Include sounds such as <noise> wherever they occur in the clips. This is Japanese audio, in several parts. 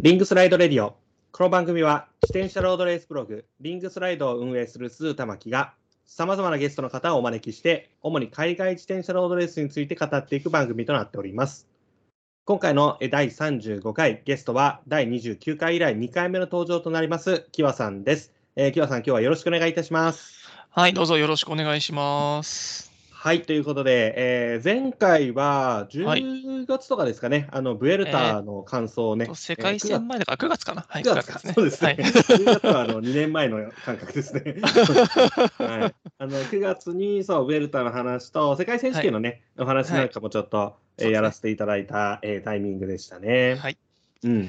リングスライドレディオ。この番組は自転車ロードレースブログ、リングスライドを運営する鈴玉木が、様々なゲストの方をお招きして、主に海外自転車ロードレースについて語っていく番組となっております。今回の第35回ゲストは第29回以来2回目の登場となります、キワさんです。えー、キワさん、今日はよろしくお願いいたします。はい、どうぞよろしくお願いします。はい、ということで、えー前回ははい。10月とかですかね、あのブエルタの感想をね、世界えー戦前だから9月かな？はい、9月か、そうですね。はい、10月はあの <laughs> 2年前の感覚ですね。<laughs> はい、あの9月にそうウェルターの話と世界選手権のね、お話なんかもちょっと、えーそうですね。やらせていただいた、えータイミングでしたね。はい、うん。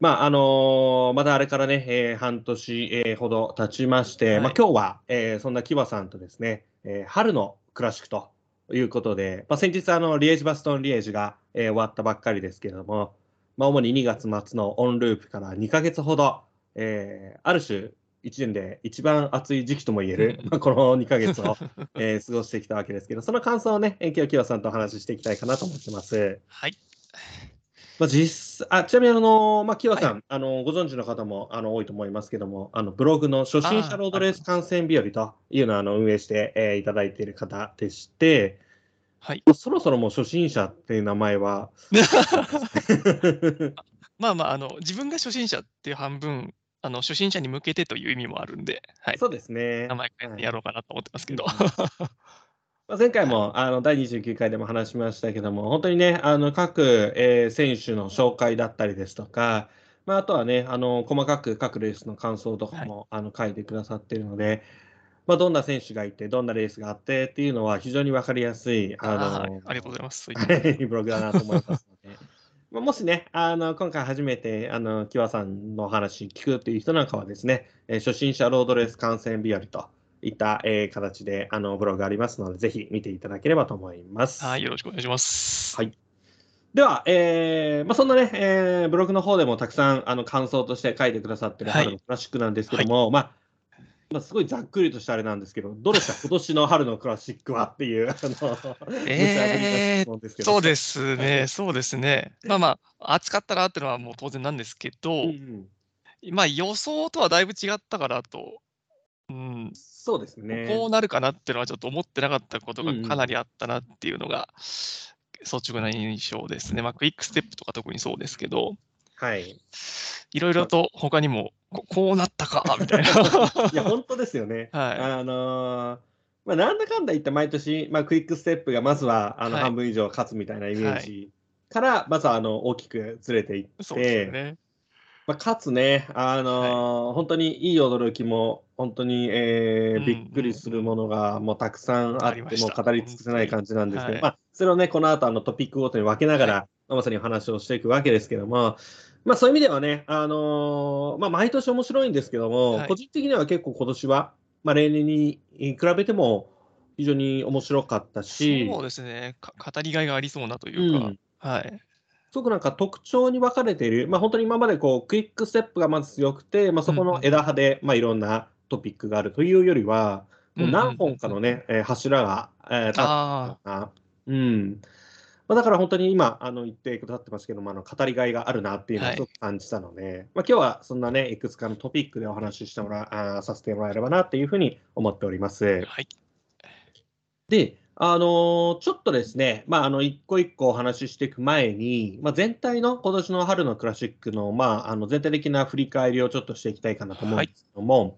まああのーまだあれからね、えー半年、えーほど経ちまして、はい。まあ今日は、えーそんなキバさんとですね、えー春のクラシックということで、まあ、先日あのリエージ・バストン・リエージが、えー終わったばっかりですけれども、まあ、主に2月末のオンループから2ヶ月ほど、えーある種1年で一番暑い時期ともいえる、う <laughs> んまあ、この2ヶ月を、えー過ごしてきたわけですけど、その感想をね、えー今日キバさんとお話ししていきたいかなと思ってます。はい、まあ、実あちなみにあの、まあ、キワさん、はあのご存知の方もあの多いと思いますけども、あのブログの初心者ロードレース観戦日和というのをあの運営して、えーいただいている方でして、はい。そろそろもう初心者っていう名前は、<laughs> まあまあ、あの、自分が初心者っていう半分、あの、初心者に向けてという意味もあるんで、はい。そうですね。名前やろうかなと思ってますけど。まあ、前回もあの第29回でも話しましたけども、本当にね、あの各、えー選手の紹介だったりですとか、まあ、あとはね、あの細かく各レースの感想とかも、あの書いてくださっているので、まあ、どんな選手がいて、どんなレースがあってっていうのは非常に分かりやすい、あのはいありがとうございます。<laughs> ブログだなと思いますので。<laughs> まあもしね、あの今回初めてあのキワさんのお話聞くっていう人なんかはですね、えー初心者ロードレース観戦日和といった、えー形であのブログがありますので、ぜひ見ていただければと思います。はい、よろしくお願いします。はいでは、えーまあ、そんなね、えーブログの方でもたくさんあの感想として書いてくださってるはい春のクラシックなんですけども、まあ、まあ、すごいざっくりとしたあれなんですけど、どうでした、今年の春のクラシックは？っていう、あの。そうですね、そうですね。まあまあ、暑かったなっていうのはもう当然なんですけど、うんうんまあ予想とはだいぶ違ったかなと。うん、そうですね。こうなるかなっていうのはちょっと思ってなかったことがかなりあったなっていうのが率直な印象ですね。まあクイックステップとか特にそうですけど、はい。いろいろと他にもここうなったかみたいな。<laughs> いや、本当ですよね。はいあのーまあ、なんだかんだ言って毎年、まあ、クイックステップがまずはあのはい半分以上勝つみたいなイメージから、まずはあの大きくずれていって、そうですよね。まあ、かつね、あのー本当にいい驚きも、本当に、えーうんびっくりするものがもうたくさんあって、ありました。もう語り尽くせない感じなんですけど、はい。まあ、それをね、この後あのトピックごとに分けながら、まさにお話をしていくわけですけども、まあ、そういう意味ではね、あのーまあ、毎年面白いんですけども、はい。個人的には結構今年は、まあ、例年に比べても非常に面白かったし、そうですね。か語りがいがありそうなというか、うん。はい。すごくなんか特徴に分かれている、まあ、本当に今までこうクイックステップがまず強くて、まあ、そこの枝葉で、まあ、いろんなトピックがあるというよりは、もう何本かのね、えー柱が、えー立ってるよあうん。まあ、だから本当に今あの言ってくださってますけども、あの語りがいがあるなっていうのをはい。すごく感じたので、まあ、今日はそんなね、いくつかのトピックでお話ししてもらあーさせてもらえればなっていうふうに思っております。あ、。はい。で、あのーちょっとですね、まあ、あの一個一個お話ししていく前に、まあ、全体の今年の春のクラシックの,、まあ、あの全体的な振り返りをちょっとしていきたいかなと思うんですけども、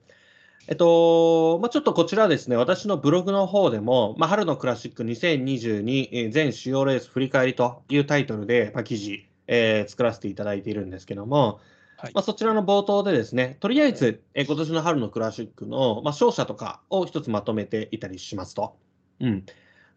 えっとまあ、ちょっとこちらですね、私のブログの方でも、まあ、春のクラシック2022えー全主要レース振り返りというタイトルで、まあ、記事、えー作らせていただいているんですけども、はい。まあ、そちらの冒頭でですね、とりあえず、えー今年の春のクラシックの、まあ、勝者とかを一つまとめていたりしますと。うん、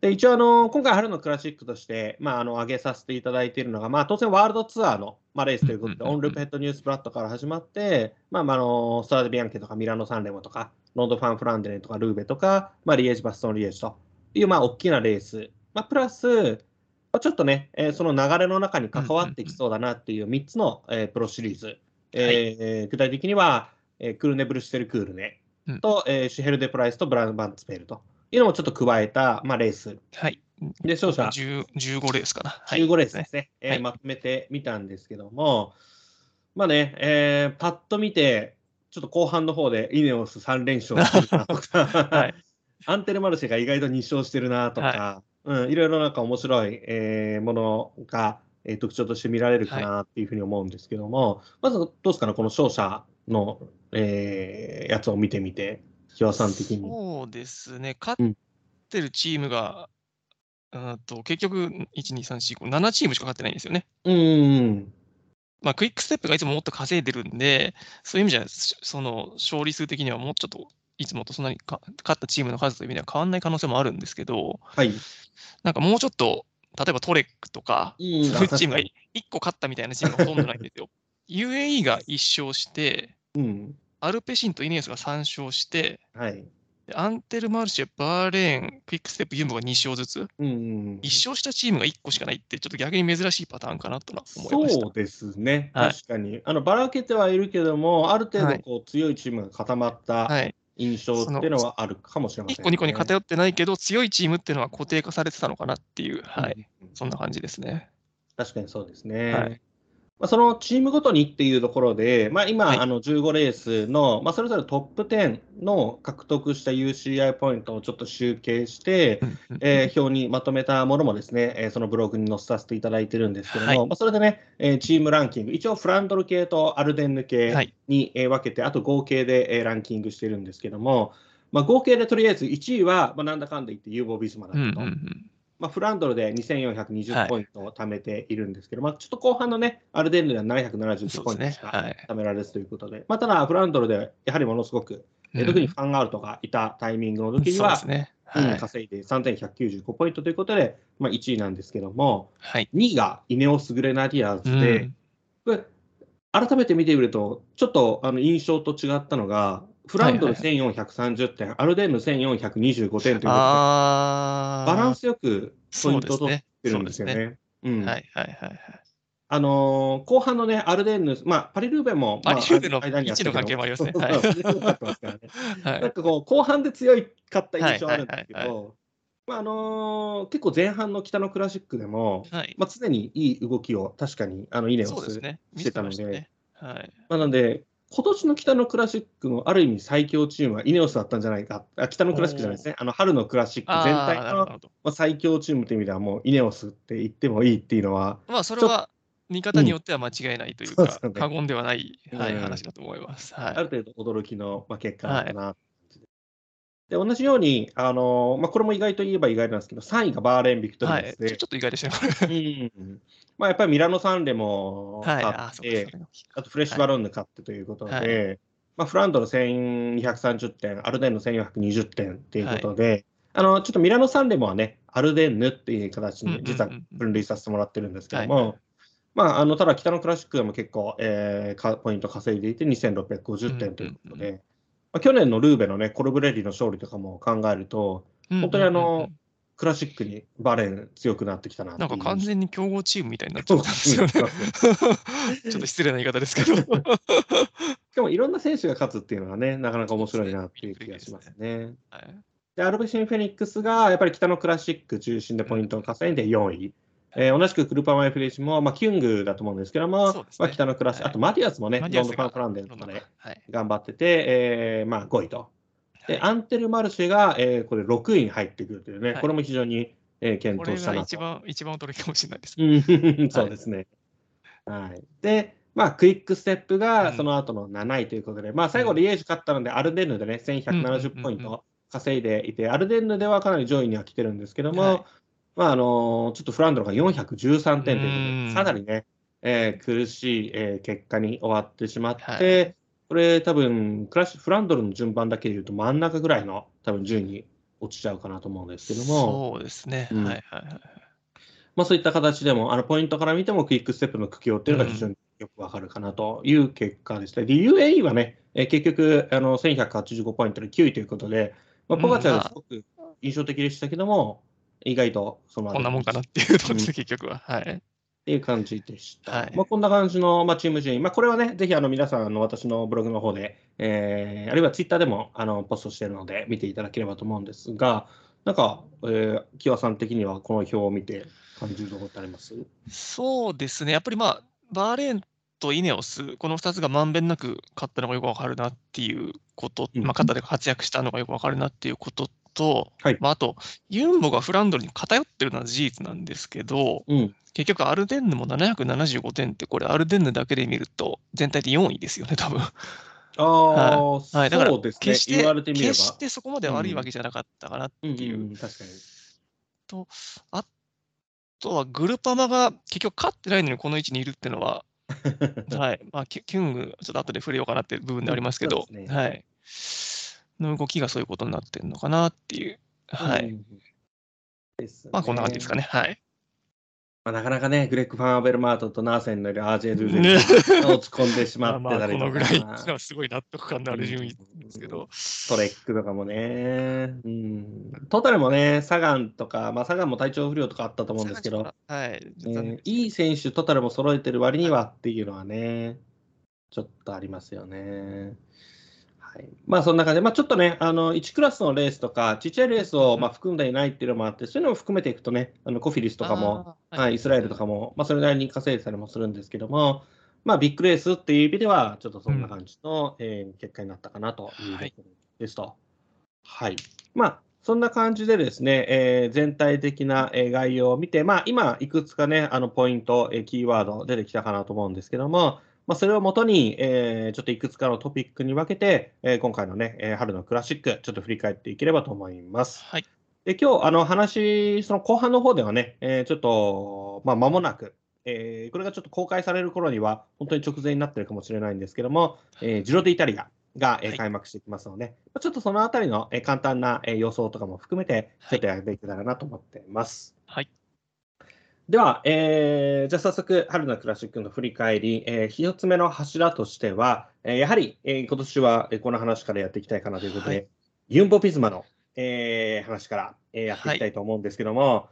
で一応あの、今回春のクラシックとして、まあ、あの挙げさせていただいているのが、まあ、当然ワールドツアーの、まあ、レースということで、オンループヘッドニュースプラットから始まって、まあまあ、あのストラデビアンケとかミラノ・サンレモとか、ロンド・ファン・フランデレンとかルーベとか、まあ、リエージ・バストン・リエージという、まあ、大きなレース、まあ、プラス、まあ、ちょっとね、えーその流れの中に関わってきそうだなっていう3つの、えープロシリーズ、えー具体的には、えークルネ・ブルシュテル・クールネうん。と、えーシュヘル・デ・プライスとブラウン・バンツペールというのもちょっと加えた、まあ、レース。はい。で、勝者10 15レースかな。はい。15レースですね、えーはいまとめてみたんですけども、まあね、えーパッと見て、ちょっと後半の方でイネオス3連勝してるなとか、<laughs> はい。<laughs> アンテルマルシェが意外と2勝してるなとか、うん、いろいろなんか面白い、えーものが、えー特徴として見られるかなっていうふうに思うんですけども、まずどうですかね、この勝者の、えーやつを見てみて、木和さん的に。そうですね、勝ってるチームが、うんと結局、1、2、3、4、5、7チームしか勝ってないんですよね。うんうんまあ、クイックステップがいつももっと稼いでるんで、そういう意味じゃ、しその勝利数的にはもうちょっといつもとそんなにか勝ったチームの数という意味では変わらない可能性もあるんですけど、はい。なんかもうちょっと、例えばトレックとか、うんそういうチームが1個勝ったみたいなチームがほとんどないんですよ。<laughs> UAE が1勝して、うん。アルペシンとイネオスが3勝して、はい。でアンテルマルシェ、バーレーン、クイックステップ、ユンボが2勝ずつ、うんうん。1勝したチームが1個しかないって、ちょっと逆に珍しいパターンかなとは思いました。そうですね、はい確かに。あのばらけてはいるけども、ある程はい度こう強いチームが固まったはい、印象っていうのはあるかもしれません、1個、2個に偏ってないけど、強いチームっていうのは固定化されてたのかなっていう、はい、うんそんな感じですね。確かにそうですね。はいまあ、そのチームごとにっていうところで、まあ、今、はい。あの15レースの、まあ、それぞれトップ10の獲得した UCI ポイントをちょっと集計して、えー表にまとめたものもですね、えーそのブログに載せさせていただいてるんですけども、はい。まあ、それでね、えーチームランキング、一応フランドル系とアルデンヌ系はい。にえー分けて、あと合計でえーランキングしてるんですけども、まあ、合計でとりあえず1位は、まあ、なんだかんだ言ってユーボ・ビスマだうんったと。うんうんまあ、フランドルではい2420ポイントを貯めているんですけど、まあ、ちょっと後半のね、アルデンヌでは770ポイントしかはい貯められずということで、まあ、ただ、フランドルでやはりものすごく、えー特にファンアウトがいたタイミングの時には。はい。うん稼いで3195ポイントということで、まあ、1位なんですけども、はい。2位がイネオス・グレナディアーうズで、んこれ改めて見てみると、ちょっとあの印象と違ったのが、フランドルはい1430点、アルデンヌ1425点ということで、あバランスよくポイントを取ってるんですよね。あのー後半のね、アルデンヌ、まあ、パリルーベも、まあ、パリルーベの位置の関係もありますね。はい。なんかこう、後半で強いかった印象あるんですけど、まああのー結構前半の北のクラシックでも、はい。まあ、常にいい動きを確かにあのイネオス。してたので、見てましたね。はい。まあ、なので、今年の北のクラシックのある意味最強チームはイネオスだったんじゃないか、あ北のクラシックじゃないですね、あの春のクラシック全体の最強チームという意味では、もうイネオスって言ってもいいっていうのは、まあ、それは見方によっては間違いないというかそうですよ、ね。過言ではない、はい、うん。話だと思います。はい。ある程度驚きの、まあ、結果だったな、で同じように、あのーまあ、これも意外と言えば意外なんですけど、3位がバーレン・ビクトリはい。アスで、ちょちょっと意外でしたね。うん。まあ、やっぱりミラノ・サンレもはい。勝って、かそうかあとフレッシュバロンヌ勝ってということで、はい。まあ、フランドル1230点、アルデンヌ1420点ということで、あのちょっとミラノ・サンレモはね、アルデンヌっていう形に実はうんうんうん。うん分類させてもらってるんですけども、はい。はいまあ、あのただ北のクラシックでも結構、えーかポイント稼いでいて2650点ということで、うんうんまあ、去年のルーベのね、コルブレッリの勝利とかも考えると、うん本当にあのクラシックにバーレーン強くなってきたなってなんか完全に強豪チームみたいになっちゃったんですよね。<laughs> ちょっと失礼な言い方ですけど。<laughs> しかもいろんな選手が勝つっていうのはね、なかなか面白いなっていう気がしますね。はいで、アルペシン・フェニックスがやっぱり北のクラシック中心でポイントを稼いで4位。えー同じくクルパマイフレッシュも、まあ、キュングだと思うんですけども、ねまあ、北のクラシック、はいあとマティアスもね、ロンド・ファン・フラーンデレンとかではい。頑張ってて、えーまあ、5位と。で、アンテル・マルシェが、えーこれ6位に入ってくるというね、はいこれも非常に、えー健闘したなとが一。番、一番驚きかもしれないです。うん <laughs> そうですね。はい。で、まあ、クイックステップがうんその後の7位ということで、まあ、最後、リエージュ勝ったので、アルデンヌでね、1170ポインうんうんうんト稼いでいて、アルデンヌではかなり上位には来てるんですけども、はいまあ、あのーちょっとフランドルが413点ということうんで、かなりね、えー苦しい、えー結果に終わってしまって、はいこれ、多分クラッシュフランドルの順番だけでいうと、真ん中ぐらいの多分順位に落ちちゃうかなと思うんですけども。そうですね。うんはいはいはい。まあ、そういった形でも、あのポイントから見ても、クイックステップの苦境っていうのが非常によくわかるかなという結果でした。で、UAE はね、えー結局、あの1185ポイントで9位ということで、まあ、うんポガチャまあがすごく印象的でしたけども、意外とそのこんなもんかなっっていうところですね、結局は。はい。いう感じでした。はいまあ、こんな感じの、まあ、チーム順位、まあ、これはね、ぜひあの皆さんあの私のブログの方で、えーあるいはツイッターでもあのポストしているので、見ていただければと思うんですが、なんか、えー、木和さん的にはこの表を見て感じるところってあります？そうですね。やっぱりまあ、バーレーンとイネオス、この2つがまんべんなく勝ったのがよくわかるなっていうこと、うんまあ、勝ったで活躍したのがよくわかるなっていうことと、はいまあ、あと、ユンボがフランドルに偏ってるのは事実なんですけど、うん。結局、アルデンヌも775点って、これ、アルデンヌだけで見ると、全体で4位ですよね、多分ああ、はい、だからそうですね決し。て。決してそこまで悪いわけじゃなかったかなってうんいう。うんうん、確かに。あとは、グルパマが結局勝ってないのにこの位置にいるっていうのは、<laughs> はい。まあ、キュング、ちょっと後で触れようかなっていう部分でありますけど、ねはい。の動きがそういうことになってるのかなっていう。はい。うんうんうん。ですまあ、こんな感じですかね。はい。まあ、なかなかね、グレッグ・ファン・アベルマートとナーセンのいる RJ ドゥねゼが落ち込んでしままあまあ、ってたりとか。<laughs> このぐらいのはすごい納得感のある順位ですけど。トレックとかもね、うん、トータルもね、サガンとか、まあ、サガンも体調不良とかあったと思うんですけど、はい。えーいい選手、トータルも揃えてる割にはっていうのはね、ちょっとありますよね。はい、まあそんな感じ。で、まあ、ちょっとね、あの1クラスのレースとか、ちっちゃいレースをまあ含んでいないっていうのもあって、そういうのも含めていくとね、あのコフィリスとかも、はい、イスラエルとかも、まあ、それなりに稼いでたりもするんですけども、まあ、ビッグレースっていう意味では、ちょっとそんな感じの、えー結果になったかなというところですと。はい。まあ、そんな感じでですね、えー全体的なえー概要を見て、まあ、今、いくつかね、あのポイント、えーキーワード出てきたかなと思うんですけども、まあ、それをもとに、えーちょっといくつかのトピックに分けて、えー今回のね、えー春のクラシック、ちょっと振り返っていければと思います。はい。で今日あの話、その後半の方ではね、えーちょっと、まあ、間もなく、えーこれがちょっと公開される頃には、本当に直前になってるかもしれないんですけども、えージロデイタリアが、えーはい開幕してきますので、まあちょっとそのあたりの、えー簡単な、えー予想とかも含めて、ちょっとやっていけたらなと思っています。はい。では、えーじゃあ早速、春のクラシックの振り返り、えー一つ目の柱としては、えーやはり、えー今年はえーこの話からやっていきたいかなということで、はいユンボ・ピズマの、えー話から、えーやっていきたいと思うんですけども、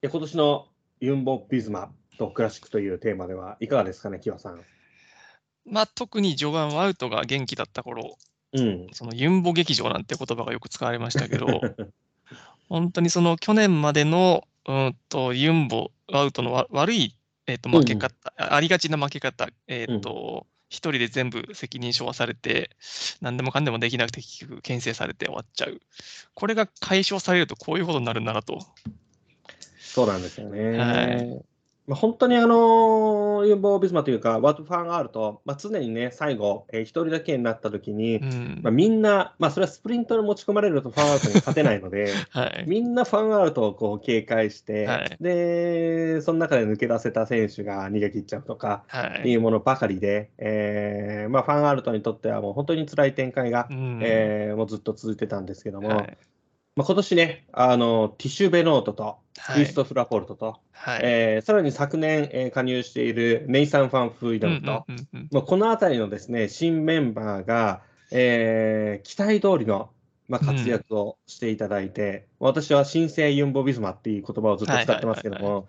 で今年のユンボ・ピズマとクラシックというテーマではいかがですかね、キワさん。まあ、特に序盤、ワウトが元気だった頃、うん。そのユンボ劇場なんて言葉がよく使われましたけど、<laughs> 本当にその去年までのうんとユンボ、ワウトのわ悪い、えー、と負け方、あありがちな負け方、えーと一人で全部責任負わされて、何でもかんでもできなくて結局牽制されて終わっちゃう。これが解消されるとこういうことになるんだなと。そうなんですよね。はいまあ、本当にあのユンボ・ビズマというか、ワートファンがあると、まあ、常にね、最後、えー一人だけになった時に、うんまあ、みんな、まあ、それはスプリントに持ち込まれるとファンアウトに勝てないので、<laughs> はい。みんなファンアウトをこう警戒して、はいで、その中で抜け出せた選手が逃げ切っちゃうとか、はい。いうものばかりで、えーまあ、ファンアウトにとってはもう本当に辛い展開が、うんえーもうずっと続いてたんですけども、はいまあ、今年ね、あのティッシュ・ベノートとクはいリストフ・ラポルトと、はい。えーさらに昨年、えー加入しているネイサン・ファン・フーイドムと、うんうんうんうんまあ、このあたりのですね新メンバーが、えー期待通りの、まあ、活躍をしていただいて、私は新生ユンボ・ビズマっていう言葉をずっと使ってますけどはいはいも、も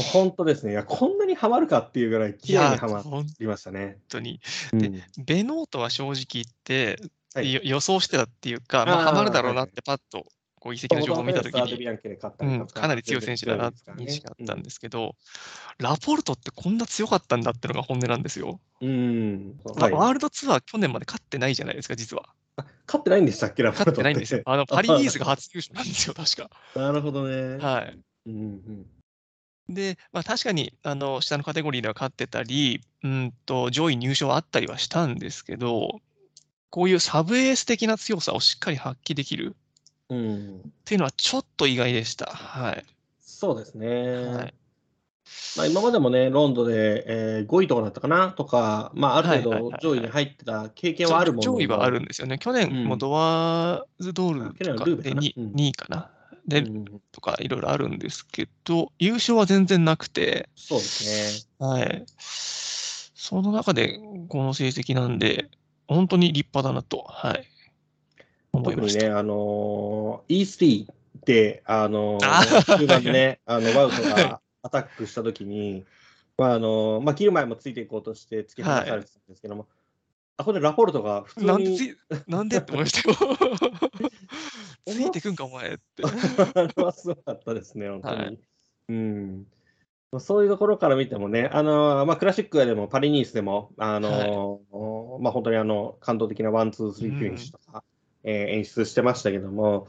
う本当ですね、いや、こんなにハマるかっていうぐらい、い綺麗にや、ハマ本りましたね。当に。うんベノートは正直言って、はいよ予想してたっていうか、まあ、あーハマるだろうなってパッとこう移籍の情報を見たときに、かなり強い選手だなって認識があったんですけど、ラポルトってこんな強かったんだってのが本音なんですよ。うん、ワールドツアー去年まで勝ってないじゃないですか、実は。勝ってないんでしたっけ、ラポ勝ルトってないんですよ。あの <laughs> パリニーズが初優勝なんですよ、確か。なるほどね。はい。うんうんで、まあ、確かにあの下のカテゴリーでは勝ってたり、うんと上位入賞はあったりはしたんですけど、こういうサブエース的な強さをしっかり発揮できるうん、っていうのはちょっと意外でした。はい。そうですね。はいまあ、今までもね、ロンドで、えー5位とかだったかなとか、まあ、ある程はいはいはいはい度上位に入ってた経験はあるものの上位はあるんですよね。去年もドワーズドールとかではルーベかな 2, うん位かな。で、うんとかいろいろあるんですけど、優勝は全然なくて、そうですね。はい。その中でこの成績なんで、本当に立派だなと、はい。思いました。特にね、あのー E3 で、あのー中盤でね、<laughs> あのワウトがアタックしたときに、まああのーまあ、切る前もついていこうとして突き放されてたんですけども、あこれラポルトが普通になんでつい、<laughs> なんでって思いましたよ。<laughs> ついてくんか、お前って。あれはすごかったですね、本当に。はいうん。そういうところから見てもね、あのまあ、クラシックでもパリニースでも、あのまあ、本当にあの感動的なワン、ツー、スリーフィニッシュとか、うん、えー、演出してましたけども、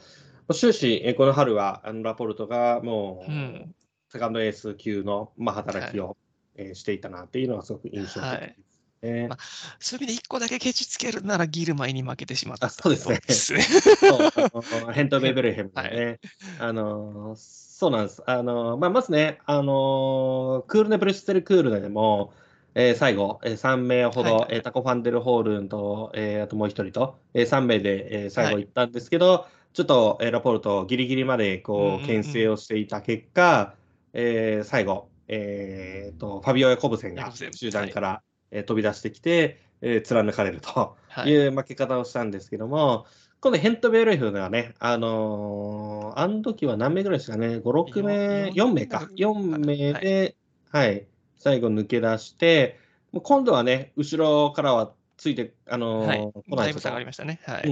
終始、えー、この春はあのラポルトがもう、うん、セカンドエース級の、まあ、働きを、はい、えー、していたなっていうのはすごく印象的です。はい。えーまあ、そういう意味で1個だけケチつけるならギルマイに負けてしまったそうですね。<laughs> ヘント・ウェヴェルヘムね、はい、あのそうなんです。あのまあ、まずね、あのクールネ・ブルステル・クールネでも、えー、最後、えー、3名ほど、はい、えー、タコ・ファンデル・ホールンと、えー、あともう1人と、えー、3名で、えー、最後行ったんですけど、はい、ちょっと、えー、ラポルトギリギリまでこう牽制をしていた結果、うんうんうん、えー、最後、えーと、ファビオ・ヤコブセンが集団から、はい、えー、飛び出してきて、えー、貫かれるとい。う負け方をしたんですけども、今度ヘントベルフではね、あのー、あの時は何名ぐらいですかね、5、6名、4名か、4名で、はい、はい、最後抜け出して、もう今度はね、後ろからはついて、あのー、はい、来ないと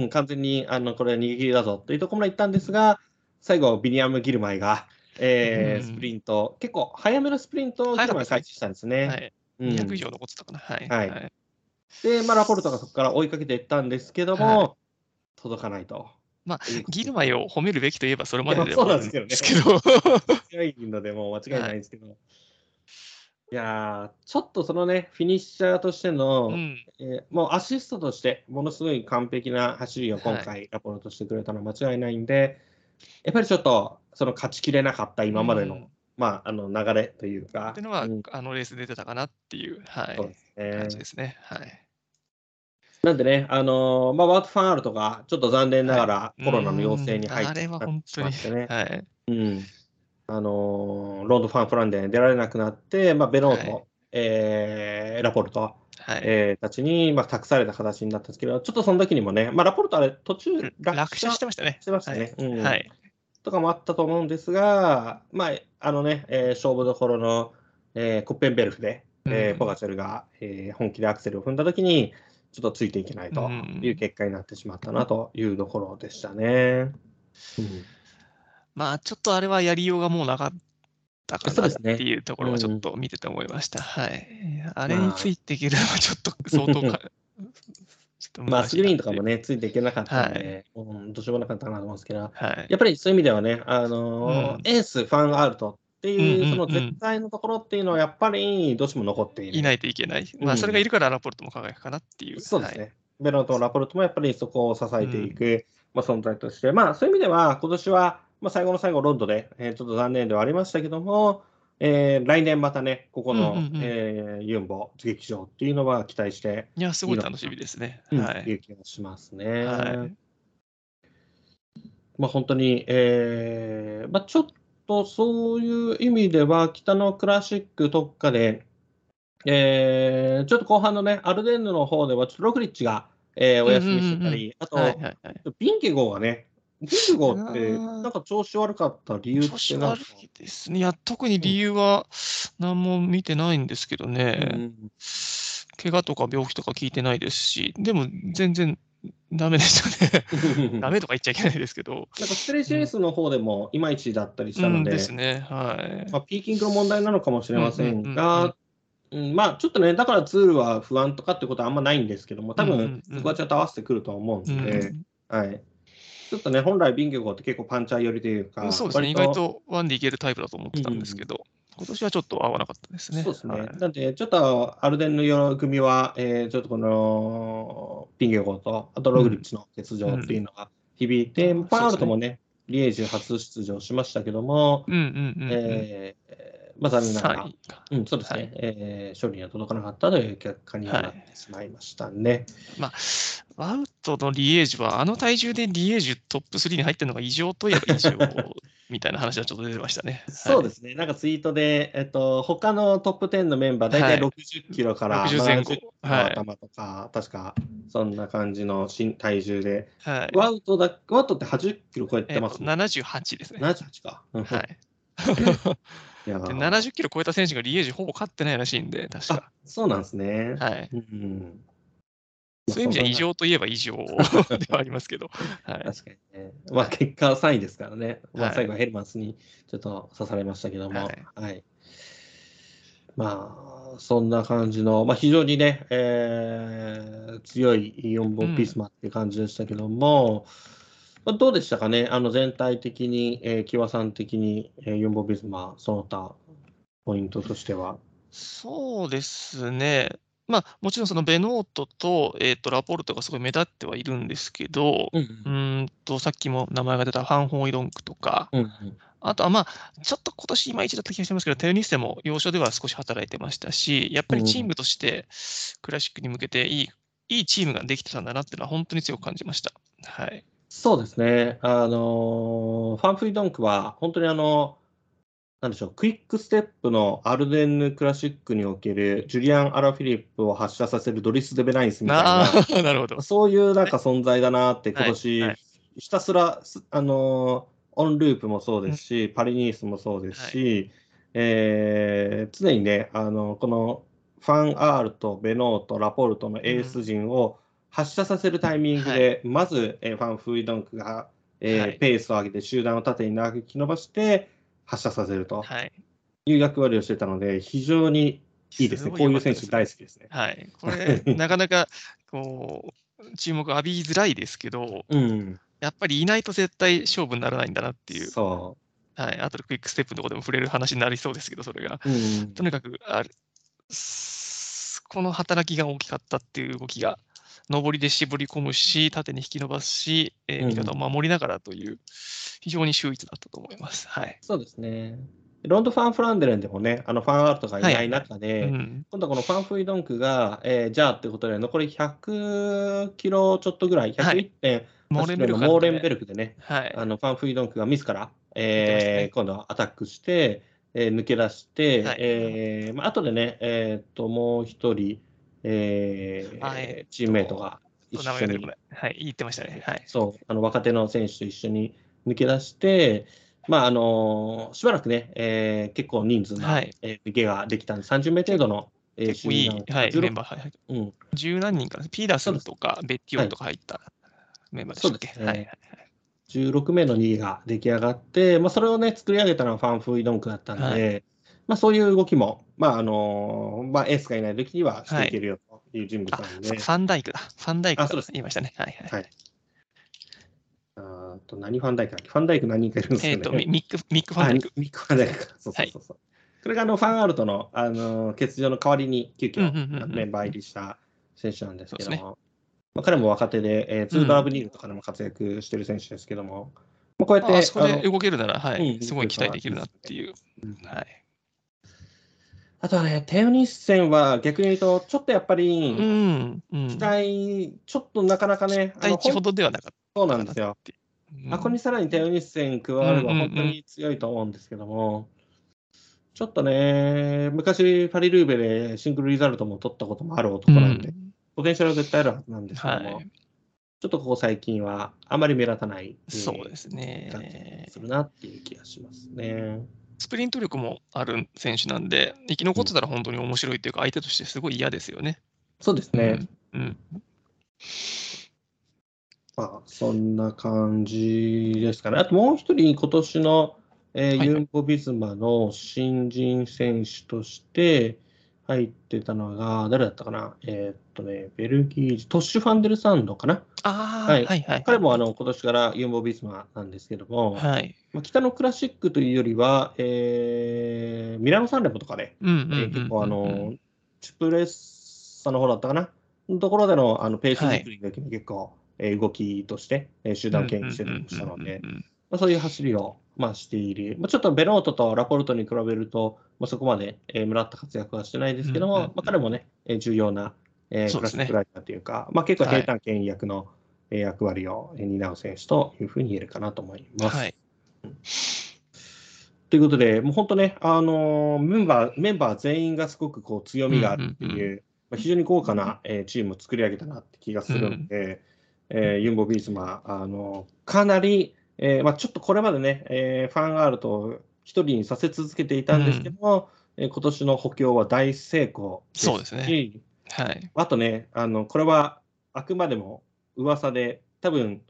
完全にあのこれは逃げ切りだぞというところまで行ったんですが、最後、ビニアム・ギルマイが、えー、スプリント、結構早めのスプリントをギルマイ開始したんですね。はい、200以上残ってたかな。はい。はい、で、まあ、ラポルトがそこから追いかけていったんですけども、届かないと。まあ、ギルマイを褒めるべきといえばそれまででは <laughs> あるんですけど。<laughs> 間違いので、もう間違いないんですけど。はい、いやちょっとそのね、フィニッシャーとしての、うん、えー、もうアシストとして、ものすごい完璧な走りを今回、ラポートしてくれたのは間違いないんで、やっぱりちょっと、その勝ちきれなかった今までの、うん、まあ、あの流れというか。っていうのは、うん、あのレース出てたかなっていう、はい、そうですね、感じですね。はい。なんでね、あのー、まあ、ワートファンアールとか、ちょっと残念ながらコロナの陽性に入ってしまってね、はい、うん、あのー、ロードファンフランデン出られなくなって、まあ、ベノート、はい、えー、ラポルト、はい。えー、たちに、まあ、託された形になったんですけど、ちょっとその時にもね、まあ、ラポルトあれ、途中落車してましたね。してましたね。はい、うん。はい、とかもあったと思うんですが、まあ、あのね、えー、勝負どころの、えー、コッペンベルフで、えー、ポガチェルが、えー、本気でアクセルを踏んだ時に、ちょっとついていけないという結果になってしまったなというところでしたね。うん、まあ、ちょっとあれはやりようがもうなかったかなっていうところはちょっと見てて思いました。はい。あれについていけるのはちょっと相当か、まあ、スクリーンとかもね、ついていけなかったんで、はい、うん、どうしようもなかったかなと思うんですけど、はい、やっぱりそういう意味ではね、あのーうん、エース、ファンアウトっていう、その絶対のところっていうのは、やっぱりどうしても残っている。いないといけない。まあ、それがいるからラポルトも輝くかなっていう。そうですね。はい、ベロとラポルトもやっぱりそこを支えていく、うん、まあ、存在として、まあ、そういう意味では、今年は、まあ、最後の最後、ロンドで、えー、ちょっと残念ではありましたけども、えー、来年またね、ここの、うんうんうん、えー、ユンボ劇場っていうのは期待していや、すごい楽しみですね。はい。いう気がしますね。はい。まあ、本当に、えーまあ、ちょっとそういう意味では、北のクラシック特化で、えー、ちょっと後半のね、アルデンヌの方では、ちょっとロクリッチが、えー、お休みしてたり、あと、はいはいはい、ビンケゴーがね、ビンケゴーって、なんか調子悪かった理由って調子悪いですね。いや、特に理由は何も見てないんですけどね。うん、怪我とか病気とか聞いてないですし、でも全然ダメでしたね。<laughs> ダメとか言っちゃいけないですけど。なんかステレシレースの方でもいまいちだったりしたので、うん、ですね。はい。まあ、ピーキングの問題なのかもしれませんが、うん、まあちょっとね、だからツールは不安とかってことはあんまないんですけども、多分そこはちゃんと合わせてくると思うんで、はい。ちょっとね、本来ビンゲゴって結構パンチャー寄りというか、そうですね、意外とワンでいけるタイプだと思ってたんですけど、今年はちょっと合わなかったですね。そうですね。はい、なんで、ちょっとアルデンの組は、えー、ちょっとこのピンゲゴと、あとログリッチの欠場っていうのが響いて、うん。うん、パンアルトもね、リエージュ初出場しましたけども、うんうんうんうん、えー、まあ、残念ながら、うん、そうですね、はい、えー、勝利には届かなかったという結果になってしまいましたね。はい、まあ、ワウトのリエージュは、あの体重でリエージュトップ3に入ってるのが異常といえば異常みたいな話はちょっと出てましたね。そうですね、なんかツイートで、えっと他のトップ10のメンバー、大体60キロから70キロ頭とか、はい、確かそんな感じの体重で、はい、ワウトだワウトって80キロ超えてます、ね、78ですね。78か。はい。<laughs> いや70キロ超えた選手がリエージュほぼ勝ってないらしいんで、確か。そうなんですね。はい。うんそういう意味じゃ異常といえば異常 <laughs> ではありますけど。はい、確かにね。まあ結果は3位ですからね。まあ最後はヘルマンスにちょっと刺されましたけども。はい。はい、まあ、そんな感じの、まあ、非常にね、えー、強い4本ピスマっていう感じでしたけども、まあ、どうでしたかね、あの全体的に、えー、木和さん的に、えー、4本ピスマ、その他、ポイントとしては。そうですね。まあ、もちろんそのベノートと,、えー、とラポルトがすごい目立ってはいるんですけど、うん、うん。とさっきも名前が出たファン・ホン・イロンクとか、うんうん、あとはまあ、ちょっと今年いまいちだった気がしますけど、テオニッセも要所では少し働いてましたし、やっぱりチームとしてクラシックに向けていい,、いいチームができてたんだなっていうのは、本当に強く感じました。はい、そうですね、あのファン・フリードンクは、本当にあの、なんでしょう、クイックステップのアルデンヌクラシックにおけるジュリアン・アラフィリップを発射させるドリス・デヴェナインスみたいな、<laughs> なるほど。そういうなんか存在だなって、今年、はい。はい、ひたすら、あのオンループもそうですし、パリニースもそうですし、はい、えー、常にね、あのこのファン・アールとベノート、ラポルトのエース陣を発射させるタイミングで、うん、まず、えー、ファン・フーイドンクが、えー、はい、ペースを上げて集団を縦に長き伸ばして発射させるという役割をしてたので、非常にいいですね。すこういう選手大好きですね。はい。これ、<laughs> なかなかこう注目浴びづらいですけど、うん、やっぱりいないと絶対勝負にならないんだなっていう。そう。はい。あとでクイックステップのところでも触れる話になりそうですけど、それが。うん、とにかくあこの働きが大きかったっていう動きが、上りで絞り込むし、縦に引き伸ばすし、えー、味方を守りながらという、非常に秀逸だったと思います。はい。そうですね。ロンド・ファン・フランデレンでもね、あのファンアートがいない中で、はいうん、今度はこのファン・フイドンクが、えー、じゃあってことで、残り100キロちょっとぐらい、101点、はい、モーレンベルク、モーレンベルクでね、はい、あのファン・フイドンクが自ら、えー、ね、今度はアタックして、えー、抜け出して、はい、えー、まあ後でね、えー、ともう一人、えー、えー、チームメイトが一緒に、はい、言ってましたね、はい、そうあの若手の選手と一緒に抜け出して、まああのしばらくね、えー、結構人数の、はい。えー、抜けができたんで、30名程度の、えー、結構いい、はい、メンバー、はいうん、十何人かピーダースとかベッティオンとか入ったメンバーでしたっけ、ね、はいはい16名の2位が出来上がって、まあ、それをね、作り上げたのはファン・フーイドンクだったんで、はい、まあ、そういう動きも、まああのまあ、エースがいない時にはしていけるよという人物なんで、はい、ファンダイクだ。ファンダイクだ。言いましたね。はいはい。はいあと何ファンダイクファンダイク何人かいるんですかね。えっ、と、ミック、ミックファンダイク。ミックファンダイクそうそうそうそう。はい、これがあのファンアールトの、あの欠場の代わりに急遽メンバー入りした選手なんですけども、まあ、彼も若手で、えー、ツードラブリーグとかでも活躍してる選手ですけども、まあ、こうやって。あそこで動けるなら、はい、うん、すごい期待できるなっていう。はい。あとはね、テオニッセンは逆に言うと、ちょっとやっぱり、うんうん、期待、ちょっとなかなかね、期待ほどではなかった。そうなんですよ。うん、あここにさらにテオニッセン加われば本当に強いと思うんですけども、ちょっとね、昔、パリルーベでシングルリザルトも取ったこともある男なんで、ポテンシャルは絶対あるはずなんですけども、はい、ちょっとここ最近はあまり目立たない、そうですね。感じするなっていう気がしますね。スプリント力もある選手なんで、生き残ってたら本当に面白いっていうか、相手としてすごい嫌ですよね。そうですね。うん、うんまあ、そんな感じですかね。あともう一人、今年の、えー、ユンボ・ビズマの新人選手として、入ってたのが、誰だったかな、えー、っとね、ベルギー、トッシュ・ファンデルサンドかな？あはい。はいはい、彼もあの今年からユンボ・ビズマなんですけども、はい。まあ、北のクラシックというよりは、えー、ミラノ・サンレモとかね、結構あの、チュプレッサの方だったかな、のところでのあのペース作りが結構、はい、えー、動きとして、えー、集団牽引してたりしたので、まあ、そういう走りをまあ、している、まあ、ちょっとベノートとラポルトに比べると、まあ、そこまで、えー、目立った活躍はしてないですけども、まあ、彼もね、えー、重要な、えー、クラシックライダーというか、まあ、結構平坦権威役の、はい、役割を担う選手というふうに言えるかなと思います。はい、ということで、もう本当ね、あのー、メンバーメンバー全員がすごくこう強みがあるっていう、うんうんうん、まあ、非常に豪華な、えー、チームを作り上げたなって気がするので、うん、えー、ユンボ・ビーズマ、あのかなりえーまあ、ちょっとこれまでね、えー、ファンアールと一人にさせ続けていたんですけども、うん、えー、今年の補強は大成功ですそうですね。はい、あとねあの、これはあくまでも噂で、多分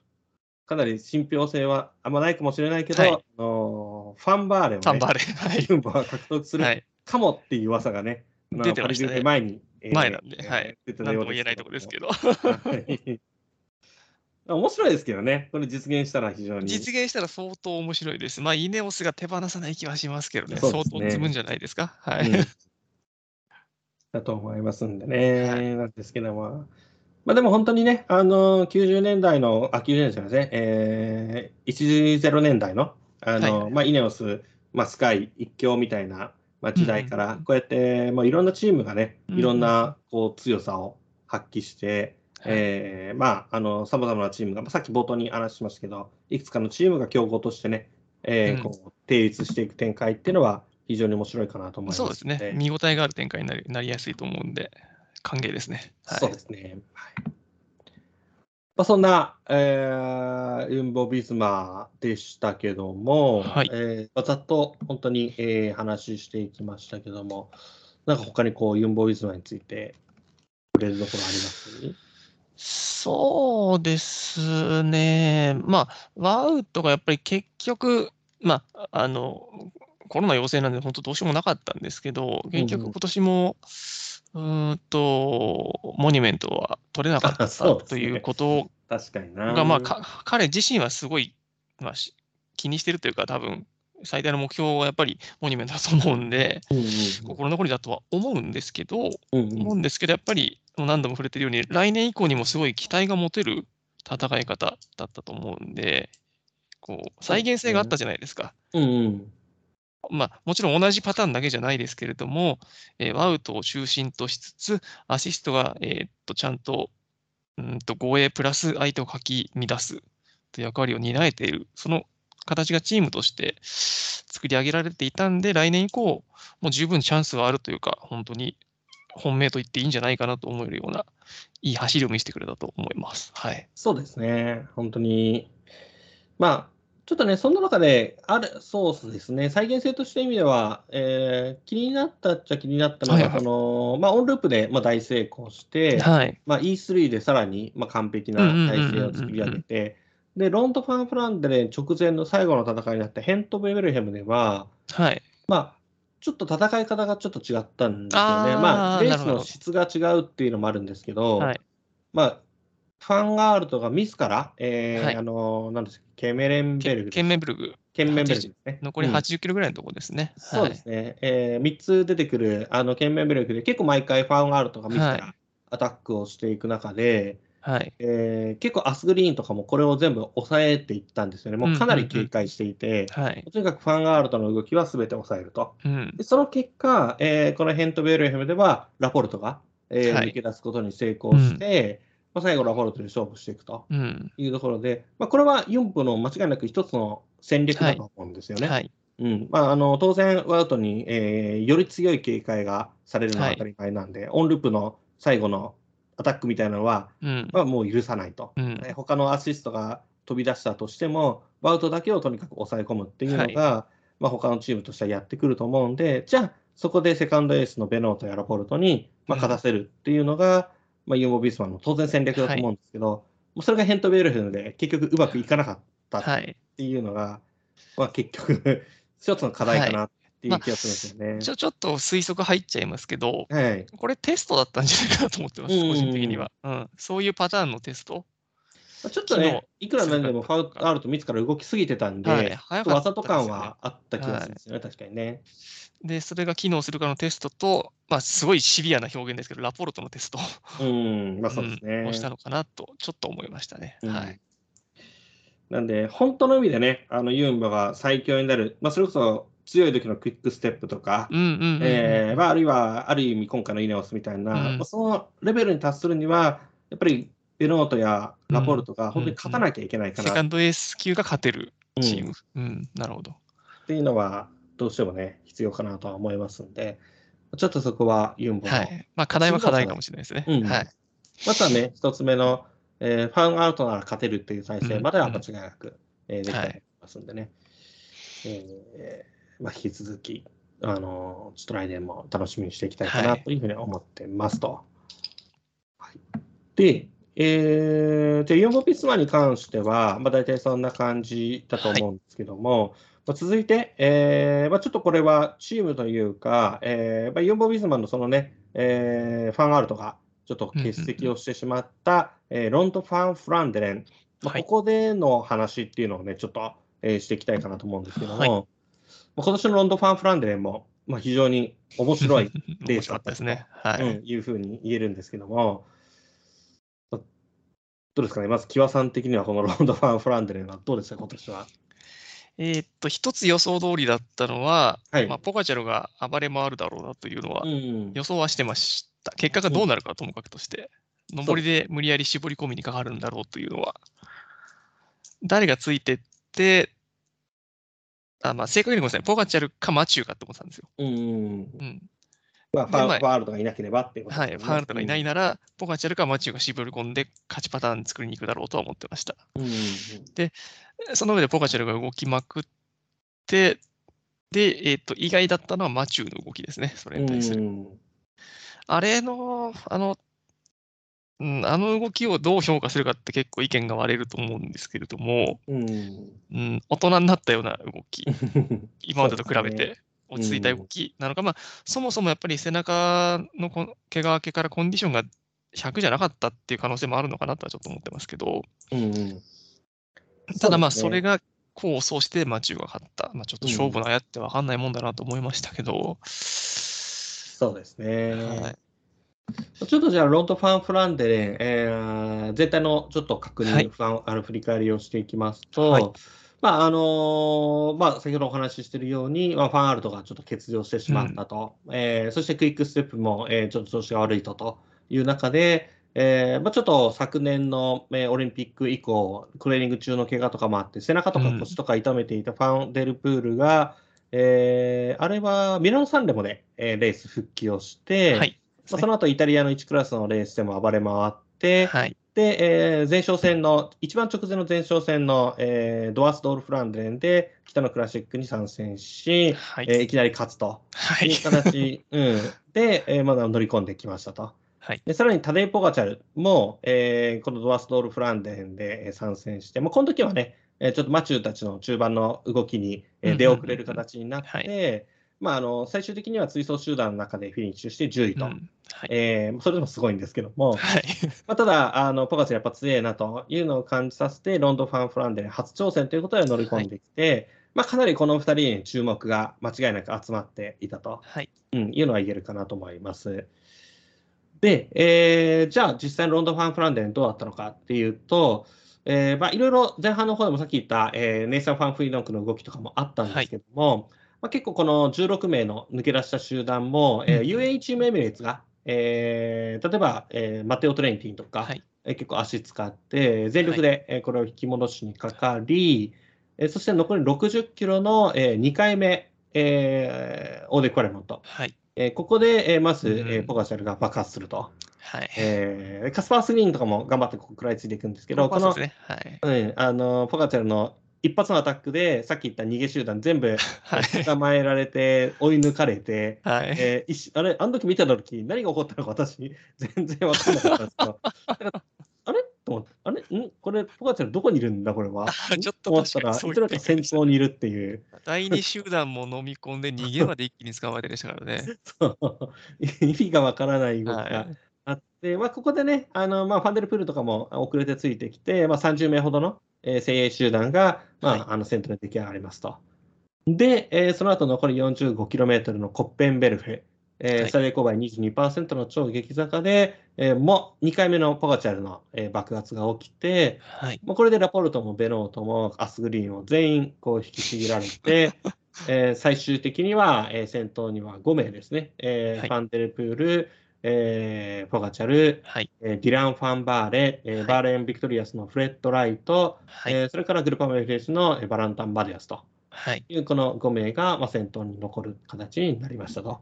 かなり信憑性はあんまないかもしれないけど、はい、あのファンバーレを、ね、ファンバーレ、はい、ユンボが獲得するかもっていう噂がね、出てましたね。前に、えー前なんではい。出てた何ようですとも言えないところですけど、は <laughs> い面白いですけどね、これ実現したら非常に。実現したら相当面白いです。まあ、イネオスが手放さない気はしますけどね、ね。相当積むんじゃないですか。はい。うんだと思いますんでね、はい。なんですけども。まあでも本当にね、あの90年代の、あ、90年代じゃないですね、えー、10年代の、あのはいまあ、イネオス、まあ、スカイ一強みたいな、まあ、時代から、うんこうやって、まあ、いろんなチームがね、うんいろんなこう強さを発揮して、えーまあ、あの、さまざまなチームが、まあさっき冒頭に話しましたけど、いくつかのチームが競合としてね、えーうん。こう定立していく展開っていうのは、非常に面白いかなと思いますそうですね。見応えがある展開になりなりやすいと思うんで、歓迎ですね。はい、そうですね。はいまあ、そんな、えーユンボ・ビズマーでしたけども、はいえーまあざっと本当に、えー話していきましたけども、なんか他にこうユンボ・ビズマーについて触れるところあります？そうですね。まあ、ワウトがやっぱり結局、まあ、あの、コロナ陽性なんで、本当どうしようもなかったんですけど、結局今年も、うーんと、モニュメントは取れなかったということ <laughs> 確かにな。が、まあ、か彼自身はすごい、まあ、し気にしてるというか、多分最大の目標はやっぱりモニュメントだと思うんで、うんうん心残りだとは思うんですけど、うんうん。思うんですけど、やっぱりもう何度も触れてるように、来年以降にもすごい期待が持てる戦い方だったと思うんで、こう再現性があったじゃないですか。うんうんまあ、もちろん同じパターンだけじゃないですけれども、えーワウトを中心としつつ、アシストが、えーっとちゃんとうんと護衛プラス相手をかき乱すという役割を担えている、その形がチームとして作り上げられていたんで、来年以降、もう十分チャンスはあるというか、本当に本命と言っていいんじゃないかなと思えるような、いい走りを見せてくれたと思います。はい。そうですね、本当に。まあ、ちょっとね、そんな中で、ある、そうですね、再現性として意味では、えー気になったっちゃ気になったのが、はいはいそのまあ、オンループで、まあ、大成功して、はい。まあ、E3 でさらに、まあ、完璧な体制を作り上げて、で、ロンド・ファン・フランデレ直前の最後の戦いになったヘント・ベルヘムでは、はい。まあ、ちょっと戦い方がちょっと違ったんですよね。あーまあ、レースの質が違うっていうのもあるんですけど、はい。まあ、ファンガールとかミスから、えーはいあの、なんですか、ケメレンベルグ。ケンメンブルグ、ケンメンベルグですね。残りうん80キロぐらいのところですね。そうですね。えー、3つ出てくる、あの、ケンメンベルグで、結構毎回ファンガールとかミスかはらアタックをしていく中で、はい。はい。えー結構アスグリーンとかもこれを全部抑えていったんですよね。もうかなり警戒していて、はい。とにかくファンガールとの動きは全て抑えると。うん。でその結果、えーこのヘント・ベルヘムでは、ラポルトが、えーはい抜け出すことに成功して、まあ、最後、ラポルトで勝負していくとうん。いうところで、まあ、これはユンプの間違いなく一つの戦略だと思うんですよね。はい。うんまあ、あの当然、ワウトに、えーより強い警戒がされるのは当たり前なんで、オンループの最後のアタックみたいなのは、うん。まあ、もう許さないと。うん。えー他のアシストが飛び出したとしても、ワウトだけをとにかく抑え込むっていうのが、まあ、他のチームとしてはやってくると思うんで、じゃあ、そこでセカンドエースのベノートやラポルトに、まあ、うん勝たせるっていうのが、まあ、ユーモ・ビスマンの当然戦略だと思うんですけど、もうそれがヘント・ベルヘルで結局うまくいかなかったっはい。ていうのが、まあ、結局 <laughs> 一つの課題かなっていう気がするんですよね。ちょ、ちょっと推測入っちゃいますけど、はい、これテストだったんじゃないかなと思ってます、うん個人的には。うん。そういうパターンのテスト。まあちょっとね昨、いくらなんでもファウルアウト自ら動きすぎてたんで、はい。早かったっとわざと感はあった気がするんですよね、確かにね。で、それが機能するかのテストと、まあ、すごいシビアな表現ですけど、ラポルトのテストうん、まあそうですね。うんをしたのかなと、ちょっと思いましたね。うんはい。なんで、本当の意味でね、あのユンボが最強になる、まあ、それこそ強い時のクイックステップとか、あるいはある意味今回のイネオスみたいな、うんまあ、そのレベルに達するには、やっぱりベノートやラポルトが本当に勝たなきゃいけないかなっセカンドエース級が勝てるチーム。うん、なるほど。ていうのは、どうしてもね、必要かなとは思いますんで、ちょっとそこはユンボの、はい。まあ、課題は課題かもしれないですね。うんはい。またね、一つ目の、えーファンアウトなら勝てるっていう体制まではうん間違いなく、えーできたと思いますんでね。えーまあ、引き続き、あのーちょっと来年も楽しみにしていきたいかはないというふうに思ってますと。はいで、えー、じゃあ、ユーモピスマに関しては、まあ、大体そんな感じだと思うんですけども、まあ、続いて、えーまあ、ちょっとこれはチームというか、えーまあ、ユンボ・ビズマンのそのね、えー、ファンアールとか、ちょっと欠席をしてしまった、えーロント・ファン・フランデレン、まあ、はい。ここでの話っていうのをね、ちょっと、えーしていきたいかなと思うんですけども、はい。まあ今年のロンド・ファン・フランデレンも、まあ、非常に面白いレー面スだった <laughs> たですね。はい。うん、いうふうに言えるんですけども、どどうですかね、まず、キワさん的にはこのロンド・ファン・フランデレンはどうですか、今年は。えーっと、一つ予想通りだったのは、はい。まあ、ポカチャルが暴れ回るだろうなというのはうん予想はしてました。結果がどうなるかはともかくとして、上りで無理やり絞り込みにかかるんだろうというのは、誰がついてって、あまあ、正確にごめんなさい、ポカチャルかマチューかって思ってたんですよ。うん。うんまあ、ファールとかいなければっていうことはい、ファールとかいないなら、ポカチャルかマチューが絞り込んで勝ちパターン作りに行くだろうとは思ってました。うんうんその上でポカチャルが動きまくって、で、えーっと、意外だったのはマチューの動きですね、それに対する。うん。あれの、あの、うん、あの動きをどう評価するかって結構意見が割れると思うんですけれども、うん。うん、大人になったような動き、<laughs> 今までと比べて落ち着いた動きなのか、まあ、そもそもやっぱり背中のこ怪我明けからコンディションが100じゃなかったっていう可能性もあるのかなとはちょっと思ってますけど、うんうん。ただまあ、それが功を奏してマチューが勝った。まあ、ちょっと勝負のやって分かんないもんだなと思いましたけど、そうですね。はい。ちょっとじゃあ、ロンド・ファン・フランデレン、えー全体のちょっと確認、はい。ファンあの振り返りをしていきますと、はいまああのーまあ、先ほどお話ししているように、まあ、ファンアルトがちょっと欠場してしまったと、えーそしてクイックステップも、えーちょっと調子が悪いとという中で、えーまあ、ちょっと昨年の、えーオリンピック以降、トレーニング中の怪我とかもあって、背中とかうん腰とか痛めていたファンデルプールが、えーあれはミラノサンレモで、えーレース復帰をして、はい。まあ、その後イタリアの1クラスのレースでも暴れ回って、はい。で、えー前哨戦の、一番直前の前哨戦の、えードアスドール・フランデレンで北のクラシックに参戦し、はい。えーいきなり勝つとはいいう形、うん、で、えーまだ乗り込んできましたと。はい。でさらにタデイ・ポガチャルも、えーこのドアスドール・フランデレンでえー参戦して、まあ、この時はね、えーちょっとマチューたちの中盤の動きにえー出遅れる形になって、まあ、あの最終的には追走集団の中でフィニッシュして10位と。うんはい。えーそれでもすごいんですけども、はい。まあ、ただ、あのポガチャルやっぱ強いなというのを感じさせて、ロンドン・ファン・フランデ初挑戦ということで乗り込んできて、まあ、かなりこの2人に注目が間違いなく集まっていたと、はい。うん、いうのは言えるかなと思います。で、えーじゃあ実際にロンドン・ファン・フランデレンどうだったのかっていうと、えーまあ、いろいろ前半の方でもさっき言った、えーネイサン・ファン・フリードンクの動きとかもあったんですけども、まあ、結構この16名の抜け出した集団も、えーうん UAE チームエミレーツが、えー例えば、えーマテオ・トレンティンとか、はいえー結構足使って、全力で、えーこれを引き戻しにかかり、えーそして残り60キロの、え2回目、えーオーデクワレモント。はい。えーここで、えーまず、うんえーポガチャルが爆発すると。はい。えーカスパー・スグリーンとかも頑張ってここ食らいついていくんですけど、こ。はい。うん、あのポガチャルの一発のアタックで、さっき言った逃げ集団全部 <laughs> はい。捕まえられて、追い抜かれて、はい。えーあれ、あの時見た時何が起こったのか私、<laughs> 全然分かんなかったんですけど、<laughs> あれ？と思って、あれ？ん？これ、ポガチャルどこにいるんだ、これは。あちょっと思ったら、いつの間にか先頭にいるっていう。第二集団も飲み込んで逃げまで一気に捕まえてでしたからね。そう意味がわからない動きがはい。あって、まあ、ここでね、あのまあ、ファンデルプールとかも遅れてついてきて、まあ、30名ほどの、えー精鋭集団が、まあはい。あの先頭で出来上がりますと。で、えーその後残り 45km のコッペンベルフ、えーはい。最大勾配22%の超激坂で、えーもう2回目のポガチャルの、えー爆発が起きて、はい。もうこれでラポルトもベノートもアスグリーンを全員こう引きちぎられて、<laughs> えー最終的には、えー先頭には5名ですね、えーはい。ファンデルプール、えーポガチャル、はい。えーディラン・ファンバーレ、えーはいバーレーン・ビクトリアスのフレッド・ライト、はい。えーそれからグルパマ・エフデジのえーバランタン・マデュアスとはい。いうこの5名が、まあ、先頭に残る形になりましたと。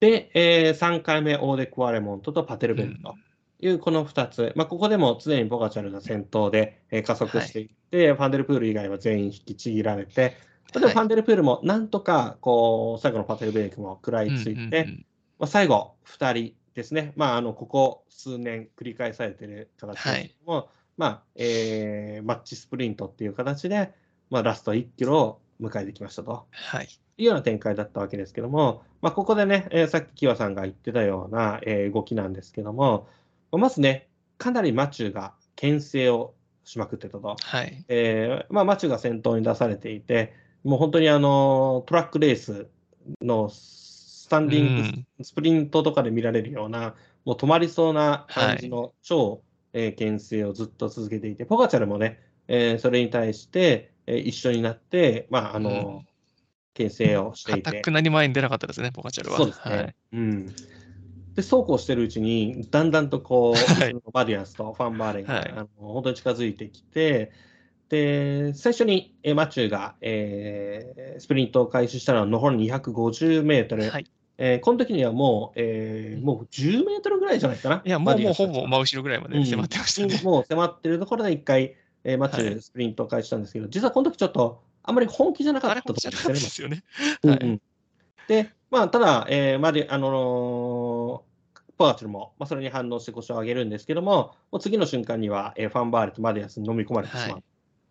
で、え3回目、オウデ・クワレモントとパテルベルグと。いうこの2つ、まあ、ここでも常にポガチャルが先頭で、えー加速していって、ファンデルプール以外は全員引きちぎられて、例えばはいファンデルプールもなんとかこう最後のパテルベルクも食らいついて、うんうんうんまあ、最後、2人ですね、まあ、あのここ数年繰り返されている形ですけども、まあえーマッチスプリントっていう形で、まあ、ラスト1キロを迎えてきましたとはい。いうような展開だったわけですけども、まあ、ここでね、えーさっきキワさんが言ってたような、えー動きなんですけども、まずね、かなりマチューが牽制をしまくってたと。はい。えーまあ、マチューが先頭に出されていて、もう本当にあのトラックレースのスタンディングうんスプリントとかで見られるような、もう止まりそうな感じの超、えー牽制をずっと続けていて、ポガチャルもね、えーそれに対して、えー一緒になって、まああのうん牽制をしていかて。たくなに前に出なかったですね、ポカチャルは。そうですね。はい。うん。で、そうこうしてるうちに、だんだんとこう、はいバディアンスとファンバーレンが、はいあの本当に近づいてきて、で、最初にえーマチューが、えースプリントを開始したのは残り250メートル。はい。えーこの時にはもう、えーもう10メートルぐらいじゃないかな。いや、もう、もうほぼ真後ろぐらいまで迫ってましたね。う <laughs> んもう迫ってるところで一回、えーマチュはいースプリントを開始したんですけど、実はこの時ちょっと、あんまり本気じゃなかったと思うんですよね。ですよね。はいうんうんで、まあ、ただ、えーまで、あのーポガチャルも、まあ、それに反応して腰を上げるんですけども、もう次の瞬間には、えーファンバーレとマディアスに飲み込まれてしまう。はい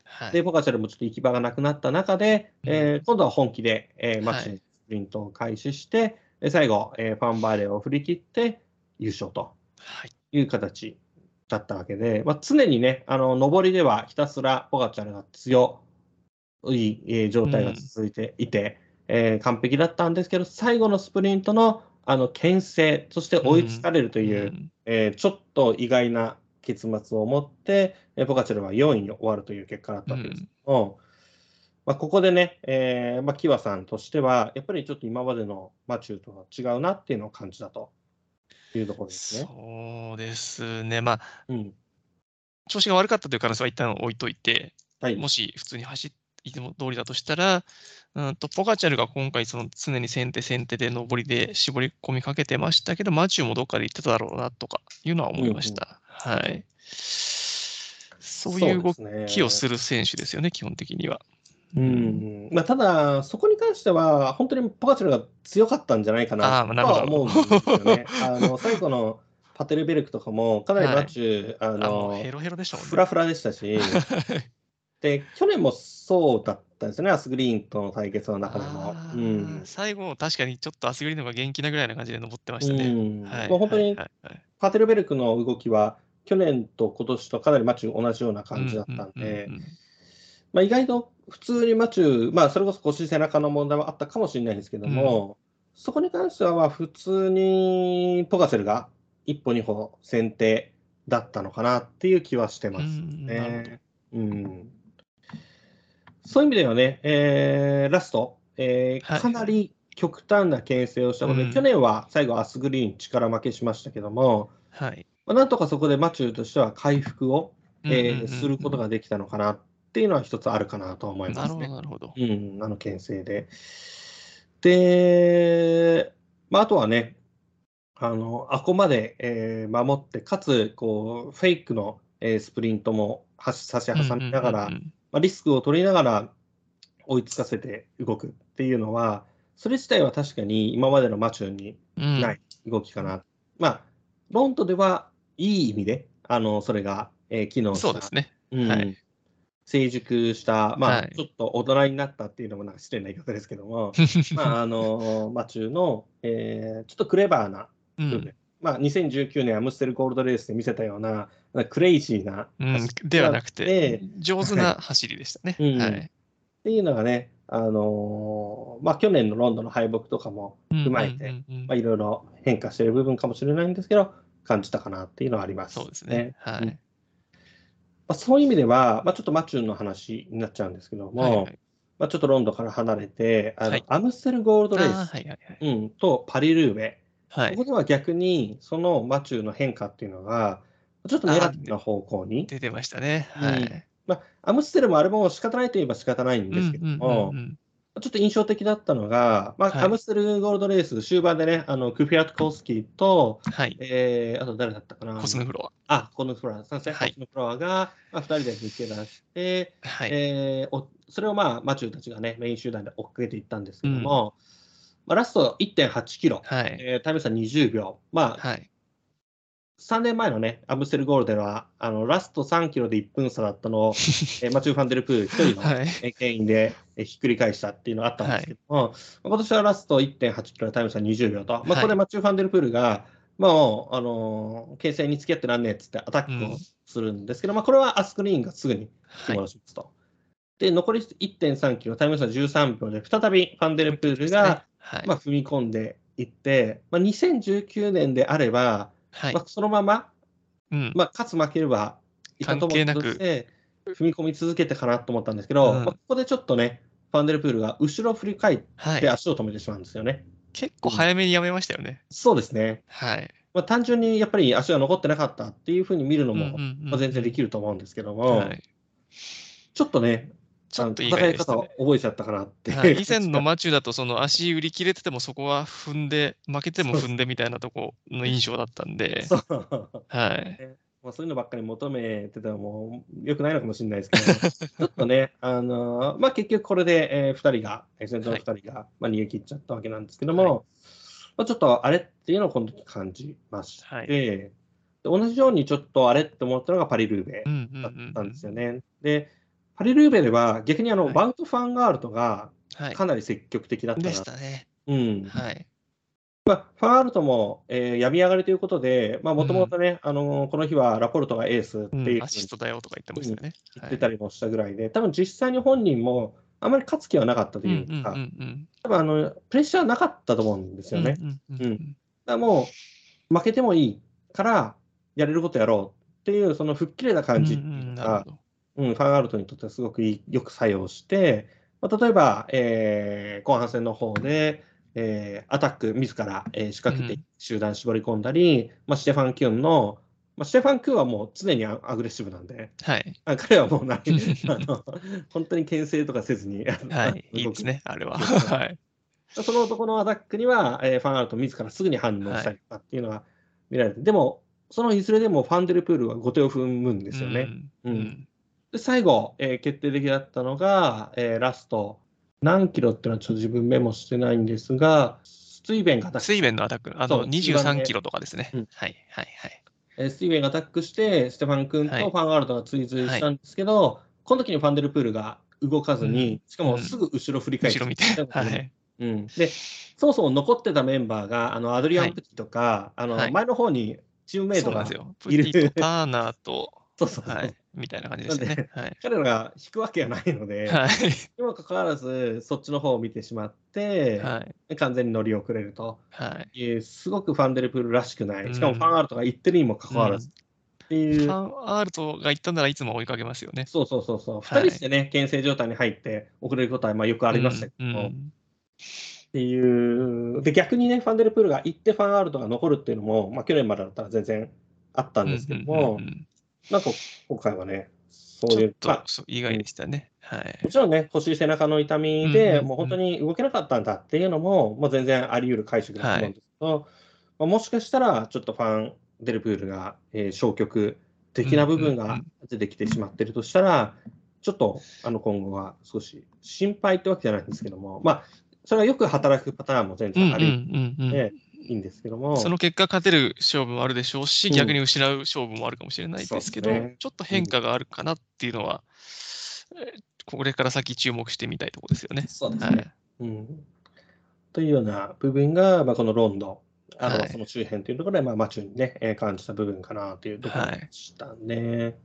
はい。で、ポガチャルもちょっと行き場がなくなった中で、えー今度は本気で、えーマッチスプリントを開始して、で最後、えーファンバーレを振り切って優勝とはい。いう形だったわけで、まあ、常にね、あの上りではひたすらポガチャルが強い、えー状態が続いていて、えー完璧だったんですけど、最後のスプリントのあの牽制、そして追いつかれるという、んえーちょっと意外な結末を持って、えーポガチャルは4位に終わるという結果だったわけですけども、まあ、ここでね、えーまあ、キワさんとしては、やっぱりちょっと今までのマチューとは違うなっていうのを感じたというところですね。そうですね。まあ、うん調子が悪かったという可能性は一旦置いといて、はい、もし普通に走っていつも通りだとしたら、うんとポガチャルが今回、その常に先手先手で上りで絞り込みかけてましたけど、マチューもどっかで言ってただろうなとかいうのは思いました。はい。そういう動きをする。る選手ですよね、基本的には。うんまあ、ただ、そこに関しては、本当にポガチャルが強かったんじゃないかなとは思うんですよね。<laughs> あの最後のパテルベルクとかも、かなりマチュー、ああのヘロヘロでしたもんね。フラフラでしたし、<laughs> で去年もそうだったんですよね、アスグリーンとの対決の中でも。うん最後、確かにちょっとアスグリーの方が元気なぐらいな感じで登ってましたね。うんはいもう本当にはいはいはいパテルベルクの動きは、去年と今年とかなりマチュー同じような感じだったんで、うんうんうんうんまあ、意外と普通にマチュー、まあ、それこそ腰背中の問題はあったかもしれないんですけども、そこに関してはまあ普通にポガセルが一歩二歩先手だったのかなっていう気はしてますね。うん、そういう意味ではね、えーラスト、えーはい。かなり極端な牽制をしたことで、うん。去年は最後、アスグリーン力負けしましたけども、はい。まあ、なんとかそこでマチューとしては回復を、えーうんうんうんうん。することができたのかなっていうのは一つあるかなと思いますねなるほど、。なるほど。うん、あの牽制で。で、まあ、あとはね、あの、あこまで、えー守って、かつ、こう、フェイクの、えースプリントも差し挟みながら、リスクを取りながら追いつかせて動くっていうのは、それ自体は確かに今までのマチューにうんない動きかな。まあ、ロンドではいい意味で、あの、それが、えー機能した。そうですね。うんはい成熟した、まあ、はいちょっと大人になったっていうのもなんか失礼な言い方ですけども、<laughs> まあ、あの、マチューの、えーちょっとクレバーなう部分、んまあ、2019年アムステルゴールドレースで見せたような、クレイジーなうんではなくてで、上手な走りでしたね。うんはい。っていうのがね、あのーまあ、去年のロンドンの敗北とかも踏まえて、いろいろ変化している部分かもしれないんですけど、感じたかなっていうのはあります。そうですね。はうんい。まあ、そういう意味では、まあ、ちょっとマチューンの話になっちゃうんですけども、はいはい。まあ、ちょっとロンドンから離れて、あのはい。アムステルゴールドレース、はいはいはい。うん、とパリルーベ、はい。ここでは逆にそのマチューの変化っていうのが、ちょっとネガティブな方向に、出てましたね。うん。はい。まあ、アムステルもあれも仕方ないといえば仕方ないんですけども、うんうんうんうんちょっと印象的だったのが、まあはいアムステルゴールドレース終盤でね、あのクフィアトコースキーと、はい。えーあと誰だったかな？コスメフロあ、コスフロア、すみません、はいコスメフロアが、まあ、2人で抜け出して、ア。はい。えーおそれをまあマチューたちがね、メイン集団で追っかけていったんですけども、まあ、ラスト1.8キロ、はい。えータイム差20秒、まあ、はい。3年前のね、アムステルゴールデンは、あのラスト3キロで1分差だったのを、<laughs> えーマチュー・ファンデルプール1人の、はい。えー牽引で、ええひっくり返したっていうのがあったんですけども、今年はラスト1.8キロのタイム差20秒と、まあ、これマッチュー・ファンデルプールが、もう、あのー、形勢に付き合ってらんねえっつってアタックをするんですけど、うん、まあ、これはアスクリーンがすぐに引き戻しますと。はい、で、残り1.3キロ、タイム差13秒で、再びファンデルプールが、ねはい、まあ、踏み込んでいって、まあ、2019年であれば、はい、まあ、そのまま、うん、まあ、勝つ負ければいたと思って踏み込み続けてかなと思ったんですけど、うん、まあ、ここでちょっとね、ファンデルプールが後ろ振り返って足を止めてしまうんですよね。結構早めにやめましたよね。そうですね。はい。まあ、単純にやっぱり足が残ってなかったっていうふうに見るのも、まあ、全然できると思うんですけども、はい、ちょっとね、ちょっと戦い方を覚えちゃったかなって、はい、以前のマチュだと、その足売り切れてても、そこは踏んで、負けても踏んでみたいなとこの印象だったんで、<laughs> はい。まあ、そういうのばっかり求めてたらもうよくないのかもしれないですけど、<laughs> ちょっとね、あのまあ、結局これで、えー、2人が、先頭の2人が、はい、まあ、逃げ切っちゃったわけなんですけども、はい、まあ、ちょっとあれっていうのをこの時感じまして、はい、同じようにちょっとあれって思ったのがパリ・ルーベだったんですよね。で、パリ・ルーベでは逆にあの、バウト・ファンガールトがかなり積極的だったな、でしたね。うん。はいまあ、ファンアルトも、えー、病み上がりということで、もともとね、うん、あのこの日はラポルトがエースっていう、うん、アシストだよとか言ってましたよね。言ってたりもしたぐらいで、多分実際に本人もあまり勝つ気はなかったというか、多分あのプレッシャーなかったと思うんですよね。うん。だからもう、負けてもいいからやれることやろうっていう、その吹っ切れた感じが、うん、ファンアルトにとってはすごくよく作用して、まあ、例えば、えー、後半戦の方で、えー、アタック自ら、えー、仕掛けて集団絞り込んだり、うん、まあ、ステファン・キュンの、まあ、ステファン・キュンはもう常にアグレッシブなんで、はい、彼はもう何 <laughs> あの本当に牽制とかせずに、はい、<laughs> いいですね、あれは。はい、その男のアタックには、えー、ファンアウト自らすぐに反応したりとかっていうのは見られて、はい、でも、そのいずれでもファンデルプールは後手を踏むんですよね。うん、うん、で最後、えー、決定的だったのが、えー、ラスト何キロっていうのはちょっと自分メモしてないんですが、水弁がアタック。水弁のアタック、あの23キロとかですね。うん、はいはいはい。えー、水弁がアタックして、ステファン君とファンガールドが追随したんですけど、はい、この時にファンデルプールが動かずに、しかもすぐ後ろ振り返って、後ろ見て、はい。うん、でそもそも残ってたメンバーが、あのアドリアン・プティとか、はい、あの前の方にチームメイトがいる。ターナーと、<laughs> そうそう、はい、みたいな感じですね。はい、彼らが引くわけがないので、はい、にもかかわらず、そっちの方を見てしまって、はい、完全に乗り遅れると。い。う、すごくファンデルプールらしくない、しかもファンアールトが言ってるにもかかわらず。っていう、ファンアールトが言ったならいつも追いかけますよね。そうそうそうそう、2人してね、牽制状態に入って遅れることはまあよくありましたけど。も、うん。うん、っていう、で逆にね、ファンデルプールが行ってファンアールトが残るっていうのも、まあ、去年までだったら全然あったんですけども、なんか今回はね、そういう、まあ、意外でしたね。はい、もちろんね、腰、背中の痛みで、もう本当に動けなかったんだっていうのも、もう全然あり得る解釈だと思うんですけど、はい、まあ、もしかしたら、ちょっとファン・デルプールが、えー、消極的な部分が出てきてしまっているとしたら、ちょっとあの今後は少し心配ってわけじゃないんですけども、まあ、それはよく働くパターンも全然ありで、いいんですけども。その結果、勝てる勝負もあるでしょうし、うん、逆に失う勝負もあるかもしれないですけど、ね、ちょっと変化があるかなっていうのは、うん、これから先注目してみたいところですよね。そうですね。はい、うん、というような部分が、まあ、このロンドン、あの、はい、その周辺というところで、まあ、マチュにね、えー、感じた部分かなというところでしたね。はい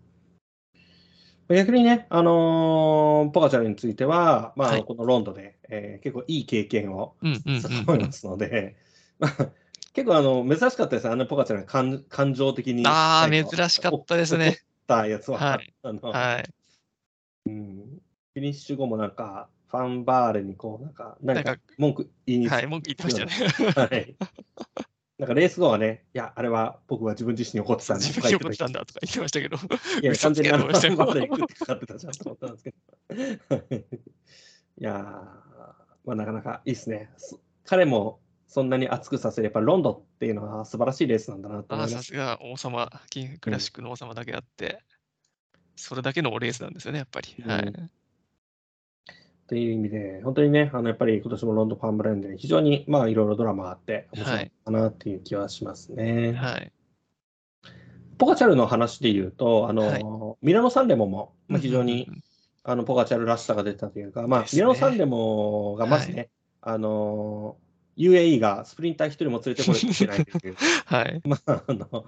逆にね、あのー、ポカチャルについては、まあ、はい、このロンドで、えー、結構いい経験をしたと思いますので、<laughs> 結構あの珍しかったですあのポカチャル感感情的に。ああ、珍しかったですね。たやつは。はい。あのはい、うん。フィニッシュ後もなんか、ファンバーレにこう、なんか、なんか文句言いにはい、文句言ってましたね。はい。なんかレース後はね、いや、あれは僕は自分自身に怒ってたんだ自分に怒ってたんだとか言ってましたけど。いや、完全にあの、ファンバーレ行くってかかってたじゃんと思ったんですけど。<laughs> いやまあ、なかなかいいですね。彼もそんなに熱くさせる、やっぱロンドンっていうのは素晴らしいレースなんだなと思います。さすが王様、キングクラシックの王様だけあって、うん、それだけのレースなんですよね、やっぱり。うん、はい。っていう意味で、本当にね、あのやっぱり今年もロンドンファンブレンドで非常にまあいろいろドラマがあって、面白いかなっていう気はしますね。はい。ポカチャルの話で言うと、あの、はい、ミラノ・サンレモも、まあ、非常に、あのポガチャルらしさが出たというか、まあ、ミラノサンレモがまずね、あの UAE がスプリンター一人も連れてこれてないという、<laughs> はい。<laughs> まあ、あの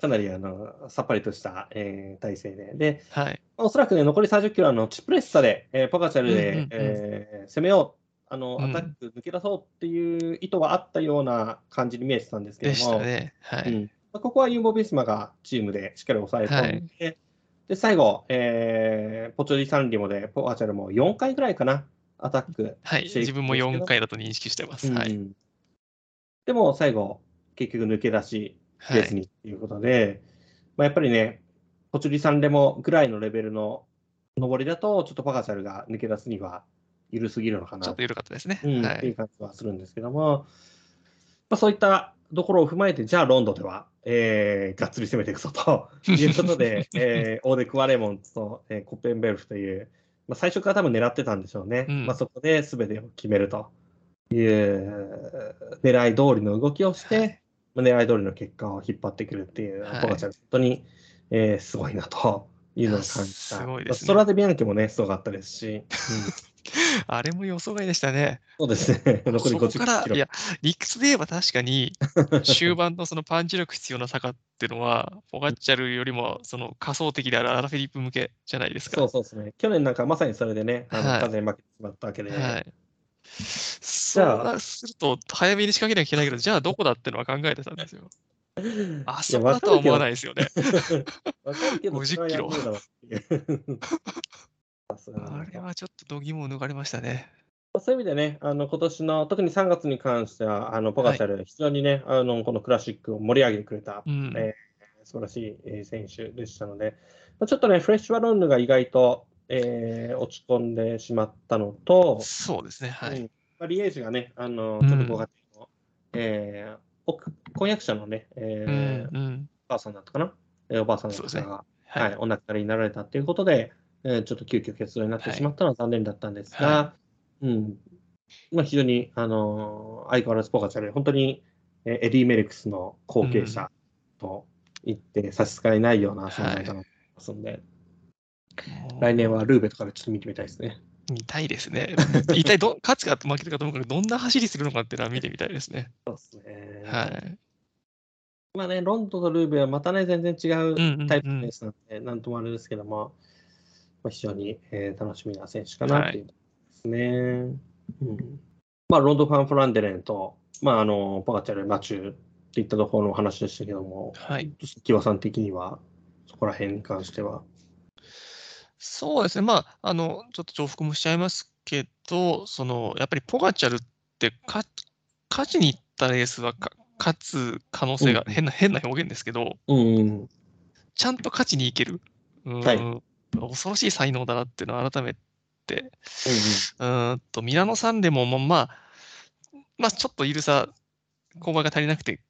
かなりあのさっぱりとした、えー体制で。で、はい。まあおそらくね、残り30キロはあのチプレッサで、えーポガチャルで、うんうんうんえー攻めよう、あのうんアタック抜け出そうっていう意図はあったような感じに見えてたんですけでども、ね。はい。うんまあここはユンボ・ビスマがチームでしっかり抑え込んで、で最後、えーポチョリ・サンリモでポガチャルも4回ぐらいかな、アタックはい。自分もんですけど4回だと認識してます。はい。うんでも最後、結局抜け出し、はい。別にっていうことで、まあ、やっぱりね、ポチュリさんでもぐらいのレベルの上りだと、ちょっとパガチャルが抜け出すには緩すぎるのかなちょっと緩かったですね。うんっていうはい。感じはするんですけども、まあ、そういったところを踏まえて、じゃあロンドンでは、えーがっつり攻めていくぞということで、<laughs> えーオーデ・クワレモンと、えーコッペンベルフという、まあ、最初から多分狙ってたんでしょうね。うん。まあ、そこで全てを決めると。いう狙い通りの動きをして、はい。まあ狙い通りの結果を引っ張ってくるっていう、はい。ポガチャル、本当に、えーすごいなというのを感じた。いやすごいですね。まあストラデビアンケもね、すごかったですし、う <laughs> ん <laughs> あれも予想外でしたね。そうですね、<laughs> 残りそこ50から、キロ。いや、理屈で言えば確かに、終盤のそのパンチ力必要な坂っていうのは、<laughs> ポガッチャルよりもその仮想的であるアラフィリップ向けじゃないですか。そうそうですね。去年なんかまさにそれでね、完全に負けてしまったわけで、はい。そうすると、早めに仕掛けなきゃいけないけど、じゃあどこだってのは考えてたんですよ。あそこだとは思わないですよね。わかるけど、50キロあれはちょっと度肝を抜かれましたね。そういう意味でね、あの今年の特に3月に関しては、あのポガチャル、非常にね、あのこのクラシックを盛り上げてくれた、うん。え素晴らしいえー選手でしたので、まあちょっとね、フレッシュバロンヌが意外と、えー落ち込んでしまったのと、そうですね。はい。うんまあ、リエージュがね、あのうんちょっとご家庭の、えー奥婚約者のね、えうーん。うん。お母さんだったかな、えーおばあさんだそうですねははいい、お亡くなりになられたということで、えーちょっと急遽決断になってしまったのは残念だったんですが、はうんまあ、非常に、あのー相変わらずポカチャル、本当に、えーエディ・メレクスの後継者と言って差し支えないような存在かなと思いますので、来年はルーベとかでちょっと見てみたいですね。見たいですね。一体ど、勝つか負けるかともかくどんな走りするのかっていうのは見てみたいですね。そうですね。はい。まあね、ロンドンとルーベはまたね、全然違んうタイプのレースなんで、なんともあれですけども、まあ、非常に、えー楽しみな選手かなっていうですね。うんまあ、ロンドン・ファン・フランデレンと、まあ、あのポガチャル、マチューっていったところの話でしたけども、はい。木和さん的には、そこら辺に関しては。そうですね。まあ、あの、ちょっと重複もしちゃいますけど、その、やっぱりポガチャルってか、勝ちに行ったレースはか勝つ可能性がうん変な、変な表現ですけど、うんうん、ちゃんと勝ちに行ける。うんはい恐ろしい才能だなっていうのを改めて、ううーんと、ミラノサンレモも、まあ、まあ、ちょっといるさ、勾配が足りなくて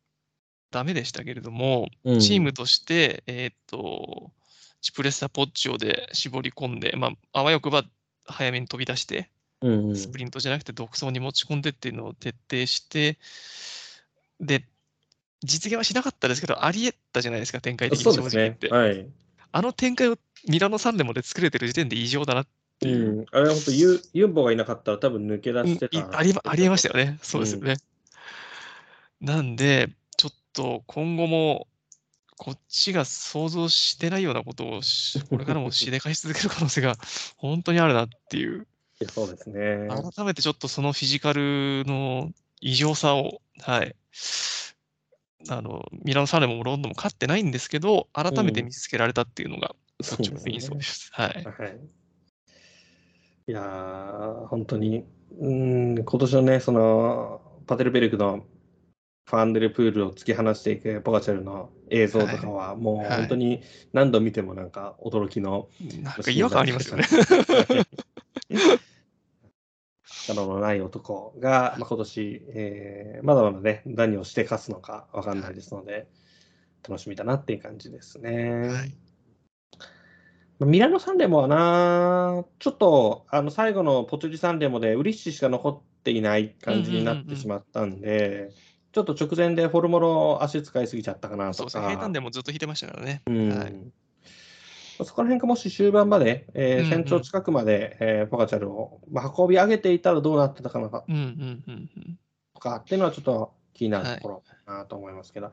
ダメでしたけれども、んうん、チームとして、えーっと、チプレッサ・ポッチオで絞り込んで、まあ、あわよくば早めに飛び出して、うんうん、スプリントじゃなくて独走に持ち込んでっていうのを徹底して、で、実現はしなかったですけど、ありえたじゃないですか、展開的にそうですね正直言って。。はい。あの展開をミラノサンレモで作れてる時点で異常だなっていう。うん、あれは本当ユ、ユンボがいなかったら多分抜け出してうん。ありまありえましたよね。そうですよね。なんで、ちょっと今後も、こっちが想像してないようなことをし、これからもしでかし続ける可能性が本当にあるなっていう、いやそうですね。改めてちょっとそのフィジカルの異常さを、はい。あの、ミラノサンレモもロンドンも勝ってないんですけど、改めて見つけられたっていうのが、そう率直な印象ねです。はい。はい。いやー、本当に、うーん、今年のね、その、パテルベルクのファンデルプールを突き放していくポガチャルの映像とかは、もうはい本当に何度見てもなんか驚きの、なんか違和感ありますよね。力のない男が、まあ、今年、えーまだまだね、何をして勝つのか分かんないですので、楽しみだなっていう感じですね。はいまあミラノサンレモはな、ちょっとあの最後のポチュリサンレモでウリッシュしか残っていない感じになってしまったんで、ちょっと直前でフォルモロ足使いすぎちゃったかなとか。そうですね。平坦でもずっと引いてましたからね。うんはいそこら辺がもし終盤まで、えー、うんうん先頭近くまで、えーポガチャルを、まあ、運び上げていたらどうなってたかなうんうんうんうん。とかっていうのはちょっと気になるところかなと思いますけど、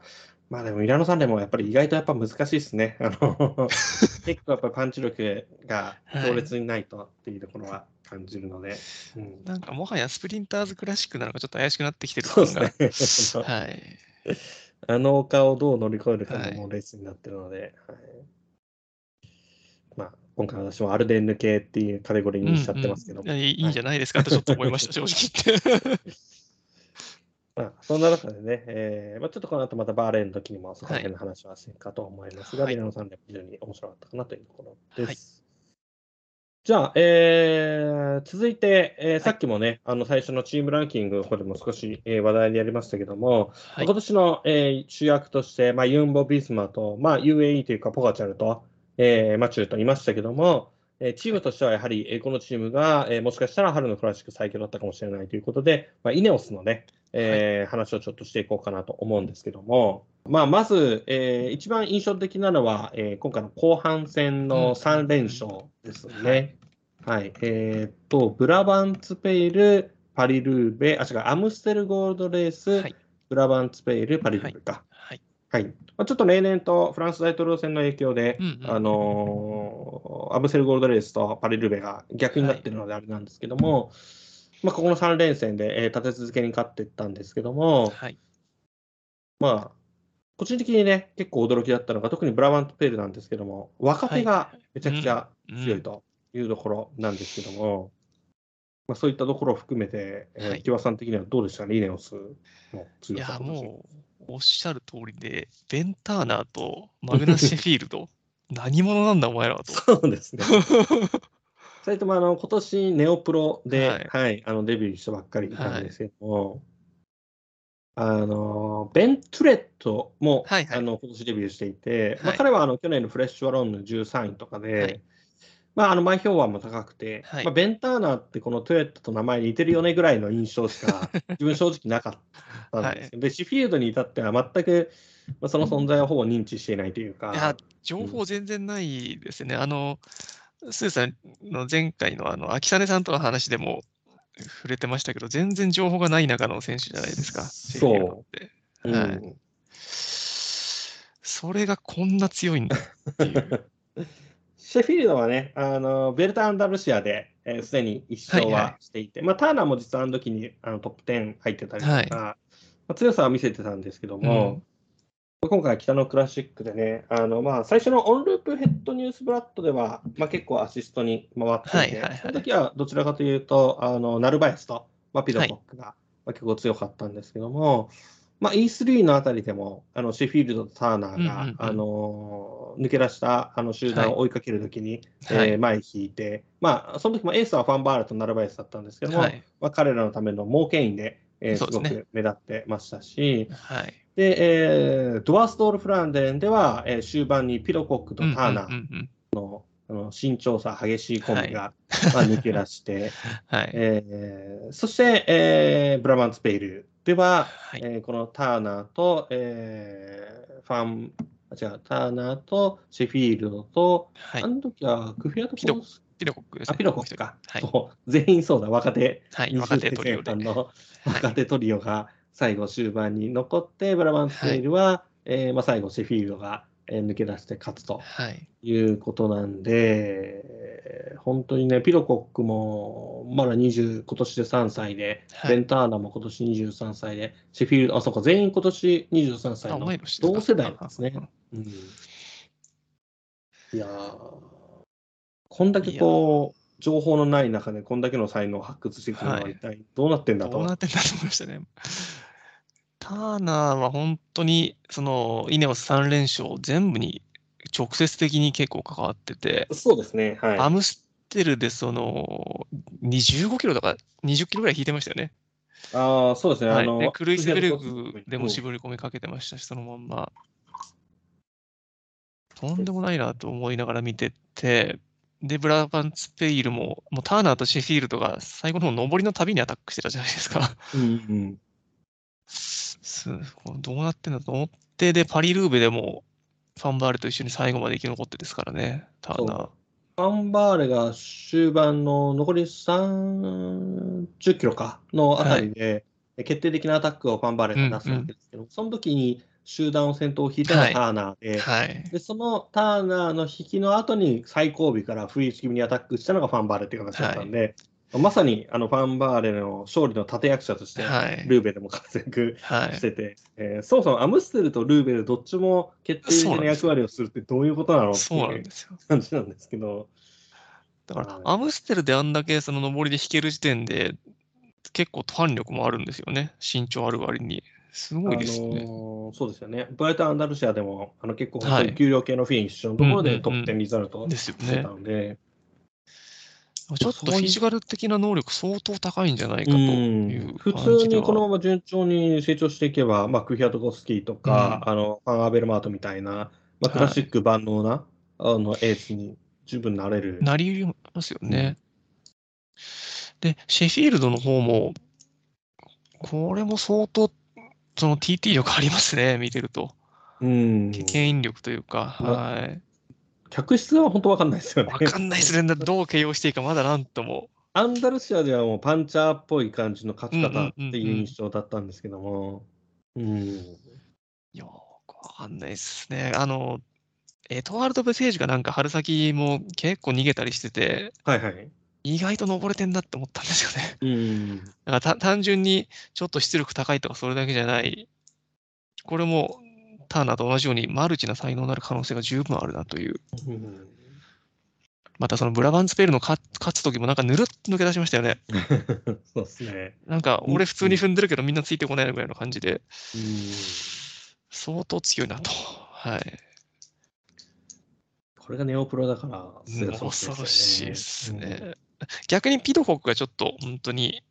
まあでもミラノサンデもやっぱり意外とやっぱ難しいですね。あの <laughs> 結構やっぱりパンチ力が強烈にないとっていうところは感じるので、うんなんかもはやスプリンターズクラシックなのかちょっと怪しくなってきてるそう。ですね。はい。あの丘をどう乗り越えるかもうレースになってるので、はいまあ、今回私もアルデンヌ系っていうカテゴリーにしちゃってますけども、うんうんいやいいいいんじゃないですかとちょっと思いました、正直言って。<laughs> まあ、そんな中でね、えーまあ、ちょっとこの後またバーレーンの時にもそこら辺の話はせんかと思いますが、はいミラノさんで非常に面白かったかなというところです。じゃあ、えー続いて、えーさっきもね、あの最初のチームランキングの方でも少し、えー話題にやりましたけども、はい今。年の、えー主役として、まあ、ユンボ・ビスマと、まあ、UAE というか、ポガチャルと、えーマチューといましたけども、えーチームとしてはやはり、えーこのチームが、えーもしかしたら春のクラシック最強だったかもしれないということで、まあ、イネオスのね、えー話をちょっとしていこうかなと思うんですけども、まあ、まず、えー一番印象的なのは、えー今回の後半戦の3連勝ですね。はい。えーっと、ブラバンツペイル、パリルーベ、あ、違う、アムステルゴールドレース、はいブラバンツペイル、パリルーベか。はい。はい。まあ、ちょっと例年とフランス大統領選の影響で、うんうんあのーアムステルゴールドレースとパリルーベが逆になってるのであれなんですけども、まあ、ここの3連戦で、えー立て続けに勝っていったんですけども、はい。まあ、個人的にね、結構驚きだったのが、特にブラバントペールなんですけども、若手がめちゃくちゃ強いというところなんですけども、まあ、そういったところを含めて、えーはい木場さん的にはどうでした？か、リネオスのい強さや、もう、おっしゃる通りで、ベン・ターナーとマグナス・シェフィールド、<laughs> 何者なんだ、お前らはと。そうですね。<laughs> それともあの今年ネオプロで、ははいいあのデビューしたばっかりなんですけども、あのベン・トゥレットも、はいはい。あの今年デビューしていて、まあ、はい。彼はあの去年のフレッシュワロンの13位とかで、はいまあ、あの前評判も高くて、はいまあ、ベン・ターナーってこのトゥレットと名前似てるよねぐらいの印象しか <laughs> 自分正直なかったんですけど、でシフィールドに至っては全く、まあ、その存在をほぼ認知していないというか。いや、情報全然ないですね。あの、スーさんの前回のあの秋雨さんとの話でも触れてましたけど、全然情報がない中の選手じゃないですか、シェフィールドって。うんはいそれがこんな強いんだっていう。<laughs> シェフィールドはね、あのベルタ・アンダルシアで、す、え、で、に一勝はいははしていて、まあ、ターナーも実はあの時にあのトップ10入ってたりとか、はい。まあ、強さは見せてたんですけども、今回、北のクラシックでね、あのまあ、最初のオンループヘッドニュースブラッドでは、まあ、結構アシストに回っていて、はいはいはい。その時はどちらかというと、あのナルバエスと、まあ、ピドコックが、まあ、結構強かったんですけども、まあ、E3 のあたりでも、あのシェフィールドとターナーが、うんうんうん。あの抜け出したあの集団を追いかけるときに、はい。えー前引いて、まあ、その時もエースはファンバーレとナルバエスだったんですけども、はい。まあ、彼らのための猛牽引で、えーすごく目立ってましたし、はい。で、えードワーストール・フランデンでは、えー終盤にピロコックとターナー、うんうんうんうんあの身長差激しいコンビが、まあ、抜け出して、<laughs> はい。えーそして、えーブラバンツペイルでは、はいえーこのターナーと、えーファン、あ違う、ターナーとシェフィールドと、はいあ。の時はグフィアとピロピロコックですあね。ピロコックか、はい。そう全員そうだ、若手、はい。若手トリオで。のはい若手トリオが最後終盤に残って、ブラバンツペイルは、えーまあ、最後シェフィールドが、えー抜け出して勝つと。はい。いうことなんで、本当にね、ピロコックもまだ20、今年で3歳で、はいベンターナも今年23歳で、シェフィールド、あ、そうか、全員今年23歳あ、の同世代なんですね。うん、いやー、こんだけこう、情報のない中で、こんだけの才能を発掘してくるのははい一体どうなってんだと。どうなってんだと思いましたね。ターナーは本当に、その、イネオス3連勝全部に直接的に結構関わってて、そうですね、はい。アムステルでその、25キロとか20キロぐらい引いてましたよね。ああ、そうですね。はい。あので、クルイスベルグでもうん絞り込みかけてましたし、そのまんま。とんでもないなと思いながら見てて、で、ブラバンツペイルも、もうターナーとシェフィールドが最後の上りの旅にアタックしてたじゃないですか。うんうん。すどうなってんだと思って、で、パリルーベでも、ファンバーレと一緒に最後まで生き残ってですからね、ターナー。ファンバーレが終盤の残り30キロかのあたりで、決定的なアタックをファンバーレが出すわけですけど、その時に集団を先頭を引いたのがターナーで、はい。でそのターナーの引きの後に最後尾からフリーチ気味にアタックしたのがファンバーレっていう形だったんで、まさにあのファンバーレの勝利の立役者として、はい。ルーベルも活躍はいし。てて、えーそもそもアムステルとルーベルどっちも決定的な役割をするってどういうことなのってそうなんいうですよ。感じなんですけど、だからはい、アムステルであんだけその上りで弾ける時点で、結構ファン力もあるんですよね。身長ある割に。すごいですよね。あのーそうですよね。ブライト・アンダルシアでも、あの結構給料系のフィニッシュのところでトップ10リザルトですよねしてた。ので、ちょっとフィジカル的な能力相当高いんじゃないかとういんう普。通にこのまま順調に成長していけば、まあ、クヒアトコスキーとか、うあのファン・アベルマートみたいな、まあ、クラシック万能な、あのエースに十分なれる。なりますよね。で、シェフィールドの方も、これも相当、その TT 力ありますね、見てると。うん、牽引力というか、うんはい。客室は本当わかんないですよね。わかんないですね。どう形容していいか、まだなんとも。アンダルシアではもうパンチャーっぽい感じの勝ち方っていう印象だったんですけども。うん。よくわかんないですね。あの、エトワールド・ベセージがなんか春先も結構逃げたりしてて、はいはい。意外と登れてんだって思ったんですよね。うん。だからた単純にちょっと出力高いとかそれだけじゃない、これもターナーと同じようにマルチな才能になる可能性が十分あるなという。うんまたそのブラバンスペルの勝勝つ時もなんかぬるっと抜け出しましたよね。<laughs> そうですね。なんか俺普通に踏んでるけどみんなついてこないぐらいの感じで、うん。相当強いなと。はい。これがネオプロだから恐ろしいですうんね。逆にピドホックがちょっと本当に、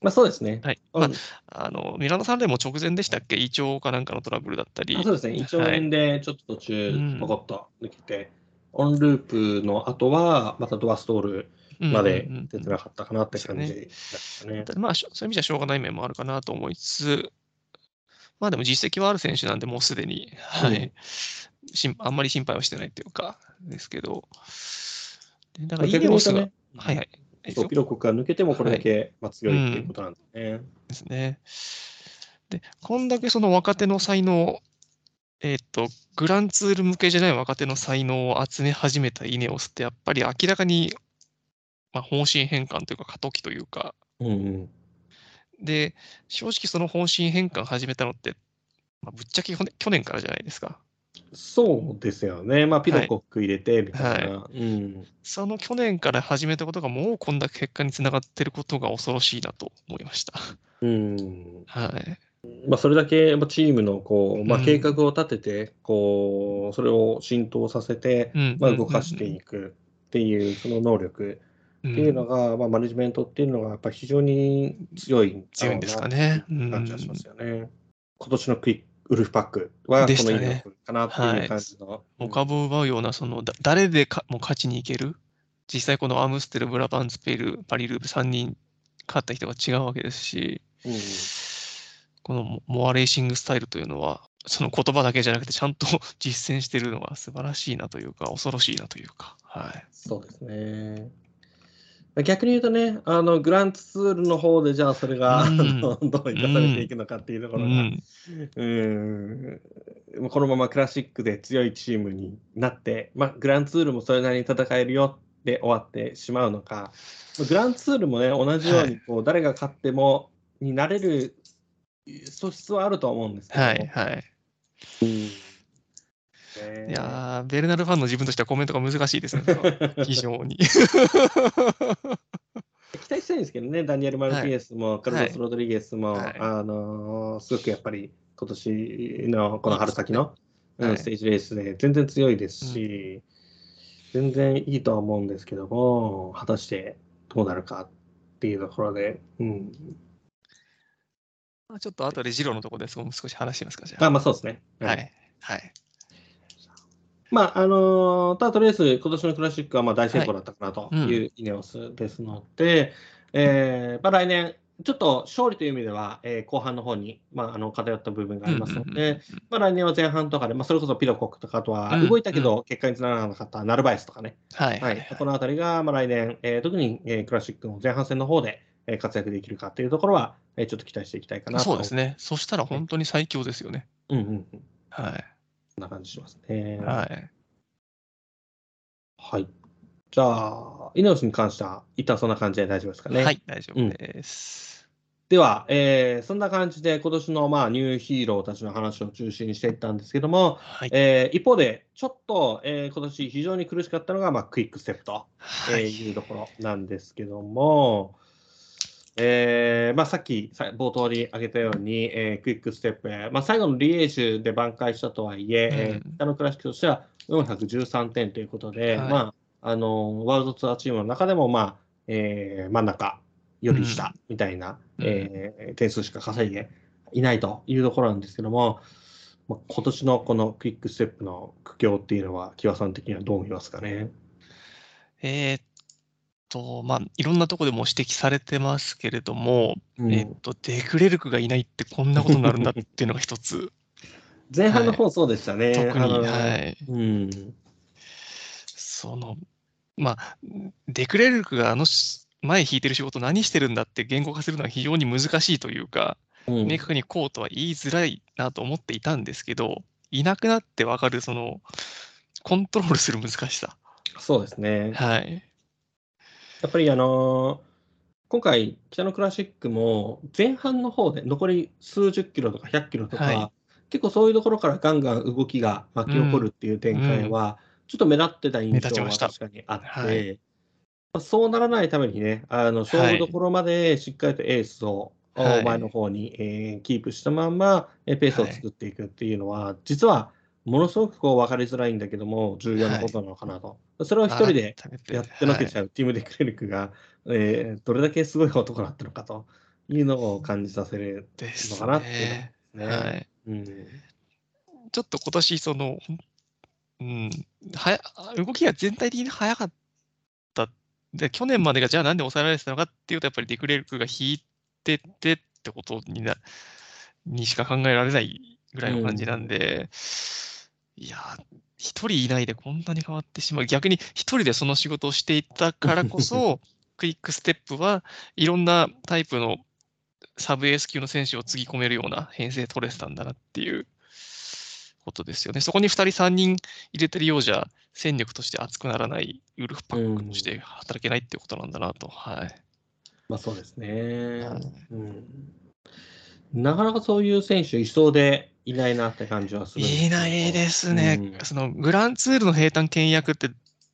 まあそうですね。はい。うん。まあ、あの、ミラノサンレーも直前でしたっけ？胃腸かなんかのトラブルだったり。あ、そうですね。一応円でちょっと途中うん。ポコッと抜けて、オンループの後はまたドアストールまでうんうんうん。出てなかったかなって感じでしたね。まあ、そういう意味じゃしょうがない面もあるかなと思いつつ、まあでも実績はある選手なんで、もうすでに、はうん。い、しんあんまり心配はしてないっていうか、ですけど、でだかまあらイネオスが、、はいはい、そうよピロコクが抜けてもこれだけまあ強いっていうことなんですね。ですね。で、こんだけその若手の才能、えっ、と、グランツール向けじゃない若手の才能を集め始めたイネオスって、やっぱり明らかに、まあ、方針変換というか、過渡期というか、うんうん。で、正直その方針変換始めたのって、まあ、ぶっちゃけ去年からじゃないですか。そうですよね。まあピロコク入れてみたいな。うん。その去年から始めたことがもうこんだけ結果につながってることが恐ろしいなと思いました。うん。はい。まあ、それだけまあチームのこう、まあ、うん計画を立てて、こうそれを浸透させて、うんまあ、動かしていくっていうその能力っっていうのが、まあ、マネジメントっていうのがやっぱり非常に強い強いんですかね。うん感じがしますよね。今年のクイックウルフパックはこのでしたね威力かなっていう感じの。お株を奪うような、そのだ誰でかもう勝ちにいける実際このアムステル、ブラバンスペル、パリループ3人勝った人が違うわけですし、うんこのモモアレーシングスタイルというのは、その言葉だけじゃなくてちゃんと <laughs> 実践してるのが素晴らしいなというか、恐ろしいなというか、はい。そうですね。逆に言うとね、あのグランツールの方でじゃあそれが、うん。どう生かされていくのかっていうところが、うん、うん。このままクラシックで強いチームになって、まあ、グランツールもそれなりに戦えるよって終わってしまうのか、グランツールもね、同じようにこう、誰が勝ってもになれる素質はあると思うんですけど、はい、はい。うんねいやー、ベルナルファンの自分としてはコメントが難しいですね、<laughs> 非常に。<laughs> 期待したいんですけどね、ダニエル・マルティネスも、カルロス・ロドリゲスも、はいあのーすごくやっぱり今年のこの春先の、ステージレースで全然強いですし、全然いいとは思うんですけども、果たしてどうなるかっていうところで、うん、まあちょっと後でジローのところで少し話しますか、じゃあ。あまあそうですね。はい。はい。まあ、あのーただとりあえず今年のクラシックはまあ大成功だったかなとはいうんいうイネオスですので、えーまあ、来年、ちょっと勝利という意味では、えー後半の方に、まあ、あの偏った部分がありますのうんうんうんで、まあ、来年は前半とかで、まあ、それこそピロコックとか、あとはうん動いたけど結果につながらなかったナルバエスとかね、はい。はい、このあたりが、まあ、来年、えー特に、えークラシックの前半戦の方で、えー活躍できるかというところは、えーちょっと期待していきたいかなと。そうです。ね。そしたら本当に最強ですよね。うんうんうん。はい。そんな感じしますね。はい。はい。じゃあ、猪に関しては、一旦そんな感じで大丈夫ですかね。はい、大丈夫です。では、えーそんな感じで、今年のまあニューヒーローたちの話を中心にしていったんですけども、はい。えー一方で、ちょっと、えー今年非常に苦しかったのが、まあ、クイックステップと、えーはい。いうところなんですけども、えーまあ、さっきさ冒頭に挙げたように、えークイックステップ、まあ、最後のリエージュで挽回したとはいえ、えーうん。北のクラシックとしては413点ということで、はい。まあ、あのワールドツアーチームの中でも、まあえー真ん中より下みたいな、うん。えー点数しか稼いでいないというところなんですけども、まあ、今年のこのクイックステップの苦境っていうのは、木和さん的にはどう見ますかね？えーっと、まあ、いろんなところでも指摘されてますけれども、うんえーっと、デクレルクがいないってこんなことになるんだっていうのが一つ。<laughs> 前半の方そうでしたね。特に、あのはい。うん。その、まあ、デクレルクがあのし前引いてる仕事何してるんだって言語化するのは非常に難しいというか、うん明確にこうとは言いづらいなと思っていたんですけど、いなくなってわかる、その、コントロールする難しさ。そうですね。はい。やっぱりあのー今回、北のクラシックも前半の方で残り数十キロとか100キロとか、はい。結構そういうところからガンガン動きが巻き起こるっていう展開は、ちょっと目立ってた印象は確かにあって、はい。まあそうならないためにね、あの勝負どころまでしっかりとエースをはい。前の方に、えーキープしたまんま、えーペースを作っていくっていうのは、実はものすごくこう分かりづらいんだけども、重要なことなのかなと。それを一人でやってのけちはいゃうティム・デクレルクが、えーどれだけすごい男だったのかというのを感じさせるのかなっていうね。ね。はい。うんちょっと今年、その、うん、はや動きが全体的に速かった。で、去年までがじゃあなんで抑えられてたのかっていうと、やっぱりデクレルクが引いててってことにな、にしか考えられないぐらいの感じなんで、いや、一人いないでこんなに変わってしまう。逆に一人でその仕事をしていたからこそ、<laughs> クイックステップはいろんなタイプのサブエース級の選手をつぎ込めるような編成取れてたんだなっていうことですよね。そこに2人、3人入れてるようじゃ戦力として熱くならないウルフパックとして働けないっていうことなんだなと。はい。まあそうですね、はいうん。なかなかそういう選手いそうでいないなって感じはするいないですね。うんそのグランツールの平坦倹約って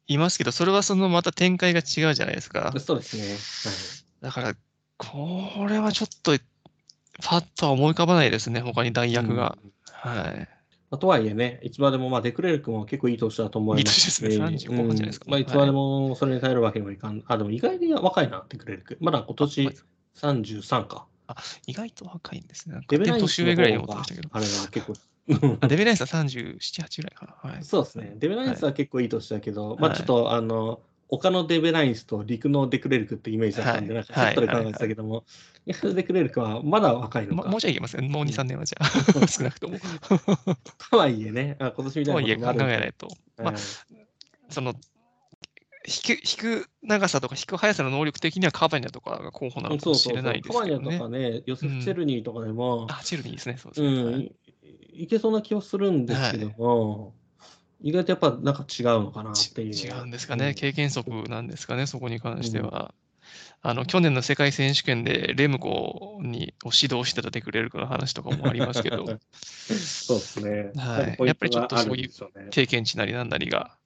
いますけど、それはそのまた展開が違うじゃないですか。そうですね。だから、これはちょっとパッとは思い浮かばないですね、他に代はい役が。うんはい。まあとはいえね、いつまでも、まあ、デクレルクも結構いい年だと思いますし。いい年ですね35じゃないですかうんまあ、いつまでもそれに耐えるわけにもいかん。あ、でも意外に若いな、デクレルク。まだ今年33か。意外と若いんですね。なんかデベラインスの年上ぐらい思ってましたけど。あれは結構。あデベラインスは37、8ぐらいかな。はい。そうですね。デベラインスは結構いい年だけど、まあはいちょっと、あの、丘のデベラインスと陸のデクレルクってイメージだったんで、はいなんかセットで考えてたけども、いやデクレルクはまだ若いのか。ももうちょいいけますね。もう2、3年はじゃあ、少なくとも。<laughs> とはいえね、あ今年みたといなはいえ考えないと。まあはいその、引く、引く長さとか引く速さの能力的にはカバニャとかが候補なのかもしそうそうそう。れないですカバニャけどね。とかね、ヨセフ・チェルニーとかでも、あ、チェルニーですね。そうですうね。はいん、いいけそうな気はするんですけども、意外とやっぱなんか違うのかなっていう。ち違うんですかね、経験則なんですかね、そこに関しては。あの去年の世界選手権でレムコにを指導してたデクレルクの話とかもありますけど、<laughs> そうですね。はいやっぱりちょっとそういう経験値なりなんなりがうん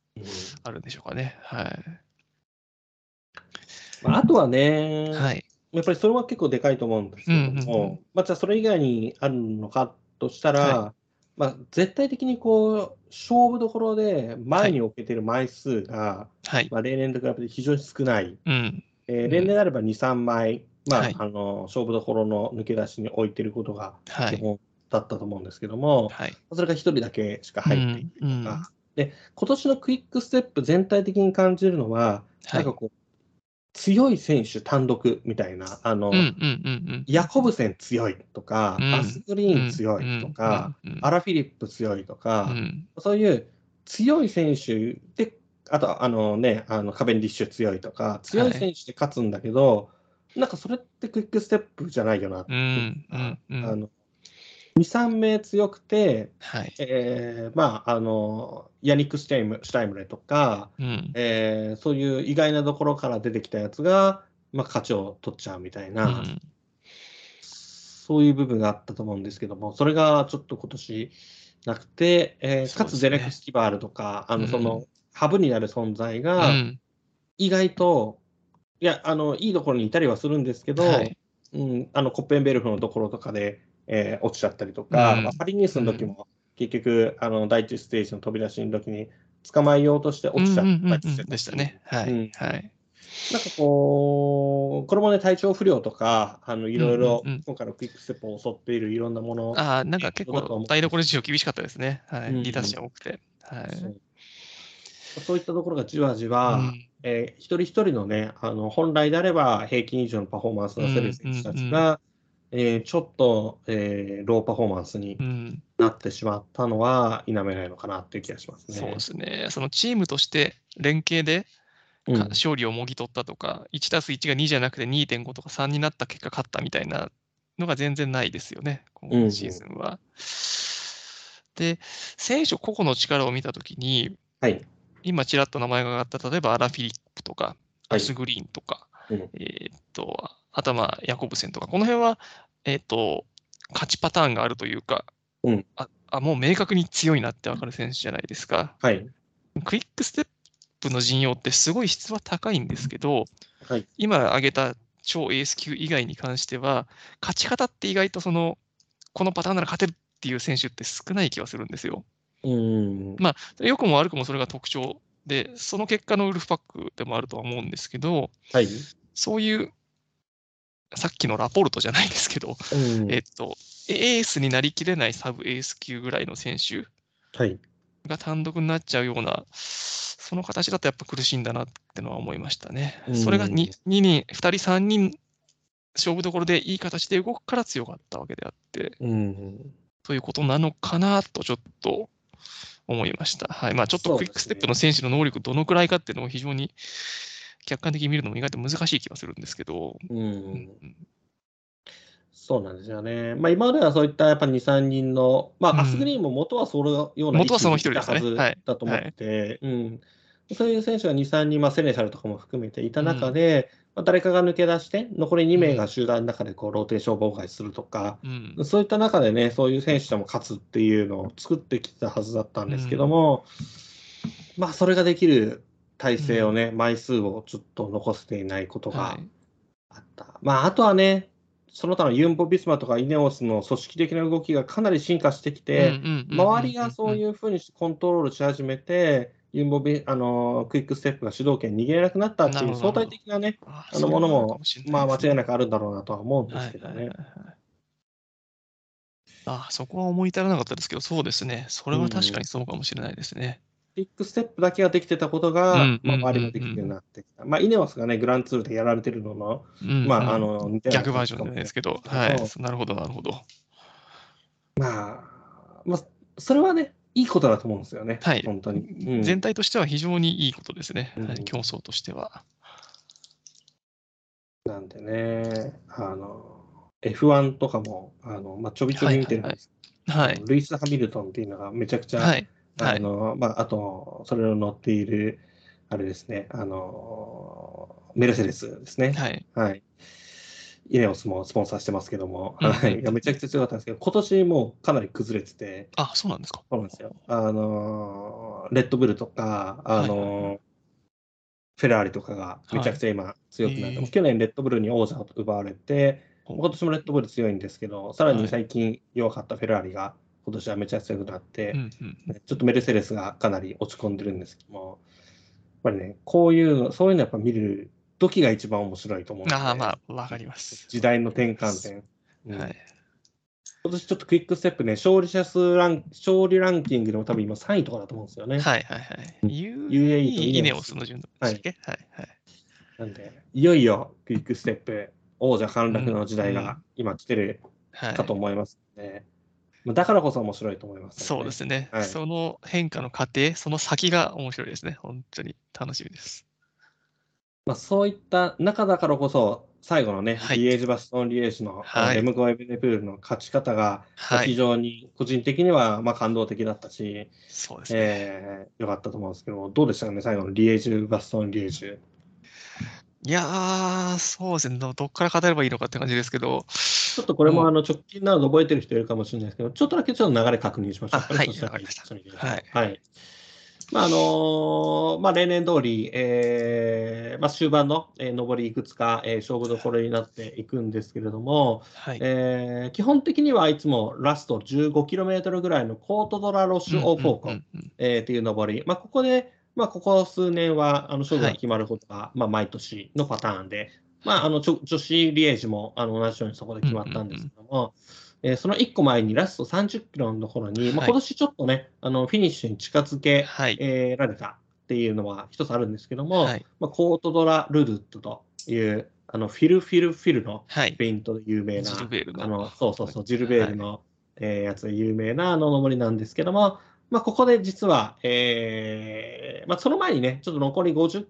あるんでしょうかね。はい。まああとはね、はい。やっぱりそれは結構でかいと思うんですけども、うんうんうんまあ、じゃあそれ以外にあるのかとしたら、はまあ、絶対的にこう勝負どころで前に置けてる枚数が、はい。まあ、例年と比べて非常に少ない。うん。えーうん例年であれば2、3枚、まあはいあの勝負どころの抜け出しに置いてることがはい。基本だったと思うんですけども、はい。それが1人だけしか入っていないとか、うんうんで今年のクイックステップ全体的に感じるのは、はい。なんか。こう強い選手単独みたいな、あの、うんうんうんヤコブセン強いとか、うん。アスグリーン強いとか、うんうんアラ・フィリップ強いとか、うん。そういう強い選手で、あと、あのね、あのカベンディッシュ強いとか、強い選手で勝つんだけど、なんかそれってクイックステップじゃないよなってういうんうんうん。あの2、3名強くて、はい。えーまあ、あのヤニック・シュタイムシュタイムレとか、うん。えーそういう意外なところから出てきたやつが、まあ、勝ちを取っちゃうみたいな、うん。そういう部分があったと思うんですけども、それがちょっと今年なくて、えーかつゼレク・スキバールとか、あのうん。そのハブになる存在うが、ん。意外と、いやあの、いいところにいたりはするんですけど、はい。うん、あのコッペンベルフのところとかで、えー落ちちゃったりとか、うんまあパリニュースの時も、結局、あの第一ステージの飛び出しの時に捕まえようとして落ちちゃったりしてたね。はい。うんはい。なんかこう、これもね、体調不良とか、あのいろいろうんうんうん、今回のクイックステップを襲っているいろんなもの、ああ、なんか結構台所事情厳しかったですね。はい。うんリーダーシー多くて。はい。そうそういったところがじわじわ、うんえー一人一人のね、あの本来であれば平均以上のパフォーマンスを出せる選手たちが、えーちょっと、えーローパフォーマンスにうんなってしまったのは否めないのかなっていう気がしますね。そうですね。そのチームとして連携で勝利をもぎ取ったとか、1たす1が2じゃなくて2.5とか3になった結果勝ったみたいなのが全然ないですよね、うん今シーズンは。で、選手個々の力を見たときに、はい。今ちらっと名前が挙がった、例えばアラ・フィリップとか、はいアスグリーンとか、うんえーっと、あとはまあヤコブセンとか、この辺は、えーっと、勝ちパターンがあるというか、うんああもう明確に強いなって分かる選手じゃないですか。はい。クイックステップの陣容ってすごい質は高いんですけど、はい今挙げた超エース級以外に関しては、勝ち方って意外とその、このパターンなら勝てるっていう選手って少ない気がするんですよ。うん。ま良くも悪くもそれが特徴で、その結果のウルフパックでもあるとは思うんですけど、はい。そういう、さっきのラポルトじゃないですけど、うんえっと、エースになりきれないサブエース級ぐらいの選手はい。が単独になっちゃうような、その形だとやっぱ苦しいんだなってのは思いましたね。うんそれが 2, 2人、2人、3人、勝負どころでいい形で動くから強かったわけであって、うん。ということなのかなとちょっと思いました。はい。まあちょっとクイックステップの選手の能力どのくらいかっていうのを非常に客観的に見るのも意外と難しい気はするんですけど、う。うん。んそうなんですよね。まあ、今まではそういったやっぱ2、3人の、まうん。あ、アスグリーンも元はそのような元はその一人ですね。位置にい。たはずだと思って、うん、そういう選手が2、3人、まあ、セネシャルとかも含めていた中で、まあ、誰かが抜け出して、残り2名が集団の中でこうローテーション妨害するとか、うん。そういった中でね、そういう選手でも勝つっていうのを作ってきたはずだったんですけども、まあ、それができる体制をね、枚数をちょっと残せていないことがはいあった。まあ、あとはね、その他のユンボ・ビスマとかイネオスの組織的な動きがかなり進化してきて、周りがそういうふうにコントロールし始めて、ユンボビあのクイックステップが主導権握れなくなったっていう相対的なね、ああのものも、まあ間違いなくくあるんだろうなとは思うんではいすけどねはいはいはい。あそこは思い至らなかったですけど、そうですね。それは確かにそうかもしれないですね。クイックステップだけができてたことが、うんまあ、うん周りもできるようになってきた。まあ、イネオスがね、グランツールでやられてるのの、うんまあ、あうんの、逆バージョンですけど、はい。なるほど、なるほど。まあ、まあ、それはね、いいことだと思うんですよね。はい本当に。うん全体としては非常にいいことですね。競争としては。なんでね、あの、F1 とかも、あの、まあ、ちょびちょび見てるんですけど、はい。ルイス・ハミルトンっていうのがめちゃくちゃ、はい。はい。あの、まあ、あと、それを乗っている、あれですね、あの、メルセデスですね。はい。はい。イネオスもスポンサーしてますけども、うんはい。めちゃくちゃ強かったんですけど、今年もうかなり崩れてて、あ、そうなんですか。そうなんですよ。あの、レッドブルとか、あの、フェラーリとかがめちゃくちゃ今強くなって、へー去年レッドブルに王座を奪われて、今年もレッドブル強いんですけど、さらはいに最近弱かったフェラーリが今年はめちゃくちゃ強くなって、うんうんちょっとメルセデスがかなり落ち込んでるんですけども、やっぱりね、こういうの、そういうのやっぱ見る時が一番面白いと思うんで、ああ、まあ、わかります。時代の転換点。うんはい。今年ちょっとクイックステップね、勝利者数ラン、勝利ランキングでも多分今3位とかだと思うんですよね。はいはいはい。UAE と UAE イネオスの順番はいはい。なんで、いよいよクイックステップ、王者陥落の時代が今来てるはいかと思いますね。まあだからこそ面白いと思います、そうですね、はいその変化の過程、その先が面白いですね。本当に楽しみです。まあ、そういった中だからこそ、最後のね、はいリエージ・バストン・リエージの、はいレムコ・エベネプールの勝ち方が、まあ非はい。常に個人的にはまあ感動的だったし、そうですね。えー、よかったと思うんですけど、どうでしたかね、最後のリエージュ・バストン・リエージュ。いやー、そうですね。どどっから語ればいいのかって感じですけど、ちょっとこれもあの直近なので覚えてる人いるかもしれないですけど、ちょっとだけちょっと流れ確認しましょうかはいわかりました。はい。はい。まああのーまあ、例年通り、えーまあ、終盤の、えー上りいくつか、えー勝負どころになっていくんですけれども、はい。えー基本的にはいつもラスト 15km ぐらいのコートドラロッシュ・オー・フォーコン、うんうんうんえーっていう上り、まあ、ここで、まあ、ここ数年はあの勝負がはい。決まることが、まあ、毎年のパターンで、まあ、あのちょ女子リエージもあの同じようにそこで決まったんですけども、えーその1個前にラスト30キロのところに、まあ、はい今年ちょっとね、あのフィニッシュに近づけ、はい。えーられたっていうのは一つあるんですけども、はい。まあ、コートドラ・ルルットというあのフィル・フィル・フィルのはい。ペイントで有名な、ジルベールのあのそうそうそう、ジルベールの、えーやつで有名なあの登りなんですけども、まあ、ここで実は、えーまあ、その前にね、ちょっと残り50、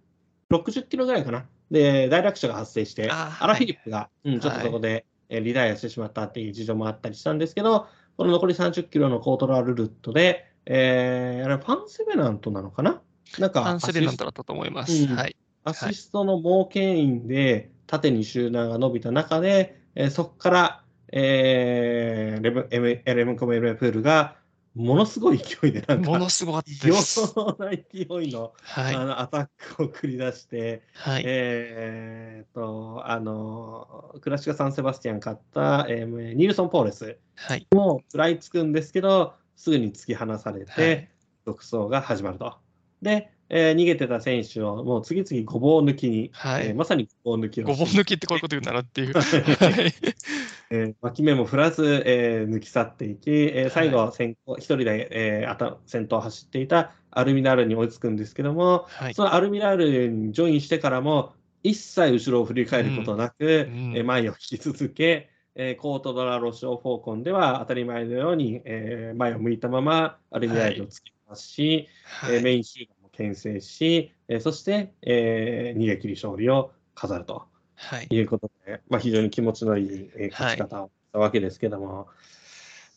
60キロぐらいかな、で、大落車が発生して、アラ・フィリップが、うん、ちょっとそこで、えーリタイアしてしまったっていう事情もあったりしたんですけど、この残り30キロのコートラルルットで、えーあれ、ファン・セベナントなのかな？なんか、アンセレナントだったと思います。うんはい。アシストの猛牽引で縦に集団が伸びた中で、えーそこから、えーレムエムエレムコメエルプールがものすごい勢いで、なんか、ものすごかった異です。様な勢いの,、はい。あのアタックを繰り出して、はい。えーっとあのクラシカ・サンセバスティアン勝った、えーニルソン・ポーレスはい。も食らいつくんですけど、すぐに突き放されて、はい独走が始まると。で、えー逃げてた選手をもう次々ごぼう抜きに、はいえーまさにごぼう抜きをごぼう抜きってこういうこと言うなっていう。<laughs> えー脇目も振らず、えー抜き去っていき、えー最後は先行一人で、えーあた先頭を走っていたアルミナールに追いつくんですけども、はい。そのアルミナールにジョインしてからも、一切後ろを振り返ることなく、うんえー前を引き続け、えーコートドラロショーフォーコンでは当たり前のように、えー前を向いたままアルミナールをつけますし、はい。えーメイン集団も牽制し、えーそして、えー逃げ切り勝利を飾るとはい。いうことで、まあ、非常に気持ちのいい、えー勝ち方をしたわけですけども、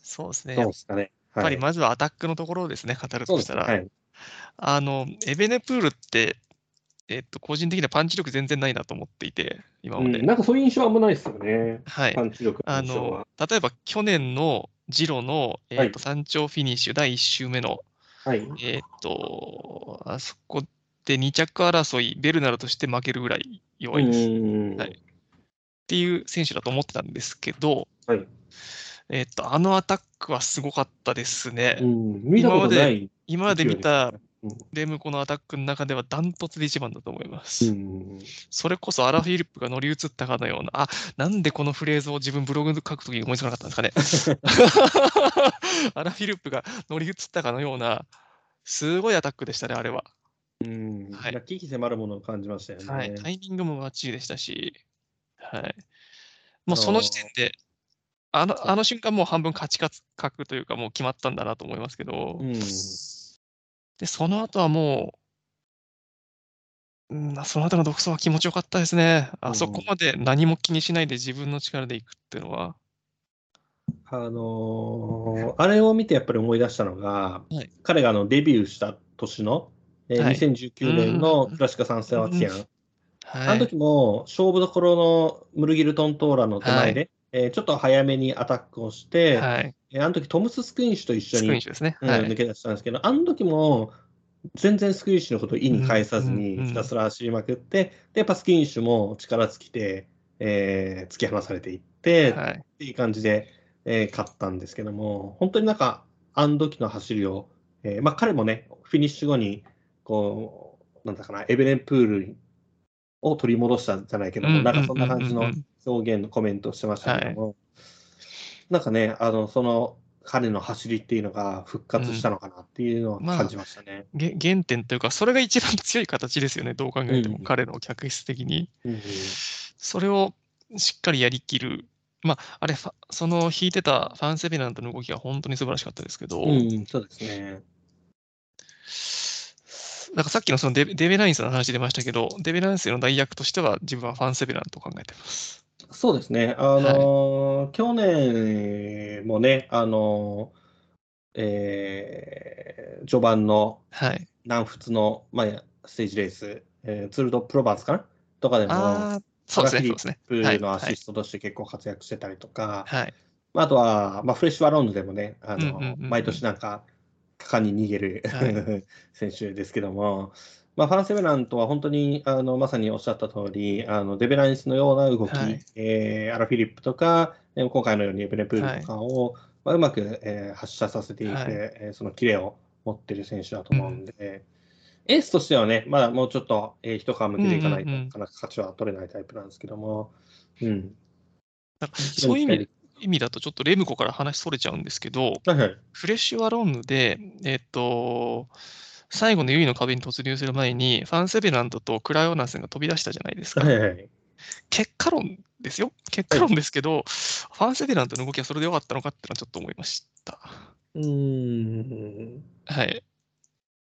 そうですね。どうやっですかね。ぱりはいまずはアタックのところをですね、語るとしたら、ねはいあの、エベネプールって、えっと、個人的にはパンチ力全然ないなと思っていて、今まで。うんなんかそういう印象はあんまないですよね。はいパ。ンチ力のあの。、例えば去年のジロの、えはいっと山頂フィニッシュ第1周目の、はい。えっと、あそこで2着争い、ベルナルとして負けるぐらい弱いです。はいていう選手だと思ってたんですけど、はいえっと、あのアタックはすごかったですね。うん見たことない今まで見たうんレムコのアタックの中ではダントツで一番だと思います。うんそれこそアラ・フィリップが乗り移ったかのような、あなんでこのフレーズを自分ブログで書くときに思いつかなかったんですかね。<laughs> <laughs> アラ・フィリップが乗り移ったかのような、すごいアタックでしたね、あれは。うんはい危機迫るものを感じましたよね。はい、タイミングもバッチリでしたし、はい。もうその時点で、あのあの瞬間もう半分勝ち確というか、もう決まったんだなと思いますけど、うんで、その後はもう、うん、その後の独走は気持ちよかったですね。あそこまで何も気にしないで自分の力でいくっていうのは、あのーあれを見てやっぱり思い出したのが、はい彼があのデビューした年の、えーはい2019年のうんクラシカ・サンセバティアン、はい。あの時も勝負どころのムルギルトン・トーラの手前で、えーちょっと早めにアタックをして、はい。えーあの時トムス・スクインシュと一緒にはい。抜け出したんですけど、あの時も全然スクインシュのことを意に介さずうんうんうんにひたすら走りまくって、で、やっぱスクインシュも力尽きて、えー突き放されていって、はい。っていう感じで、えー勝ったんですけども、本当になんか、あの時の走りを、えーまあ、彼もね、フィニッシュ後に、こう、なんだかな、エベレンプールを取り戻したじゃないけども、うんなんかそんな感じのうんうんうん表現のコメントをしてましたけども、なんかね、あの、その、彼の走りっていうのが復活したのかなっていうのを感じましたね。げ原点というか、それが一番強い形ですよね、どう考えても、うん彼の客室的に。うんそれをしっかりやりきる。まあ、あれ、その弾いてたファン・セビラントの動きが本当に素晴らしかったですけど、うん、そうですね。なんかさっきのそのデベデベラインスの話出ましたけど、デベラインスの代役としては自分はファン・セビラントを考えてます。そうですね。あのー去年もね、あのーえー序盤のはい。南仏の、まあ、ステージレース、えーツール・ド・プロバンスかな？とかでも、そうですね、そうですね。プはい。ーのアシストとして結構活躍してたりとか、はい。まああとは、まあ、フレッシュ・ワロンドでもね、あのうんうんうんうん。毎年なんか、果敢に逃げる、は <laughs> 選手ですけども、まあ、ファン・セベラントは本当にあのまさにおっしゃった通り、あのデベランスのような動き、はい。えーアラ・フィリップとか、えー今回のようにエベネプールとかを、まあ、うまく、えー発射させていて、はい。えーそのキレを持ってる選手だと思うんで、エースとしてはね、まだもうちょっと、えー一皮向けていかないと、なかなか勝ちは取れないタイプなんですけども、うん。なんかそういう意味意味だと、ちょっとレムコから話それちゃうんですけど、はいはい。フレッシュワロンヌで、えっと、最後の優位の壁に突入する前に、ファン・セベラントとクライオナスが飛び出したじゃないですか。はいはい。結果論ですよ。結果論ですけど、ファン・セベラントの動きはそれでよかったのかっていうのはちょっと思いました。うーん。はい。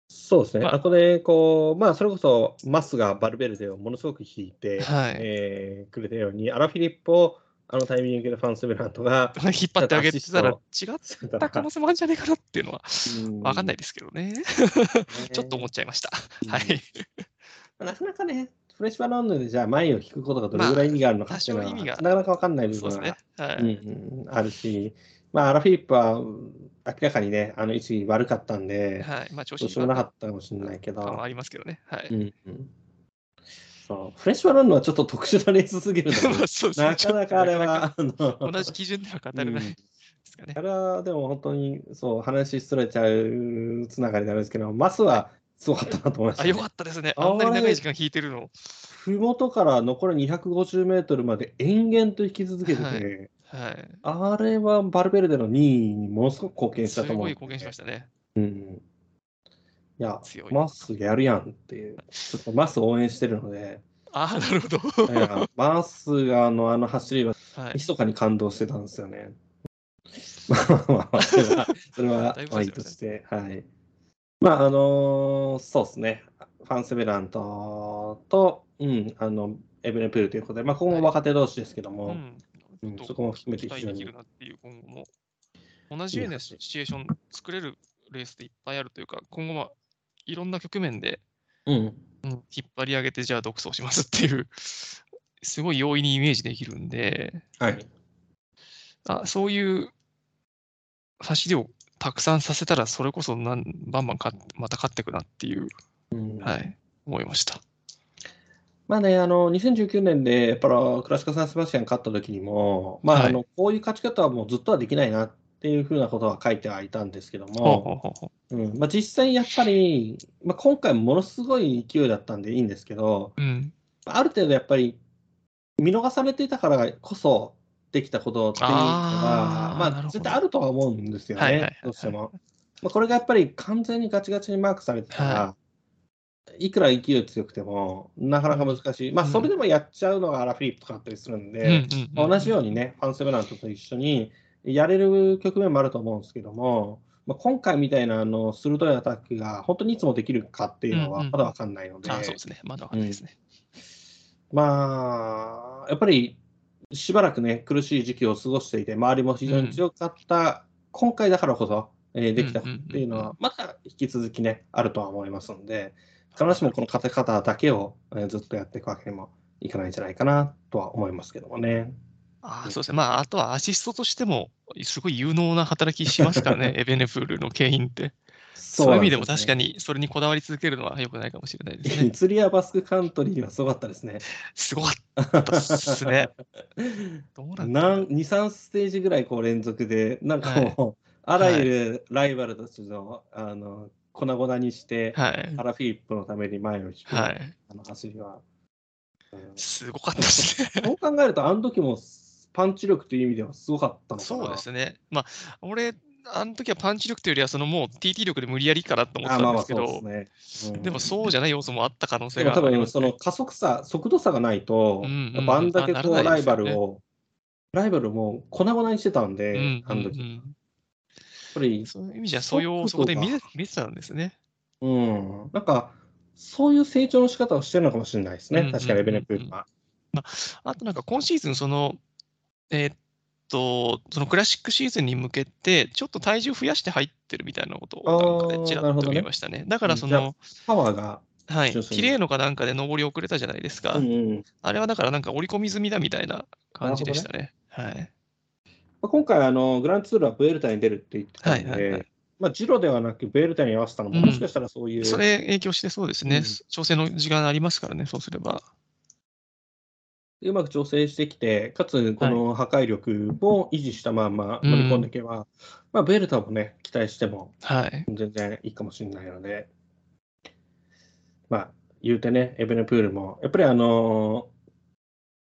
そうですね。まああとで、こう、まあ、それこそ、マスがバルベルデをものすごく引いて、はいえーくれたように、アラフィリップを、あのタイミングでファン・セベラントが、引っ張ってあげてたら違っだた可能性もあるんじゃないかなっていうのは分かんないでですけどね。ちょっと思っちゃいました。うんはい。なかなかね、フレッシュバロンヌでじゃあ前を引くことがどれぐらい意味があるのかっていうのは、まあ多少意味がなかなかわかんない部分がね。はい。うんうんあるし、まあ、アラフィリップはうん明らかにね、あの位置悪かったんで、はい。まあ、調子もなかったかもしれないけど、ありますけどね。はい。うんうんそうフレッシュバロンヌはちょっと特殊なレースすぎるので <laughs> まあねなかなかあれは、同じ基準では語れないですかねあ。れはでも本当にそう話しそれちゃうつながりなんですけど、マスはすごかったなと思いました、あ、ね。よかったですね。あんなに長い時間弾いてるの。ふもとから残り250メートルまで延々と引き続けてて、はいはい。あれはバルベルデの2位にものすごく貢献したと思う。すごい貢献しましたね。うん。いや強、いマスやるやんっていう、ちょっとマス応援してるので、ああ、なるほど。マスがあのあの走りははい。密かに感動してたんですよね。まあまあまあ、それは、それは <laughs> まあいとして、はい。まあ、あのーそうですね、ファン・セベラントと、うん、あの、エブネプールということで、まあ、ここも若手同士ですけども、うんうんそこも含めて期待できるなっていう、今後も。同じようなシチュエーション作れるレースでいっぱいあるというか、今後はいろんな局面で、うん、うん引っ張り上げて、じゃあ独走しますっていう、すごい容易にイメージできるんで、はい。あそういう走りをたくさんさせたら、それこそなんバンバン勝っまた勝っていくなっていう、うんはい、思いました。まあね、あの、2019年で、やっぱりクラシカ・サン・セバスチャン勝った時にも、まあ、はい。あの、こういう勝ち方はもうずっとはできないなっていうふうなことは書いてはいたんですけども、うん。まあ、実際やっぱり、まあ、今回ものすごい勢いだったんでいいんですけど、ううん、ある程度やっぱり見逃されていたからこそできたことっていうのが、まあ、絶対あるとは思うんですよねはいはいはいはい、どうしても。まあ、これがやっぱり完全にガチガチにマークされてたら、、はいくら勢い強くても、なかなか難しい。まあ、うんそれでもやっちゃうのがアラフィリップとかあったりするんうんで、同じようにね、ファン・セベラントと一緒にやれる局面もあると思うんですけども、まあ、今回みたいなあの鋭いアタックが本当にいつもできるかっていうのはうんうん。まだ分かんないので、あそうですね、まだわかんないですね。まあ、やっぱりしばらくね、苦しい時期を過ごしていて、周りも非常に強かった、今回だからこそ、えーできたっていうのうんうんうんは、まだ引き続きね、あるとは思いますので、必ずしもこの勝て方だけを、えーずっとやっていくわけにもいかないんじゃないかなとは思いますけどもね。あそうですね。まあ、あとはアシストとしても、すごい有能な働きしますからね、<laughs> エベネフールの景品って。そういう意味でも確かに。に、それにこだわり続けるのは良くないかもしれないですね。イツリア・バスクカントリーはすごかったですね。すごかったですね。<laughs> どうなんだなん2、3ステージぐらいこう連続で、なんかもう、あらゆるライバルたちのあの粉々にして、はい。アラフィリップのために前を引く、はい。あの走りは。うんすごかったですね。<laughs> そう考えると、あの時もパンチ力という意味ではすごかったのかな。そうですね。まあ、俺、あの時はパンチ力というよりは、そのもう TT 力で無理やりかなと思ってたんですけど、ねうん、でもそうじゃない要素もあった可能性があります、ね。その加速差、速度差がないと、うんうあんだけこうライバルを、ライバルも粉々にしてたんで、うんうんあの時。ぱり、そういう意味じゃ素養をそこで見れ見れてたんですね。うん、なんか、そういう成長の仕方をしてるのかもしれないですね、うんうんうんうん確かにエベネプールは。あとなんか今シーズン、その、えーっと、そのクラシックシーズンに向けて、ちょっと体重増やして入ってるみたいなことをなんかでちらっと見ましたね。だからその、パワーが、はい、純粋にキレーノかなんかで上り遅れたじゃないですか。うんうんあれはだからなんか折り込み済みだみたいな感じでしたね。はい。まあ今回あの、グランツールはブエルタに出るって言ってたので、はいはいはい。まあ、ジロではなくブエルタに合わせたのも、うん。もしかしたらそういう、それ影響してそうですね。うん。調整の時間ありますからね、そうすれば。うまく調整してきて、かつこの破壊力も維持したまま乗り込んでいけば、まあ、ブエルタもね、期待してもはい。全然いいかもしれないので、まあ、言うてね、エベネプールも、やっぱりあの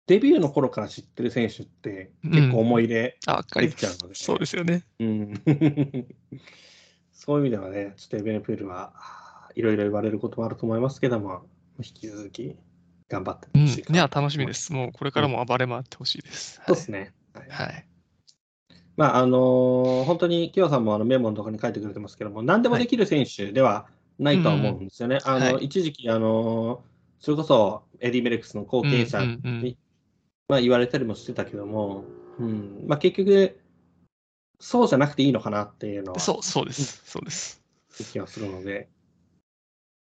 デビューの頃から知ってる選手って結構思い入れでりきちゃうので、そうですよね。うん <laughs> そういう意味ではね、ちょっとエベネプールはいろいろ言われることもあると思いますけども、引き続き頑張ってうん。ほしいいや、楽しみです。もうこれからも暴れ回ってほしいです。そうですね。はいはい。まああのー本当に、キヨさんもあのメモのところに書いてくれてますけども、何でもできる選手ではないとは思うんですよね。あのはい一時期、あのーそれこそエディ・メレックスの後継者うんに、うんうんまあ、言われたりもしてたけども、うんまあ、結局、そうじゃなくていいのかなっていうのは、そう、そうです。そうです。気がするので、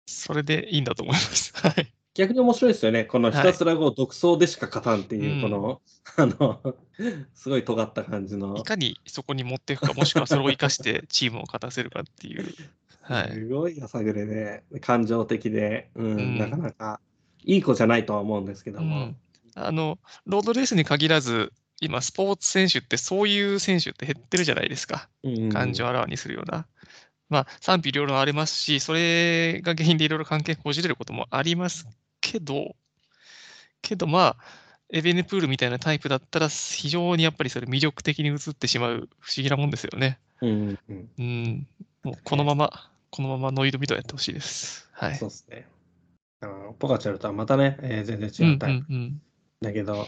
それでいいんだと思います。<laughs> はい。逆に面白いですよね、このひたすらこう独走でしか勝たんっていう、うんこの、<laughs> あの、<laughs> すごい尖った感じのい、かにそこに持っていくか、もしくはそれを生かしてチームを勝たせるかっていう。はい。すごいやさぐれで、感情的で、うんうんなかなかいい子じゃないとは思うんですけども、うんあの、ロードレースに限らず、今、スポーツ選手ってそういう選手って減ってるじゃないですか。うん感情をあらわにするような。まあ、賛否両論ありますし、それが原因でいろいろ関係こじれることもありますけど、けどまあ、エベネプールみたいなタイプだったら、非常にやっぱりそれ魅力的に映ってしまう不思議なもんですよね。うんうんうん。もうこのまま、このままノイドミドやってほしいです。はい。そうですね。あのポカチャルとはまたね、えー全うん然違うタイプうんうんだけど、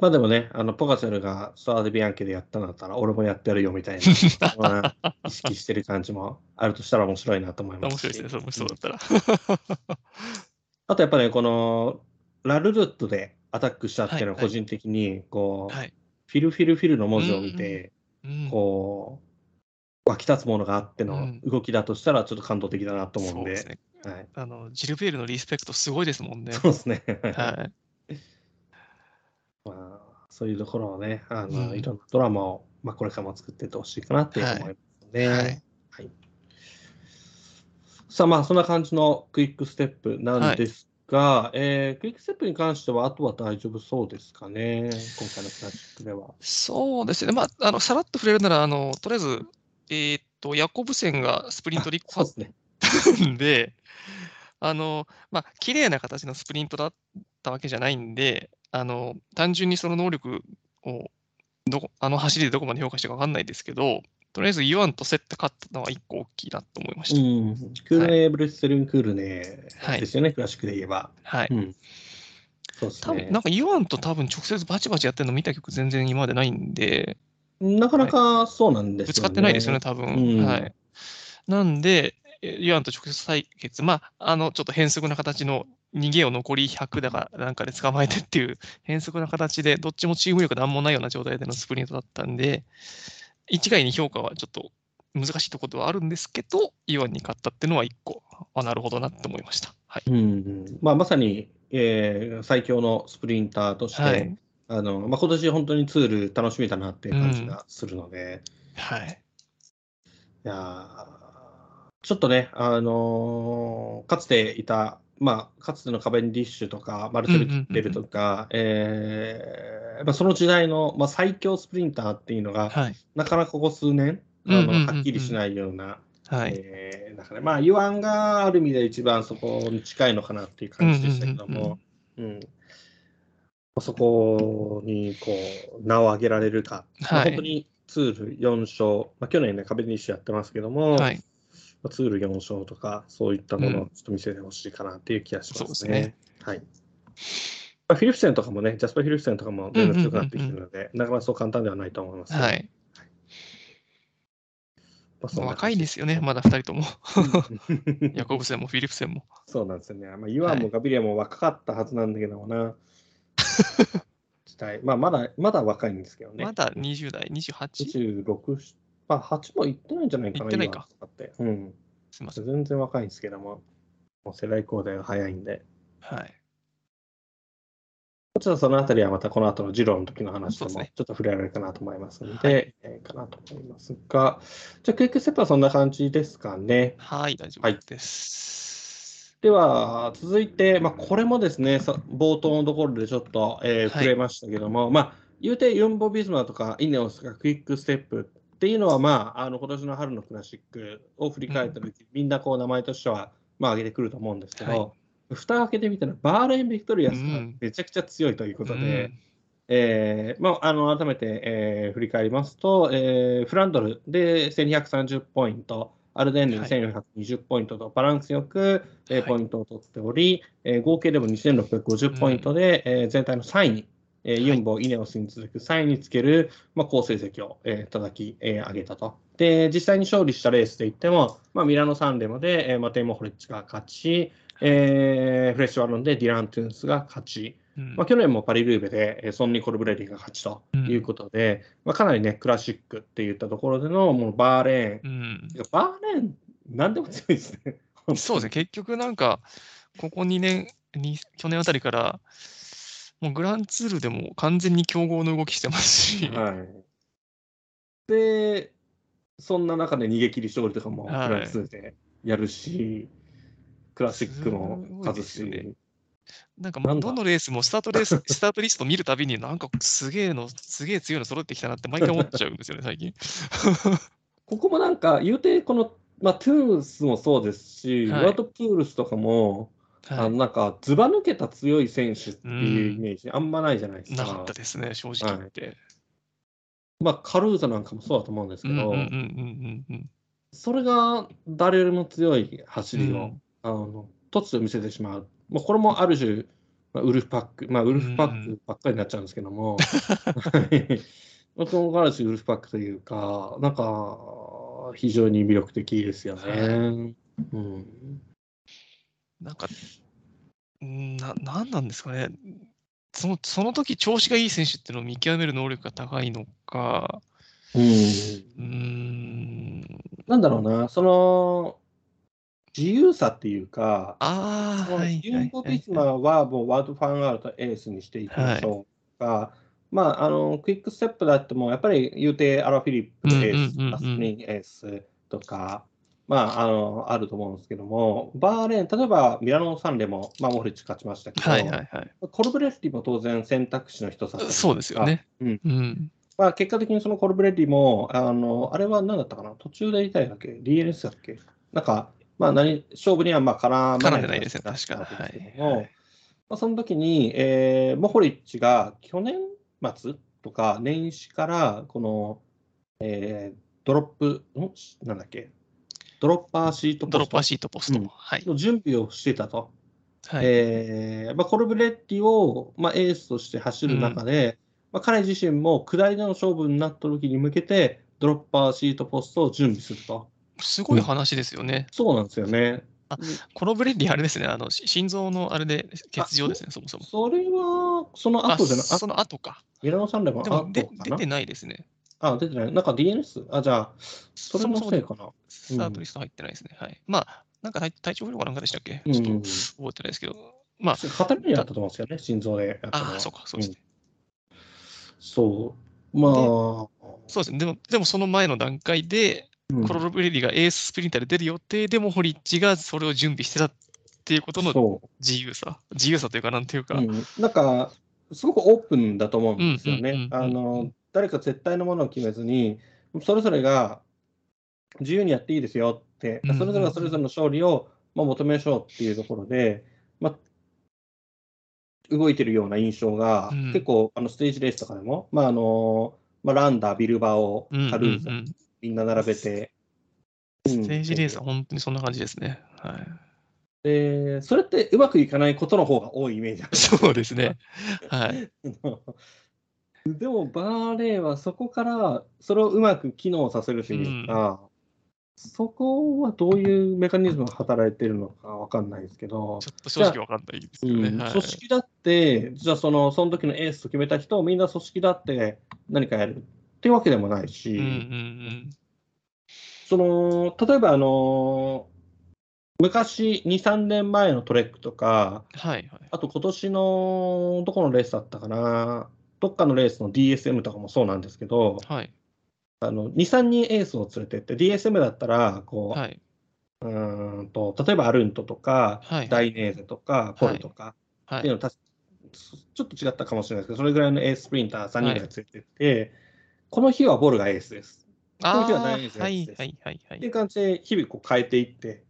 まあでもね、あのポカチャルがスターデビアンケでやったんだったら、俺もやってやるよみたいな、まあ意識してる感じもあるとしたら面白いなと思いますし。面白いですね、そうもしそうだったら。あとやっぱり、このラルルットでアタックしたっていうのははいはい個人的に、こう、はい。フィルフィルフィルの文字を見て、うんこう、湧き立つものがあってのうん動きだとしたら、ちょっと感動的だなと思うんで、そうですね。はい、あの、ジルベールのリスペクトすごいですもんね。そうですね。はい。まあ、そういうところをね、あのうんいろんなドラマを、まあ、これからも作っていってほしいかなって思いますね。はいさあ、まあ、そんな感じのクイックステップなんですが、えークイックステップに関しては、あとは大丈夫そうですかね、今回のクラシックでは。そうですね。まあ、あの、さらっと触れるなら、あの、とりあえず、えーっと、ヤコブセンがスプリントで1個そうですね。ん <laughs> で、あの、まあ、綺麗な形のスプリントだったわけじゃないんで、あの、単純にその能力を、どこ、あの走りでどこまで評価していか分かんないですけど、とりあえずユアンと競って勝ったのは1個大きいなと思いました。うん、クールネ、ブレッセルンクールネはいですよね、クラシックで言えば。はい。うん、そうですね多分。なんかユアンと多分直接バチバチやってるの見た曲全然今までないんで、なかなかそうなんですよね。ぶつかってないですよね、多分。うんはい。なんで、えユアンと直接対決、まあ、あの、ちょっと変則な形の逃げを残り100だかなんかで捕まえてっていう変則な形で、どっちもチーム力なんもないような状態でのスプリントだったんで、一概に評価はちょっと難しいところではあるんですけど、ユアンに勝ったっていうのは一個、あ、なるほどなって思いました。はい。うんうんまあ、まさに、えー最強のスプリンターとして、はい。あのまあ、今年本当にツール楽しみだなっていう感じがするので、はい。いやーちょっとね、あのーかつていた、まあ、かつてのカベンディッシュとか、マルセル・キッテルとか、その時代の、まあ、最強スプリンターっていうのが、はい。なかなかここ数年、はっきりしないような、はい。えーなんかね、まあ、ユアンがある意味で一番そこに近いのかなっていう感じでしたけども、うんそこにこう名を挙げられるか、まあはい。本当にツール4勝、まあ、去年ね、壁にッシュやってますけども、はい。まあツール4勝とか、そういったものをちょっと見せてほしいかなっていう気がしますね。そうですねはい。まあ、フィリプセンとかもね、ジャスパー・フィリプセンとかも全然強くなってきてるので、なかなかそう簡単ではないと思います。はい。若いですよね、感まだ2人とも。ヤコブセンもフィリプセンも。そうなんですよね。まあ、ユアンもガビリアも若かったはずなんだけどもな。<laughs> 期待まあ、まだ、まだ若いんですけどね。まだ20代、28? 26、まあ、8もいってないんじゃないかな、行ってないかって。うん。すみません。全然若いんですけども、もう世代交代が早いんで。はい。ちょっとそのあたりはまたこの後のジローの時の話でもちょっと触れられるかなと思いますのはで、えーかなと思いますが、じゃあクイックステップはそんな感じですかね。はい、大丈はい夫です。では、続いて、まあ、これもですね、さ冒頭のところでちょっと、えーはい触れましたけども、まあ、言うてユンボ・ビスマとかイネオスとかクイックステップっていうのは、まあ、あの今年の春のクラシックを振り返ったとき、みんなこう名前としては、まあ、挙げてくると思うんですけど、はい。蓋を開けてみたら、バーレーン・ビクトリアスがうん。めちゃくちゃ強いということで、うん。えーまあ、あの改めて、えー振り返りますと、えーフランドルで1230ポイント、アルデンヌで1420ポイントとバランスよく、えーはい。ポイントを取っており、えー合計でも2650ポイントで、えー全体の3位に、えーンボ、イネオスに続く3位につける、まあ、好成績を、えー叩き、えー上げたと。で、実際に勝利したレースで言っても、まあ、ミラノ・サンレモで、えーマテイモ・ホレッチが勝ち、えーフレッシュワロンでディラン・トゥーンスが勝ち、うん。まあ、去年もパリルーベでえーソンニ・コルブレディが勝ちということで、まあ、かなりね、クラシックっていったところでのもうバーレーン、うん。バーレーン、なんでも強いですね。そうですね、結局なんか、ここ2年、に去年あたりから、もうグランツールでも完全に競合の動きしてますし、はい。で、そんな中で逃げ切り勝利とかもフはい。ランスでやるし、クラシックもすごい外ですよね。し、なんかどのレースもスタートレース、<laughs> スタートリスト見るたびに、なんかすげえの、すげえ強いの揃ってきたなって毎回思っちゃうんですよね、最近。<laughs> ここもなんか、言うて、この、まあ、トゥースもそうですし、はい。ワートプールスとかも、あはのなんか、ずば抜けた強い選手っていうイメージ、あんまないじゃないでい、すか。なかったですね、正直言って。まあ、カルーザなんかもそうだと思うんですけど、それが誰よりも強い走りを、うん。あの突如見せてしまう。まあ、これもある種、まあ、ウルフパック、まあ、ウルフパックばっかりになっちゃうんですけども、はいまあそのある種ウルフパックというか、なんか、非常に魅力的ですよね。うん、なんか、んな、なんなんですかね。その、その時調子がいい選手っていうのを見極める能力が高いのか、うん。うーん、なんだろうな、その、自由さっていうか、ああ、ユンボ・はいはい。ビスマはもうワード・ファンアウトエースにしていきましょうか、まあ、あのクイックステップだってもやっぱり言うてアラ・フィリップエース、アスプリンエースとか、まあ、あのあると思うんですけども、バーレーン、例えばミラノ・サンレも、まあ、モホリッチ勝ちましたけど、はいはいはい。コルブレッリも当然選択肢の一つそうですよ。ね。うんうん。まあ、結果的にそのコルブレッリも、あのあれは何だったかな、途中でいたいだっけ、DNS だっけ、なんか、まあ何、勝負にはまあ絡ま絡ないんでないですね、確か。はいはい。まあ、その時に、えーモホリッチが去年末とか年始から、この、えードロップ、ん？なんだっけ、ドロッパーシートポストドロッパーシートポスト。うんはい。の準備をしてたと。はい。えーまあ、コルブレッティを、まあ、エースとして走る中で、まあ、彼自身も下りでの勝負になった時に向けて、ドロッパーシートポストを準備すると。すごい話ですよね。そうなんですよね。コロブレッリーあれですね、あの、し心臓のあれで欠場ですね、そもそも。それは、そのあ、後じゃなあその後か。ミラノサンレも出てないですね。あ、出てない。なんか DNS? あ、じゃあ、それのせいかな。スタートリスト入ってないですね。はい。まあ、なんか体体調不良かなんかでしたっけ？うんちょっと覚えてないですけど。まあ、片目にあったと思うんですよね、心臓でやったのは。ああ、そうか、そうですね。そう。まあ、そうですね。でも、でもその前の段階で、うんコロロブレリーがエーススプリンターで出る予定でも、ホリッチがそれを準備してたっていうことの。自由さ。自由さというか、なんていうか。うん、なんか、すごくオープンだと思うんですよね。あの誰か絶対のものを決めずに、それぞれが自由にやっていいですよって、それぞれがそれぞれの勝利を、まあ、求めましょうっていうところで、まあ、動いてるような印象が、うん結構あのステージレースとかでも、まああのまあ、ランダー、ビルバオ、うんうんカルーザ、うんみんな並べて、ステージレースは本当にそんな感じですね。はい。で、それってうまくいかないことの方が多いイメージある。そうですね。はい。<laughs> でも、バーレーはそこから、それをうまく機能させるというか、そこはどういうメカニズムが働いているのかわかんないですけど、ちょっと正直わかんないですけどね。うんはい組織だって、じゃあその、その時のエースと決めた人をみんな組織だって何かやるっていうわけでもないし、うんうんうん。その、例えばあの、昔、2、3年前のトレックとか、はいはい。あと今年のどこのレースだったかな、どっかのレースの DSM とかもそうなんですけど、はい。あの2、3人エースを連れてって、DSM だったらこう、はい。うーんと例えばアルントとか、はい。ダイネーゼとか、ポルとか、はい。っていうのたちょっと違ったかもしれないですけど、それぐらいのエーススプリンター3人ぐらい連れてって、この日はボルがエースです。あこの日はあ、大事はいですはいはいはいっていう。感じで日々こう変えていって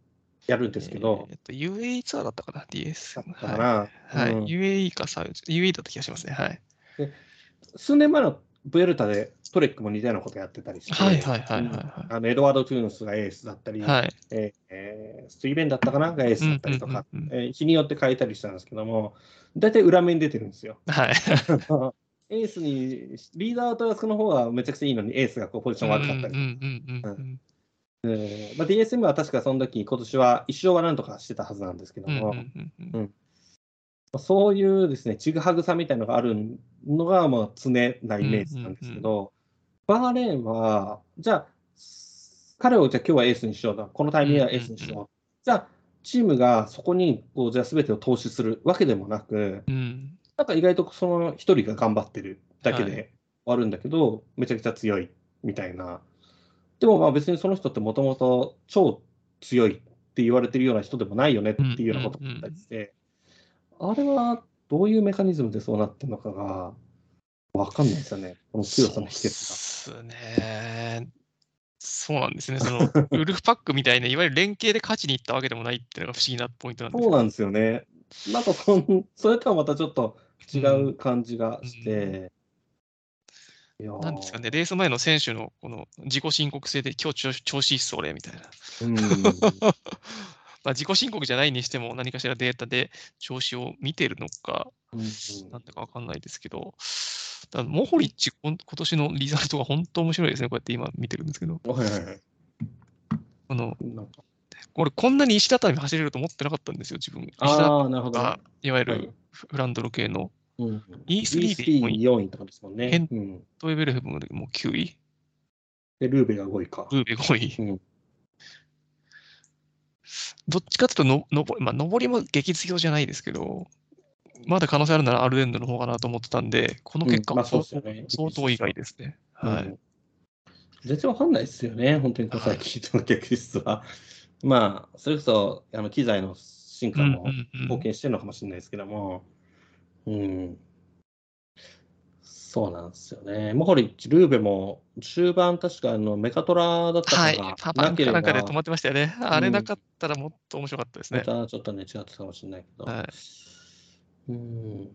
やるんですけど、えーっと、UAE ツアーだったかな、DS。だったかはい。な、はい。うん UAE かサウジ、UAE だった気がしますね。はい。数年前のブエルタでトレックも似たようなことやってたりして、はいはいはいあのエドワード・トゥーンスがエースだったり、い。はい。えーえースティーベンだったかながエースだったりとか、うんうんうんえー日によって変えたりしたんですけども、大体裏面に出てるんですよ。<laughs> はい。<laughs> エースに、リーダーとその方がめちゃくちゃいいのに、エースがこうポジション悪かったり、DSM は確かその時今年は一生はなんとかしてたはずなんですけども、うんうんうんうんまあそういうですね、ちぐはぐさみたいなのがあるのがまあ常なイメージなんですけど、バーレーンは、じゃあ、彼をじゃあ今日はエースにしようと、このタイミングではエースにしよう。うんうじゃあ、チームがそこにこうじゃあ全てを投資するわけでもなく、うん。なんか意外とその一人が頑張ってるだけはで終わるんだけど、めちゃくちゃ強いみたいな。でもまあ別にその人ってもともと超強いって言われてるような人でもないよねっていうようなことだったりして、あれはどういうメカニズムでそうなってるのかがわかんないですよね、この強さの秘訣そうね。そうなんですね。その <laughs> ウルフパックみたいな、いわゆる連携で勝ちに行ったわけでもないっていうのが不思議なポイントなんが。ですそうなんですよね。なんかそんそれとはまたちょっと違う感じがして。いやーなんですかね、レース前の選手のこの自己申告制で、今日調子いいっす、俺みたいな。うんまあ、自己申告じゃないにしても、何かしらデータで調子を見てるのか、うんなんだかわかんないですけど、だモホリッチ、今年のリザルトが本当面白いですね、こうやって今見てるんですけど、はいはいはい。あのこんなに石畳走れると思ってなかったんですよ、自分。石畳ああ、なるほど。ね。が、いわゆはい。るフランドル系の。うん、E3 で E3 4位とかですもんね。変。うん、トエベルヘブンでもう9位、で、ルーベが5位か。ルーベ5位。うんどっちかというとの、のぼまあ、上りも激強じゃないですけど、まだ可能性あるならアルデンドの方かなと思ってたんで、この結果うんまあは相当,、そうですよね相当意外ですね。はい。うん全然わかんないですよね、本当にこの最近の逆質は。まあ、それこそあの機材の進化もうんうんうん貢献してるのかもしれないですけども、うん、そうなんですよね。モホリッチ、ルーベも終盤、確かあのメカトラだったはいかが、パパンなければかなんかで止まってましたよね。あれなかったらもっと面白かったですまね。たちょっとね、違ってたかもしれないけど。はいうん。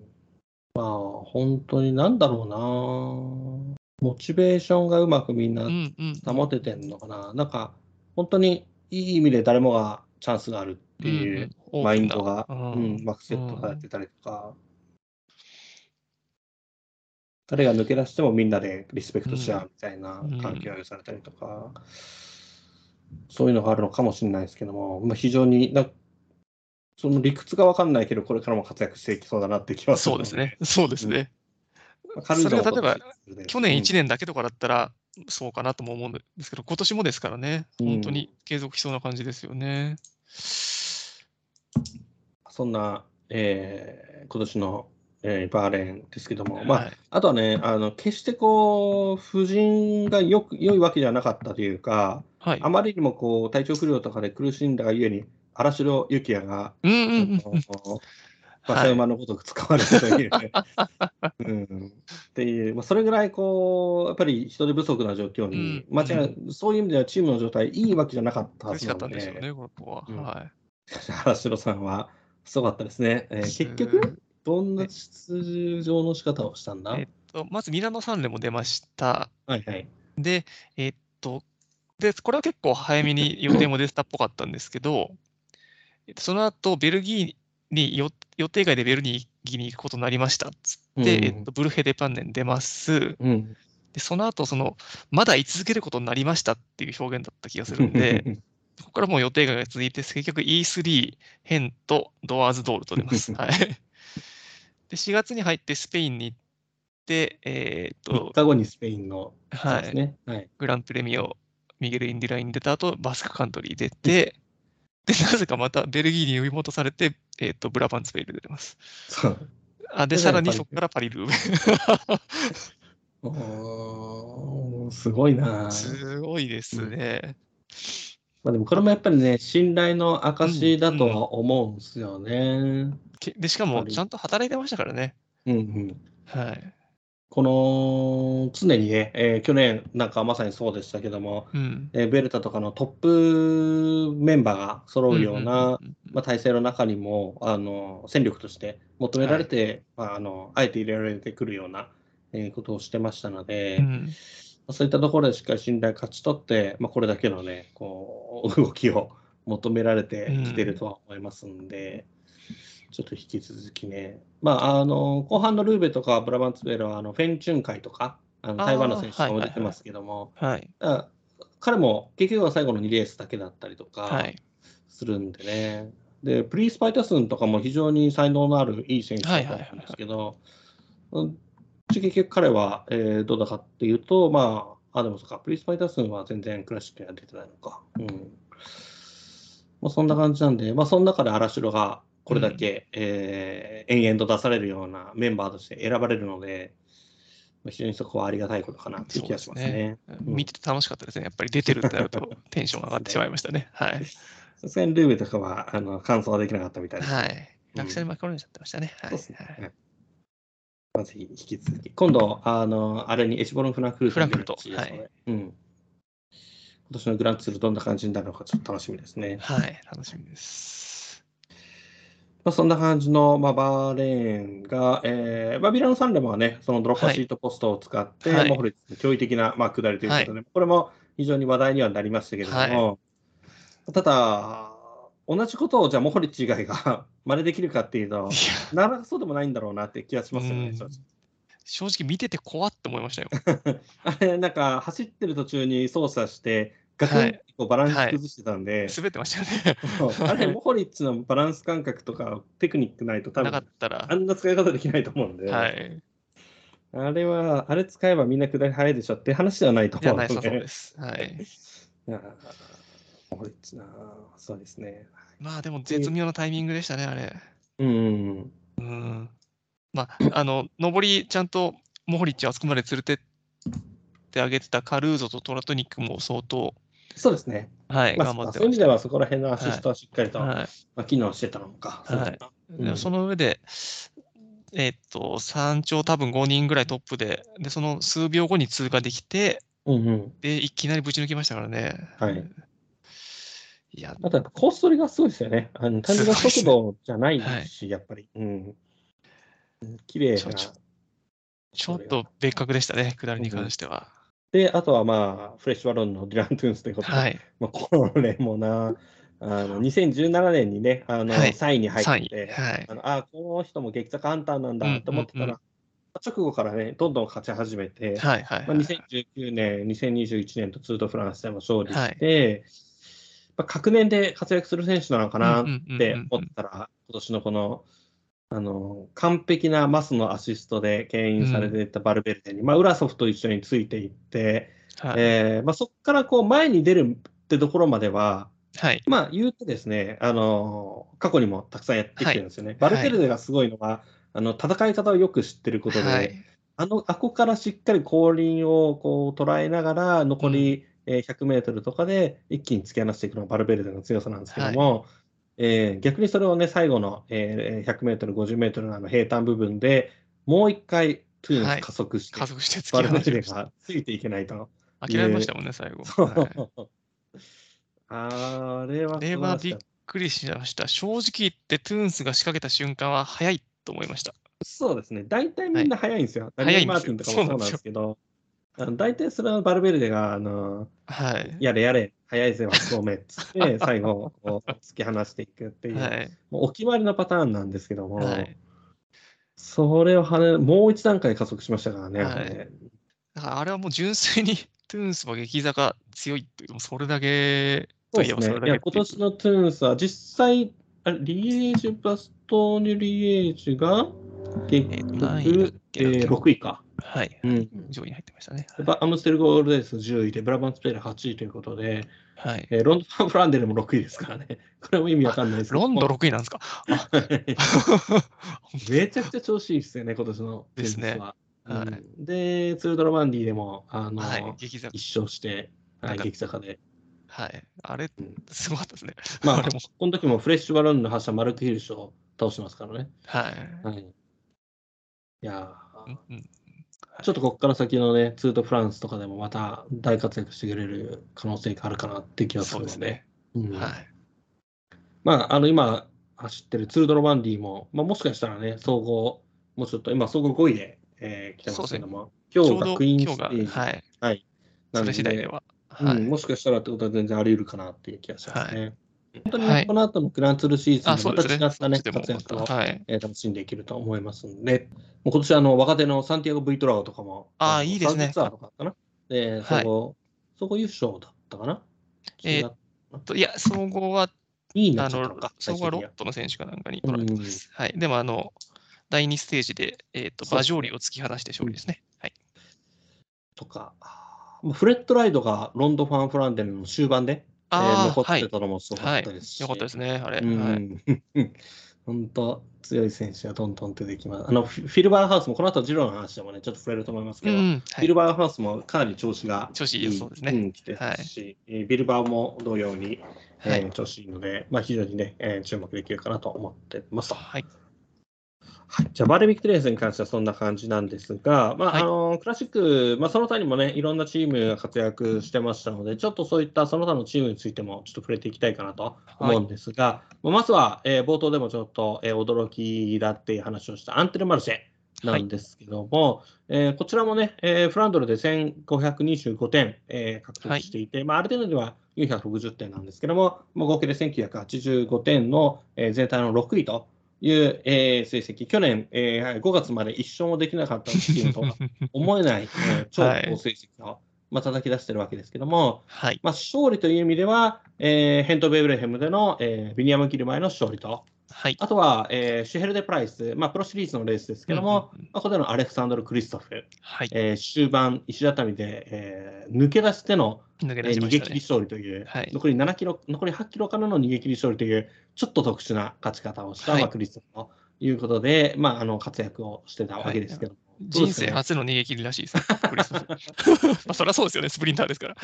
まあ、本当になんだろうな。モチベーションがうまくみんなうんうん保ててんのかな。なんか、本当にいい意味で誰もがチャンスがあるっていううんうんマインドが、うプンなんマックスセットされてたりとか、誰が抜け出してもみんなでリスペクトし合うみたいなうん。環境がされたりとか、そういうのがあるのかもしれないですけども、まあ、非常にな、その理屈が分かんないけど、これからも活躍していきそうだなって気はするそうですね。そうですね。まあ軽井沢それが例えばと去年1うん年だけとかだったら、そうかなとも思うんですけど、今年もですからね、うん。本当に継続しそうな感じですよね。そんな、えー今年の、えーバーレーンですけども、まあ、はい。あとはね、あの決してこう、夫人がよく良いわけではなかったというか、はい。あ。まりにもこう体調不良とかで苦しんだがゆえに、荒城幸也が、馬車馬のごとく使われたという、<laughs> うん、っていう、まあ、それぐらいこう、やっぱり人手不足な状況に、うん。間違いそういう意味ではチームの状態、いいわけじゃなかったは苦しかったずなので、しょうね。荒城さんはすごかったですね。えー結局、どんな出場の仕方をしたんだ？えっと、まずミラノサンレも出ました。はいはい。で、えーっと、で、これは結構早めに予定も出てたっぽかったんですけど、えっとその後、ベルギーによ予定外でベルギーに行くことになりましたっつって、うんえっと、ブルヘデパンネン出ます。うん。で、その後、その、まだ居続けることになりましたっていう表現だった気がするんで、<laughs> ここからもう予定外が続いて、結局 E3、ヘンとドアーズドールと出ます。<laughs> はい。で、4月に入ってスペインに行って、えーっ3と、日後にスペインの、はい。グランプレミオ、ミゲル・インディラインに出た後、バスクカントリー出て、で、なぜかまたベルギーに呼び戻されて、えーっと、ブラパンツペイル出てます。そう。あ、で、さらにそこからパリルーベ。<laughs> おーすごいな。すごいですね。まあでもこれもやっぱりね、信頼の証だとは思うんですよね。けで、しかも、ちゃんと働いてましたからね。うんうん。はい。この、常にね、えー去年なんかまさにそうでしたけども、うん。えーベルタとかのトップメンバーが揃うような、まあ、体制の中にも、あの、戦力として求められて、まあ、あの、あえて入れられてくるような、えーことをしてましたので、うんまあそういったところでしっかり信頼勝ち取って、まあ、これだけのね、こう、動きを求められてきてるとは思いますんで、ちょっと引き続きね、まあ、あの、後半のルーベとかブラバンツベルは、あの、フェンチュン会とか、あの台湾の選手とかもはいはいはい出てますけども、はい。だから彼も結局は最後の2レースだけだったりとかはい。するんでね。で、プリース・パイタスンとかも非常に才能のあるいい選手だと思うんですけど、うん結局彼は、えーどうだかっていうと、まあ、あ、でもそうか、プリース・パイタスンは全然クラシックには出てないのか。うん。まあ、そんな感じなんで、まあ、その中で荒城がこれだけ、えー延々と出されるようなメンバーとして選ばれるので、まあ非常にそこはありがたいことかなっていう気がしますね。うん見てて楽しかったですね。やっぱり出てるってなると <laughs> テンション上がってしまいましたね。はい。さすがにルーベとかはあの感想はできなかったみたいです、はい。うん落車に巻き込まれちゃってましたね。はい。そうですね。はいはいまあぜひ引き続き。今度、あの、あれにエシボロン・フランクフルトフランクフルトに出るらしいうん。今年のグランツールどんな感じになるのかちょっと楽しみですね。はい。楽しみです。まあ、そんな感じの、まあ、バーレーンが、えーバビラノサンレモはね、そのドロッパーシートポストを使って、はいモフレッツ驚異的な、まあ、下りということで、これも非常に話題にはなりましたけれども、ただ、同じことをじゃあモホリッチ以外が <laughs> 真似できるかっていうとい、や、なかなかそうでもないんだろうなって気がしますよね。うん正直正直見てて怖って思いましたよ。<laughs> あれ、なんか走ってる途中に操作して、ガクンってこうバランス崩してたんで、滑ってましたよね。<laughs> あれ、モホリッチのバランス感覚とかテクニックないと多なか分ったらあ。んな使い方できないと思うんで、はい。あれは、あれ使えばみんな下り早いでしょって話ではないと思うので。ないそうそうです。はい。いやモホリッチな、そうですね。まあでも絶妙なタイミングでしたね、あれ。うん。うん。まあ、あの、上りちゃんとモホリッチをあそこまで連れてってあげてたカルーゾとトラトニックも相当、そうですね。はい、まあ、頑張ってそういう意味ではそこら辺のアシストはしっかりと、た。はい。まあ、機能してたのか。そうだなうんでその上で、えっと、山頂多分5人ぐらいトップで、で、その数秒後に通過できて、うんうん。で、いきなりぶち抜きましたからね。はい。いや、あとやっぱコース取りがすごいですよね。あの単純な速度じゃないし、やっぱり。うん。綺麗な。ちょちょっと別格でしたね、下りに関しては。で、あとはまあ、フレッシュワロンのディラン・トゥーンスということで、はい。まあ、これもな、あの2017年にね、あのはい3位に入3位。って、はい。あのあこの人も激坂ハンターなんだと思ってたら、うんうん直後からね、どんどん勝ち始めて、はい。はい。まあ、2019年、2021年とツードフランスでも勝利して、まあ、隔年で活躍する選手なのかなって思ったら、今年のこの、あの、完璧なマスのアシストで牽引されていったバルベルデに、まあ、ウラソフと一緒についていって、はい。えーまあ、そこからこう前に出るってところまでは、はい。まあ言うとですね、あの過去にもたくさんやってきてるんですよね。はいバルベルデがすごいのは、あの戦い方をよく知ってることで、はい。あの、あこからしっかり後輪をこう捉えながら、残り、えー100メートルとかで一気に突き放していくのがバルベルデの強さなんですけども、えー逆にそれをね、最後の、えー100メートル、50メートルのあの平坦部分でもう一回トゥーンはい加速して、加速して突バルベルデき放しました。がついていけないと。諦めましたもんね、最後。<laughs> はいあれはあれはびっくりしました。正直言って、トゥーンスが仕掛けた瞬間は早いと思いました。そうですね。大体みんな早いんですよ。ダニエル・マーティンとかもそうなんですけど、あの大体それはバルベルデが、あの、はい。やれやれ、早いぜ、8勝目っつって、<laughs> 最後、こう突き放していくっていう、はい。もうお決まりのパターンなんですけども、はい。それを跳ね、もう一段階加速しましたからね。はいあれねだからあれはもう純粋に <laughs> トゥーンスは激坂強いっていう、それだけといえばそれ。だけっていう今年のトゥーンスは実際、あれリエージュ・バストーニュ・リエージュが結えー局、えー6位か。はい。うん上位に入ってましたね。アムステルゴールデンス10位で、ブラバンスペール8位ということで、はい。えーロンドン・ファン・フランデルも6位ですからね。<laughs> これも意味わかんないですけど。ロンド6位なんですか？あ <laughs> めちゃくちゃ調子いいですよね、今年のテニスは。ですねはいうんで、ツールドロマンディでも、あの、はい。激坂。一勝して、はい、激坂で。はい。あれうん、すごかったですね。まあ、あれも。この時もフレッシュバロンの発射マルク・ヒルシュを倒してますからね。はい。はい。いやーうんうんちょっとここから先のね、ツートフランスとかでもまた大活躍してくれる可能性があるかなって気がすそるので。うですね。うんはい。まあ、あの、今走ってるツールドロマンディも、まあ、もしかしたらね、総合、もうちょっと、今、総合5位で、えー来てますけども、今日がクイーンステージ。はい。はい。なそのれ次第では。はい。うん、もしかしたらってことは全然あり得るかなっていう気がしますね。本当にはいこの後のグランツールシーズンあ、でそうですね。また違ったね、そっちでも活躍を、はい。えー楽しんでいけると思いますんで、もう今年あの若手のサンティアゴ・ブイトラオとかも、あーのいいですねツアーとかかな？で、はい総合、総合優勝だったかな？えー違うといや、総合は、2位になあの総合はロットの選手かなんかに取られてます。はい。でも、あの、第2ステージで、えっ、と、そう馬上里を突き放して勝利ですね。はい。とか、あーフレッドライドがロンド・ファン・フランデルの終盤で、えーああ、はい残って。たのもすごかはい。ったですし、よかったですね、あれ。うはい。ん、<laughs> 本当強い選手がどんどん出てきます。あのフィフィルバーハウスもこの後ジローの話でもね、ちょっと触れると思いますけど、うん、はいフィル。バーハウスもかなり調子が調子いいそうですねん来てますし、えービルバーも同様に、えーはい。調子いいので、まあ、非常にね、えー注目できるかなと思ってますと。はい。はい、じゃあ、バーレビック・トレースに関してはそんな感じなんですが、まあはい。あのクラシック、まあ、その他にもね、いろんなチームが活躍してましたので、ちょっとそういったその他のチームについてもちょっと触れていきたいかなと思うんですが、まあまずは、えー冒頭でもちょっと、えー驚きだっていう話をしたアンテル・マルシェなんですけども、えーこちらもね、えーフランドルで1525点、えー獲得していて、まあ、ある程度では460点なんですけども、まあ、合計で1985点の、えー全体の6位という、えー成績、去年、えー5月まで一勝もできなかったチームとは <laughs> 思えない、えー超はい好成績を、まあ、叩き出してるわけですけども、はい。まあ、勝利という意味では、えーヘント・ベイブレヘムでの、えービニアム・キルマイの勝利と、はい。あとは、えーシュヘルデ・プライス、まあ、プロシリーズのレースですけども、うんうんうんまあ、ここでのアレクサンドル・クリストフ、はい。えー終盤、石畳で、えー抜け出しての、抜けえー逃げ切り。勝利という、はい残り7キロ、残り8キロからの逃げ切り勝利という、ちょっと特殊な勝ち方をした、はいまあ、クリストフということで、まあ、あの活躍をしてたわけですけども、どう人生初の逃げ切りらしいです。クリストフ <laughs> まあ、そりゃそうですよね、スプリンターですから。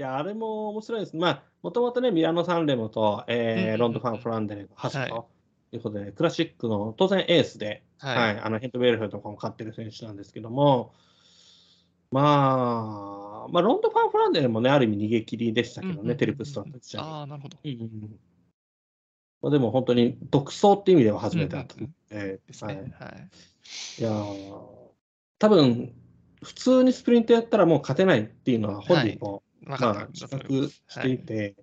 いや、あれも面白いです。まあ、もともとね、ミラノ・サンレモと、えーうんロンド・ファン・フランデルが走るはいということで、クラシックの当然エースで、はいはい。あのヘント・ベルフェとかも勝ってる選手なんですけども、まあ、まあ、ロンド・ファン・フランデルもね、ある意味逃げ切りでしたけどね、うんうんテルプストンと一緒に。ああ、なるほど。うんうんまあ、でも本当に独走っていう意味では初めてだったうんうんえーですね。はいやー多分普通にスプリントやったらもう勝てないっていうのは本人も、分かったまあ、自んだと思いま覚す。していて、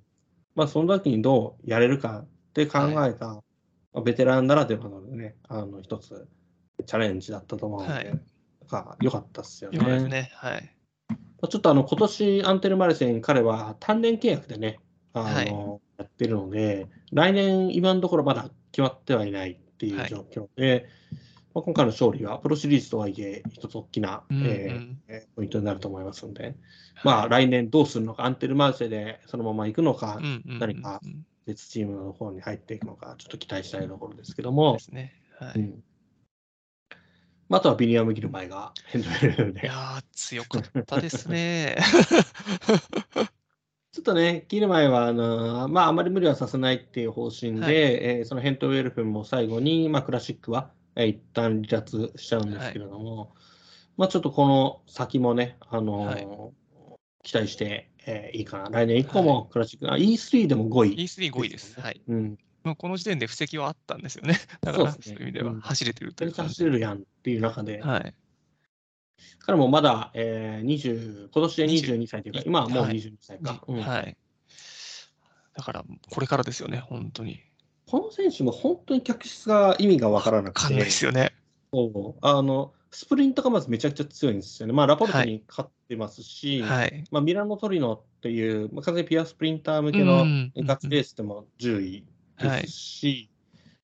まあ、その時にどうやれるかって考えた、まあベテランならではのね、あの一つチャレンジだったと思うので、はいか良かったですよね。ね。はい。まあちょっとあの今年アンテルマルセン彼は単年契約でね、あのやってるので、来年今のところまだ決まってはいないっていうはい状況で、まあ、今回の勝利はプロシリーズとはいえ一つ大きな、うんうん。えーえーポイントになると思いますので、まあ来年どうするのか、アンテルマルセでそのまま行くのか、うんうんうんうん。何か別チームの方に入っていくのか、ちょっと期待したいところですけども。で、すね。はい。うん。まあ、あとはビニアム・ギルマイがヘンドベルで。いやー、強かったですね。<laughs> ちょっとね、ギルマイはあの、まあ、あまり無理はさせないっていう方針で、はい。えーそのヘントウェルフンも最後に、まあ、クラシックは、えー一旦離脱しちゃうんですけれども、まあ、ちょっとこの先もね、あのー期待して、えーいいかな。来年以降もクラシック、あ E3 でも5位。E3、5位です。はい。うん。この時点で布石はあったんですよね。<laughs> だから、そういう意味ではうん走れてるという感じ走れるやんっていう中で、はい。彼もまだ、えー、20今年で22歳というか、今はもうはい22歳か。うんはい。だから、これからですよね、本当に。この選手も本当に客室が意味がわからなくわかんないて、ですよね。そうあのスプリントがまずめちゃくちゃ強いんですよね。まあ、ラポルトに勝ってますし、はい。まあ、ミラノトリノっていう、まあ、完全にピアスプリンター向けうのんガチレースでも10位はいです。し、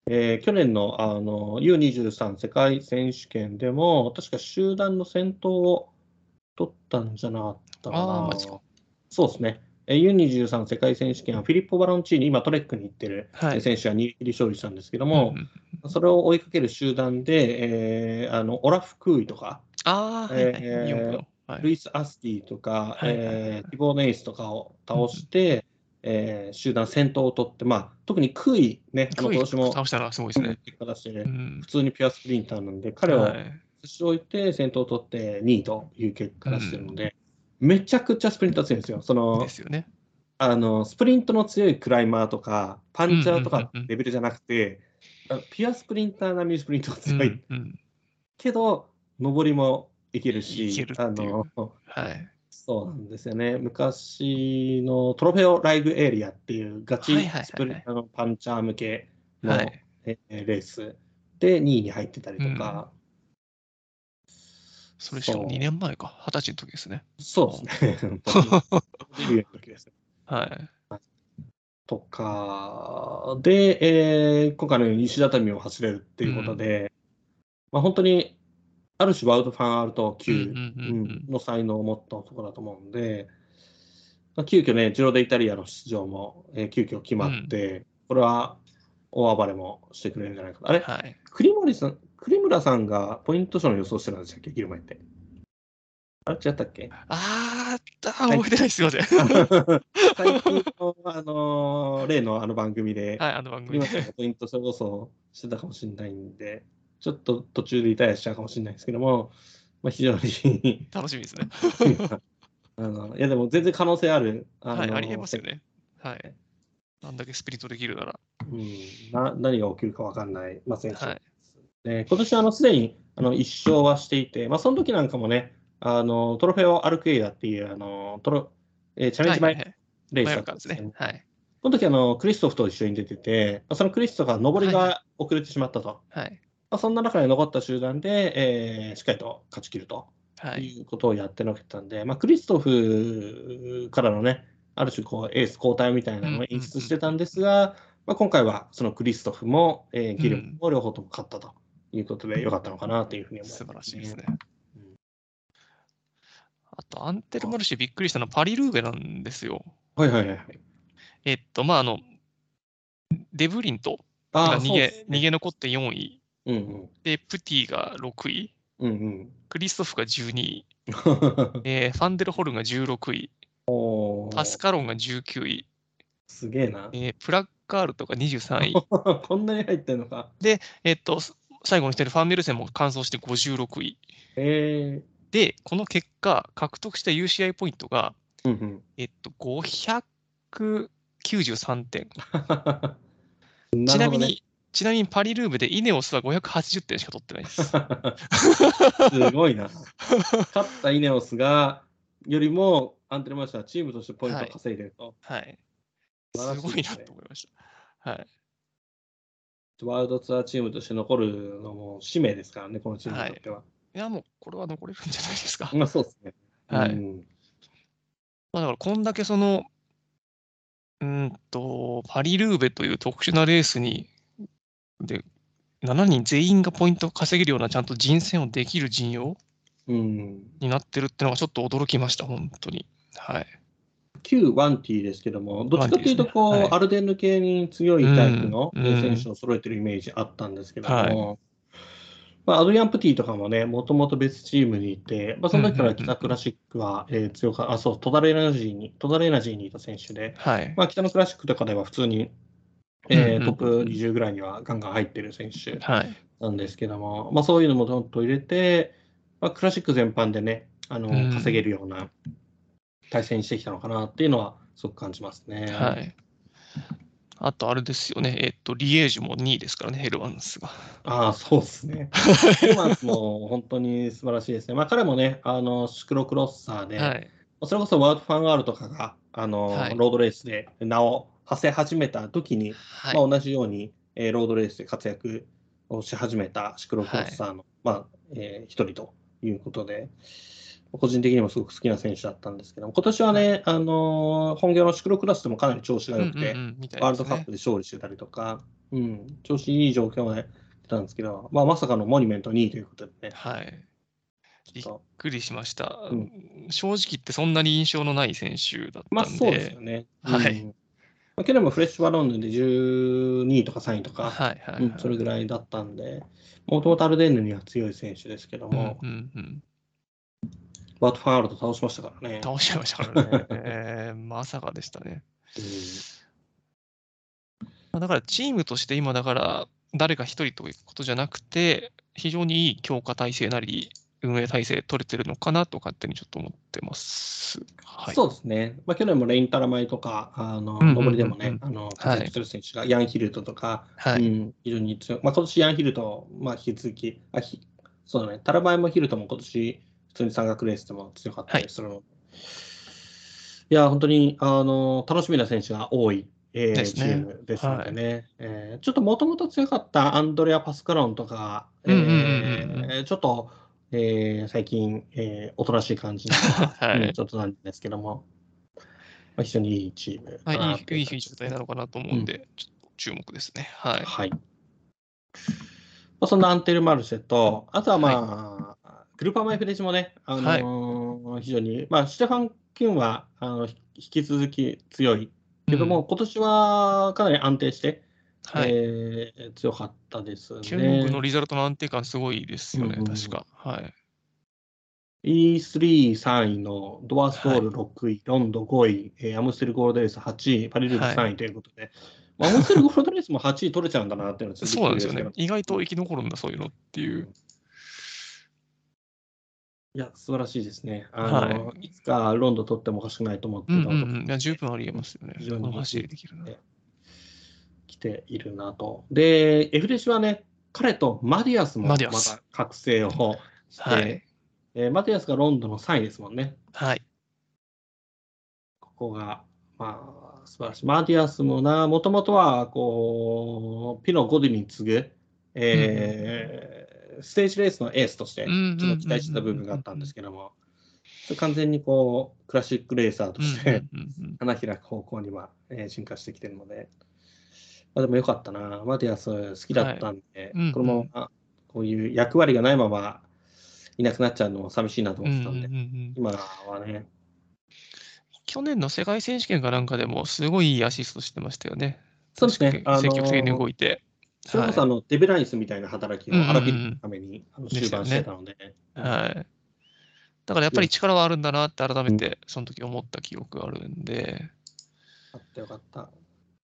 えー去年のあの U23 世界選手権でも、確か集団の先頭を取ったんじゃなかったかな。そうですね。えー U23 世界選手権はフィリッポ・バロンチーニ、今トレックに行ってるはい。選手が逃げ切り勝利したんですけどもうん、うんそれを追いかける集団で、えーあのオラフ・クーイとか、あ。えルイス・アスキーとか、はいはいはいえーティボー・ネイスとかを倒して、えー集団先頭を取って、まあ、特にクーイ、ね、あの今年も倒したのはすごいですね。結果出して、うん普通にピュアスプリンターなんで、彼をはい差し置いて先頭を取って2位という結果出してるので、めちゃくちゃスプリンター強いんですよ。そのですよね。あのスプリントの強いクライマーとか、パンチャーとかレベルじゃなくて、ピュアスプリンター並みにスプリントがう強い、んうんけど、上りもいけるし、あのはい。そうなんですよね。昔のトロフェオライブエリアっていうガチスプリンターのパンチャー向けの、はいえレースで2位に入ってたりとか、それしかもそう2年前か。20歳の時ですね。そうですね。本当にデビューの時です。はい。とか、で、えー今回のように石畳を走れるっていうことで、まあ、本当にある種ワウドファンアウト級、うんうんうんうんの才能を持った男だと思うんで、まあ、急遽ね、ジローデイタリアの出場も、えー急遽決まって、これは大暴れもしてくれるんじゃないかと。あれ、はい。栗森さん、栗村さんがポイント賞の予想してたんでしたっけ、ギルマって。あれ、違ったっけ？あーあ、覚えてないです。すいません。最近の、あのー例のあの番組で、はい、あの番組で。栗村さんがポイントそれこそしてたかもしれないんで、ちょっと途中でリタイアしちゃうかもしれないですけども、まあ、非常に楽しみですね。あのいやでも全然可能性ある。あのはい、ありえますよね。はい。なんだけスピリットできるなら。うん、な何が起きるか分かんない、まあ、選手はいで今年はあのすでにあの1勝はしていて、まあ、その時なんかもね、あのトロフェオ・アルクエイダっていうあのトロ、えーチャレンジマイはいはいはいレースだったんですけどカですね。はい。この時あのクリストフと一緒に出てて、まあそのクリストフが上りはいはが遅れてしまったと。はい。まあ、そんな中で残った集団で、えーしっかりと勝ち切るとはい。いうことをやってのけたんで、まあ、クリストフからのね、ある種こうエース交代みたいなのを演出してたんですが、まあ、今回はそのクリストフも、えーギルも両方とも勝ったということで、よかったのかなというふうに思います、素晴らしいですね。うんあと、アンテルマルシェびっくりしたのはパリルーベなんですよ。はいはいはいはい。えっと、まあ、あの、デブリントが逃げ,、ね逃げ残って4位。うんうん。で、プティが6位。うんうん。クリストフが12位。<laughs> えーファンデルホルンが16位。パスカロンが19位。すげえな。えープラッカールとか23位。<laughs> こんなに入ってんのか。えっと、最後にしてるファンメルセンも完走して56位。えで、この結果、獲得した UCI ポイントが、ー。うんうん。えっと、593点。<laughs> なねちなみに、ちなみにパリルーブでイネオスは580点しか取ってないです。<laughs> すごいな。勝ったイネオスが、よりもアンテレマーシャはチームとしてポイントを稼いでると。はい。素晴らすごいなと思いました。はい。ワールドツアーチームとして残るのも使命ですからね、このチームにとっては。いや、もう、これは残れるんじゃないですか。ま <laughs> あそうですね。はい。うんまあ、だから、こんだけその、うーんと、パリルーベという特殊なレースに、で、7人全員がポイントを稼げるようなちゃんと人選をできる陣容うん。になってるっていうのがちょっと驚きました、本当に。はい。旧ワンティーですけども、どっちかというとこう、ねはい。アルデンヌ系に強いタイプの選手を揃えてるイメージあったんですけども、はい。まあ、アドリアン・プティとかもね、もともと別チームにいて、まあ、その時から北クラシックは、えー強かあ、そう、トダレエナジーに、トダレエナジーにいた選手で、はい。まあ、北のクラシックとかでは普通に、えーうんうんトップ20ぐらいにはガンガン入ってる選手はい。なんですけども、まあ、そういうのもどんと入れて、まあ、クラシック全般でね、あのうん。稼げるような対戦にしてきたのかなっていうのは、すごく感じますね。はい。あとあれですよね、えっと、リエージュも2位ですからね、ヘルマンスが。ああ、そうですね。<laughs> ヘルマンスも本当に素晴らしいですね。まあ、彼もね、あのシクロクロッサーで、はい。それこそワードファンガールとかが、あの、はいロードレースで名を馳せ始めた時に、はい。まあ、同じように、えーロードレースで活躍をし始めたシクロクロッサーの、まあえー一人ということで、個人的にもすごく好きな選手だったんですけども、今年はね、あのー本業のシクロクラスでもかなり調子が良くて、うんうんうんみたいワールドカップで勝利してたりとか、うん、調子いい状況まで来たんですけど、まあ、まさかのモニュメント2位ということでね、はい。びっくりしました。うん正直言ってそんなに印象のない選手だったんで。まあそうですよね。はいうんまあ、去年もフレッシュバロンヌで12位とか3位とか、はいはい、はいうん、それぐらいだったんで、もともとアルデンヌには強い選手ですけどうんも、うんうん。バート・ファールと倒しましたからね。倒しちゃいましたからね。えーまさかでしたね。まあだからチームとして今だから誰か一人ということじゃなくて、非常にいい強化体制なり、運営体制取れてるのかなと勝手にちょっと思ってます。はい。そうですね、まあ、去年もレインタラマイとか、あの上りでもね、あの活躍する選手が、ヤン・ヒルトとか、はい。うん、非常に強い、まあ、今年ヤン・ヒルト、まあ、引き続き、あひそうだね、タラマイもヒルトも今年普通に山岳レースでも強かったりするので、い、や、本当にあの楽しみな選手が多い、えーね。チームですのでね、えーちょっともともと強かったアンドレア・パスカロンとか、ちょっと、えー最近、えーおとなしい感じの、<laughs> はい。うんちょっとなんですけども、まあ、非常にいいチームはい、かないといいいい状態なのかなと思うんで、ちょっと注目ですね。はい。はい。まあ、そんなアンテルマルシェと、あとはまあ、グルーパーマイフレジもね、あのー非常に、まあ、シュテファン・キュンはあのひ引き続き強いけども、うん今年はかなり安定して、はい。えー強かったですキュングのね。リザルトの安定感すごいですよね、うんうん確か。はい。E3、3位のドアストール6位、ロンド5位、えーアムステルゴールドレース8位、パリループ3位ということで、まあアムステルゴールドレースも8位取れちゃうんだなっていうのは <laughs> そうなんですよ。ね意外と生き残るんだ、そういうのっていう。いや、素晴らしいですね。あの、、はいつかロンドン取ってもおかしくないと思ってたうんうんうん。いや、十分ありえますよね。非常に走りできるな。来ているなと。で、エフレシはね、彼とマディアスもまた覚醒をして、はい。えーマディアスがロンドンの3位ですもんね。はい。ここが、まあ、素晴らしい。マディアスもな、もともとは、こう、ピノ・ゴディに次ぐ、えーステージレースのエースとして、ちょっと期待してた部分があったんですけども、完全にこう、クラシックレーサーとして、花開く方向には、えー進化してきてるので、まあ、でもよかったな。マディアス好きだったんで、このままこういう役割がないままいなくなっちゃうのも寂しいなと思ってたんで、今はね、去年の世界選手権かなんかでもすごいいいアシストしてましたよね。そうですね。積極的に動いて。それこそあの、デブライスみたいな働きをうんうんうんアラビルのために終盤してたので、はい。だからやっぱり力はあるんだなって改めてその時思った記憶があるんで。あってよかった。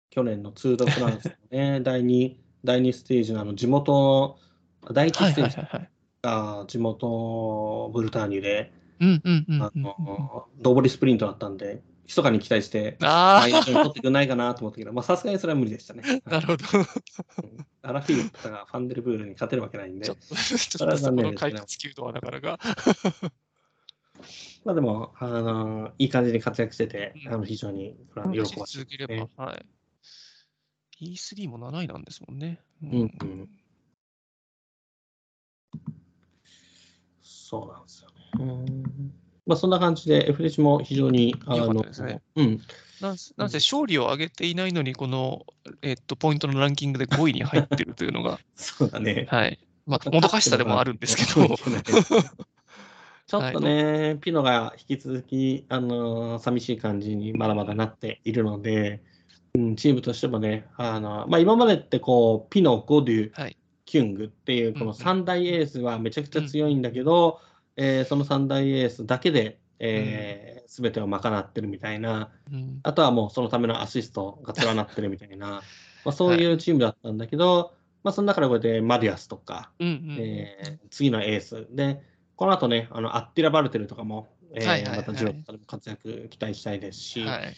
去年のツードフランスのね、<laughs> 第2、第2ステージのあの地元の、第1はいステージはいはいはい。が地元ブルターニュで、うんうんうんあうんうん。の、上りスプリントだったんで、密かに期待して、ああ取ってくれないかなと思ったけど、まあさすがにそれは無理でしたね。あ、なるほど。うんアラフィールとかファンデルブールに勝てるわけないんでちょっ、と、ちょっとそ解決級とはなかなか。<laughs> まあでも、あのいい感じに活躍してて、うんあの非常に喜ばしい続ければ、ね。はい。E3 も7位なんですもんね。ううんうんそうなんですよね。うんまあそんな感じで、F レジも非常に、あ良かっのたですね、うん、なんせなんせ勝利を挙げていないのに、この、えっと、ポイントのランキングで5位に入ってるというのが、<laughs> そうだね。はい。まあ、もどかしさでもあるんですけど、<laughs> ちょっとね、ピノが引き続き、あのー寂しい感じにまだまだなっているので、うん、チームとしてもね、あのまあ、今までってこう、ピノ、ゴデュ、はい。キュングっていう、この3大エースはめちゃくちゃ強いんだけど、えーその3大エースだけで、えー、全てを賄ってるみたいな、うん。あとはもうそのためのアシストが連なってるみたいな、<laughs> まあ、そういうチームだったんだけど、まあ、その中でこうやってマディアスとか、うんうん。えー次のエースで、この後ね、あのアッティラ・バルテルとかも、えーはいはいはい。またジロットでも活躍期待したいですし、はい。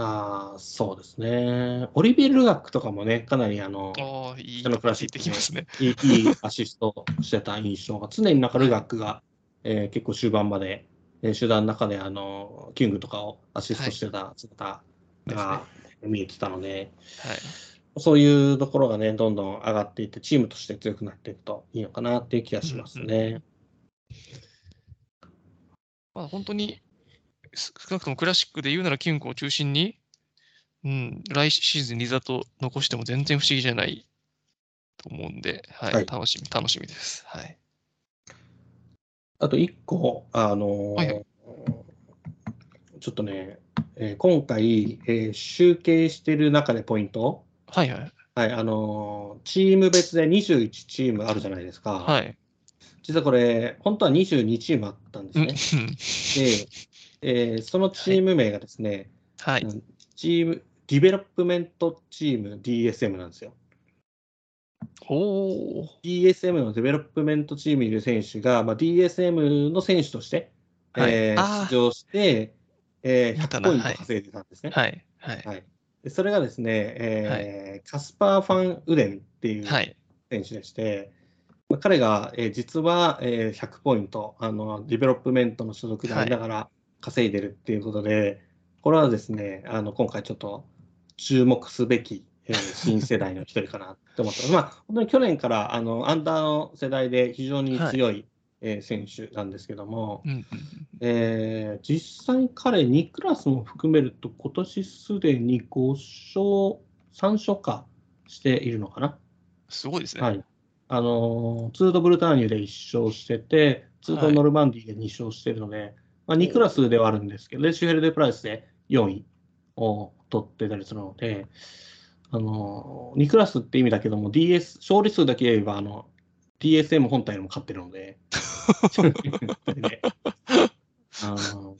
ああ、そうですね。オリビエ・ルガックとかもね、かなりあの、いいそのクラシックできますね。いいいいアシストしてた印象が、常になんかルガックが、えー結構終盤まで、えー集団の中であのキングとかをアシストしてた姿が見えてたので、はい。そういうところがね、どんどん上がっていって、チームとして強くなっていくといいのかなっていう気がしますね。まあ、本当に、す少なくともクラシックで言うならキングを中心に、うん、来シーズンリザと残しても全然不思議じゃないと思うんで、はい、はい楽しみ、楽しみです。はい。あと一個、あのーはいはいちょっとね、えー今回、えー集計してる中でポイント、はいはい。はい、あのーチーム別で21チームあるじゃないですか。はい。実はこれ、本当は22チームあったんですうんね。で、<laughs> えーそのチーム名がですね、はい。うんチーム、ディベロップメントチーム DSM なんですよ。おー。DSM のデベロップメントチームにいる選手が、まあ、DSM の選手として、はいえー出場して、えー100見たなポイント稼いでたんですね。はい。はい。はいでそれがですね、えーカスパー・ファン・ウデンっていうはい。選手でして、まあ、彼が、えー実は、えー100ポイントあの、ディベロップメントの所属でありながら稼いでるっていうことで、これはですね、あの今回ちょっと注目すべき、えー新世代の一人かなって思ってます。まあ、本当に去年からあのアンダーの世代で非常に強い、えー選手なんですけども、うんえー実際彼2クラスも含めると今年すでに5勝、3勝かしているのかな。すごいですね。はい。あのーツードブルターニュで1勝してて、ツードノルマンディで2勝してるので、まあ、2クラスではあるんですけど、でシュヘルデプライスで4位を取ってたりするので、あのー2クラスって意味だけども、DS、勝利数だけ言えば、あの、DSM 本体にも勝ってるので、で。あの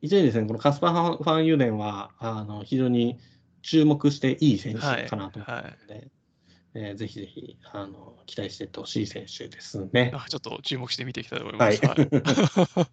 非常にですね、このカスパーファン・ファンユーデンは、あの非常に注目していい選手かなと思うので、えーぜひぜひあの期待していってほしい選手ですね。あちょっと注目して見ていきたいと思いはい。ます。はい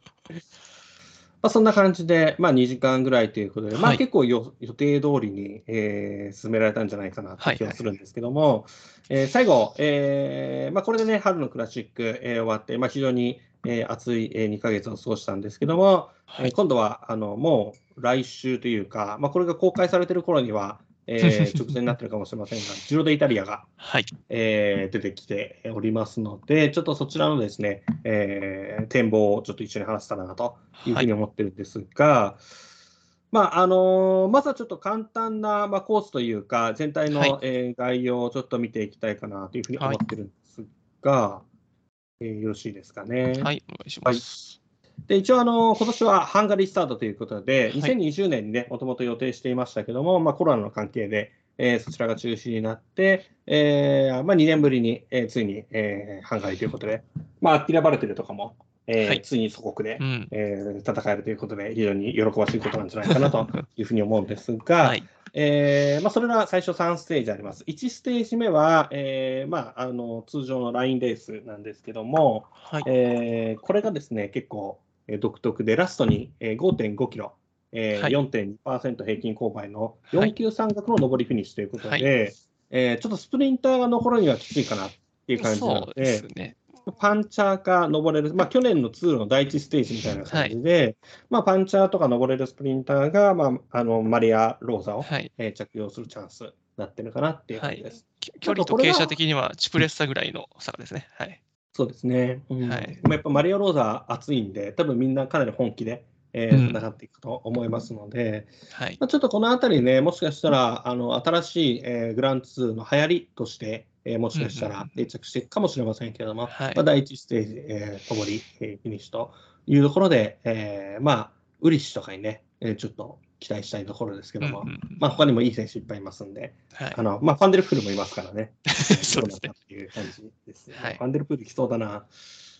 まあ、そんな感じで、まあ、2時間ぐらいということで、まあ、はい。結構よ予定通りに、えー進められたんじゃないかなとい。う気がするんですけども、えー最後、えーまあ、これでね、春のクラシック、えー終わって、まあ、非常に、えー熱い、え2ヶ月を過ごしたんですけども、はい。えー今度はあのもう来週というか、まあ、これが公開されてる頃には、えー <laughs> 直前になってるかもしれませんが、ジロデイタリアが、はい。えー出てきておりますので、ちょっとそちらのですね、えー展望をちょっと一緒に話せたらなというふはい。うに思ってるんですが、まああのーまずはちょっと簡単な、まあ、コースというか、全体の、はいえー概要をちょっと見ていきたいかなというふうに思ってるんですが、えーよろしいですかね。はい。お願いします。で一応あの、今年はハンガリースタートということで、はい2020年にね、もともと予定していましたけども、まあ、コロナの関係で、えーそちらが中止になって、えーまあ、2年ぶりに、えーついに、えーハンガリーということで、まあ、アッティラ・バルテルとかも、えーはいついに祖国で、うん。えー戦えるということで、非常に喜ばしいことなんじゃないかなと <laughs> いうふうに思うんですが、はい。えーまあ、それが最初3ステージあります。1ステージ目は、えーまあ、あの通常のラインレースなんですけども、はい。えーこれがですね、結構、えー独特で、ラストに、えー5.5キロ、えーはい4.2%平均勾配のはい4級山岳の上りフィニッシュということで、はいえーちょっとスプリンターが残るにはきついかなっていう感じなのでですね。パンチャーか登れる、まあ、去年のツールの第一ステージみたいな感じで、まあ、パンチャーとか登れるスプリンターが、まあ、あのマリア・ローザを、はい。えー着用するチャンスになってるかなっていう感じです。き距離と傾斜的にはチプレッサぐらいの坂ですね。はい。そうですね。うん。はい。まあやっぱマリオ・ローザ熱いんで、多分みんなかなり本気で、えうん。ー戦っていくと思いますので、はい。まあ、ちょっとこのあたりね、もしかしたらあの新しい、えーグランツーの流行りとして、えーもしかしたうんうんうん。ら定着していくかもしれませんけれども、はい。まあ、第一ステージ、えー、上り、えーフィニッシュというところで、えーまあ、ウリッシュとかにね、えーちょっと期待したいところですけども、うんうんうんまあ、他にもいい選手いっぱいいますんで、はいあのまあ、ファンデルプールもいますからね。<laughs> そうですねっいう感じですね。はいファンデルプール来そうだな。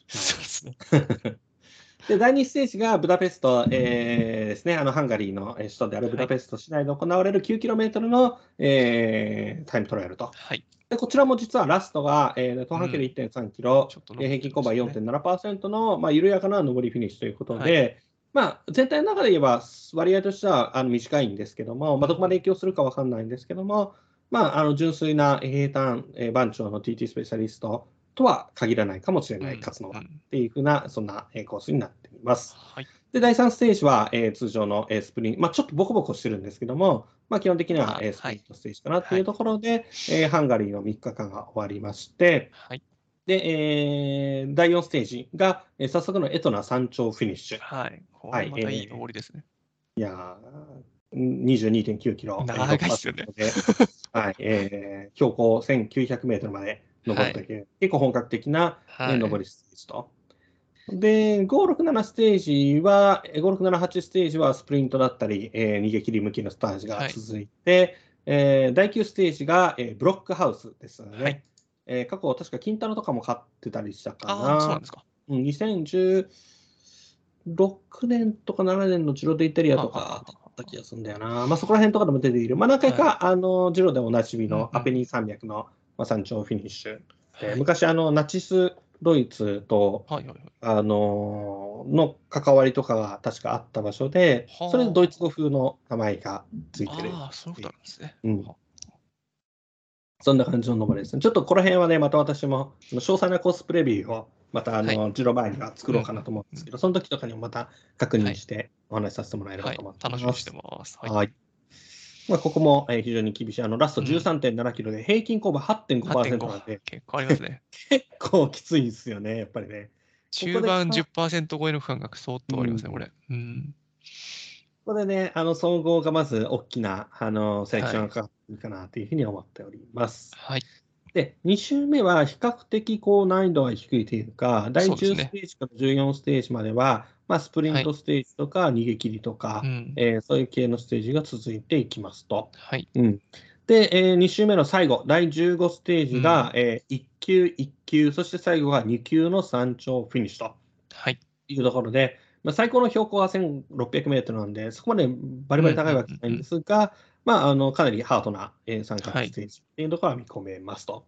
そうですね。<laughs> で、第2ステージがブダペスト、えーですね、あのハンガリーのえー首都であるブダペスト市内で行われる 9km の、えータイムトライアルと。はい。でこちらも実はラストが、えー、東半距離 1.3km、ちょっとえー平均勾配残ってますね4.7%の、まあ、緩やかな上りフィニッシュということで、まあ、全体の中で言えば、割合としてはあの短いんですけども、まあ、どこまで影響するか分かんないんですけども、まあ、あの純粋な平坦、えー番長の TT スペシャリストとは限らないかもしれない、勝つのは。うんっていうふうな、そんなえーコースになっています。はい。で、第3ステージは、えー通常の、えースプリント、まあ、ちょっとボコボコしてるんですけども、まあ、基本的には、あえースプリントステージかなっていうところで、えーハンガリーの3日間が終わりまして、はい。で、えー第4ステージが、えー早速のエトナ山頂フィニッシュ。はい。こはいれまたいい登りですね。いやー、22.9キロ。長いっすよね <laughs> はい、えー標高1900メートルまで登るという、結構本格的な、はい。ね登りステージと。で、567ステージは、えー567-8ステージはスプリントだったり、えー逃げ切り向きのスタージが続いて、えー第9ステージが、えーブロックハウスですよね。はいえー過去、確か金太郎とかも勝ってたりしたかな。ああ、そうなんですか。うん2016年とか7年のジロデイタリアとかはあった気がするんだよな。まあ、そこら辺とかでも出ている。まあ、何回か、あのジロでおなじみのアペニー山脈の、まあ、山頂フィニッシュ。ではい昔あの、ナチス・ドイツと、はいはいはい。あのの関わりとかが確かあった場所ではあ、それでドイツ語風の名前がついてる。ああ、そういうことなんですね。うんそんな感じの登りですね。ちょっとこの辺はね、また私も詳細なコースプレビューをまたあの、はジロ前には作ろうかなと思うんですけど、その時とかにもまた確認してお話しさせてもらえればはいと思います。楽しみにしてます。はい。はい。まあ、ここも、えー非常に厳しい。あのラストうん13.7キロで平均勾配8.5%なんで、結構ありますね。<laughs> 結構きついんですよね、やっぱりね。中盤ここで10%超えの区間が相当ありますね、うんこれ。うん。ここでね、あの総合がまず大きなあのセレクションがかかっているかなというふうに思っております。はい。で、2周目は比較的こう難易度が低いというか、第10そうですねステージから14ステージまでは、まあ、スプリントステージとか逃げ切りとか、うん。えーそういう系のステージが続いていきますと。はい。うん、で、え2周目の最後、第15ステージが、え1級、1級、そして最後が2級の山頂フィニッシュとはい。いうところで、まあ、最高の標高は1600メートルなんで、そこまでバリバリ高いわけじゃないんですが、まあ、あのかなりハードな、えー三角ステージっていうところは見込めますと。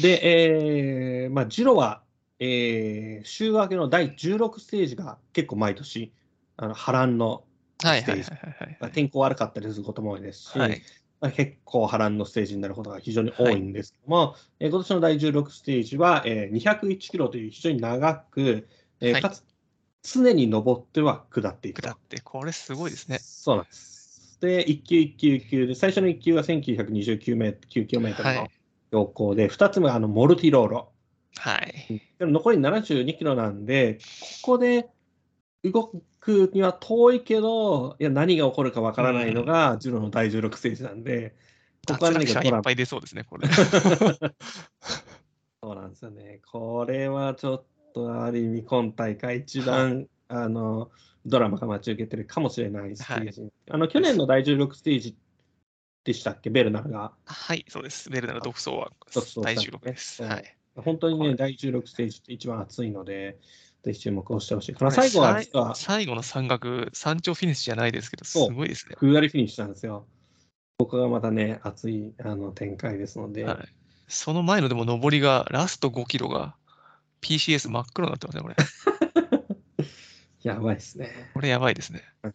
で、えーまあ、ジロは、えー週明けの第16ステージが結構毎年、あの波乱のはいはいはいステージ。天候悪かったりすることも多いですし、はい。まあ、結構波乱のステージになることが非常に多いんです。けども、えー今年の第16ステージは、えー201キロという非常に長く、えーはい。かつ常に登っては下っていくと。下って、これすごいですね。そうなんです。で、1級、1級、1級で、最初の1級は1929メートル、9キロメートルのはい。標高で、2つ目があのモルティローロ。はい。でも残り72キロなんで、ここで動くには遠いけど、いや何が起こるかわからないのが、ジュノの第16ステージなんで、ここは脱何かいっぱい出そうですね、これ。<laughs> そうなんですよね。これはちょっとある意味今大会一番、あのドラマが待ち受けてるかもしれないステージ。あの去年の第16ステージでしたっけ、ベルナルが。はい、そうです。ベルナの独走は第だったね16です。そうはい。本当にね、はい第16ステージって一番熱いので、ぜひ注目をしてほしい最後は最後の山岳、山頂フィニッシュじゃないですけど、すごいですね。ふんわりフィニッシュなんですよ。ここがまたね、熱いあの展開ですので、はい。その前のでも上りが、ラスト5キロが PCS 真っ黒になってますね、これ。<laughs> やばいですね。これやばいですね。はい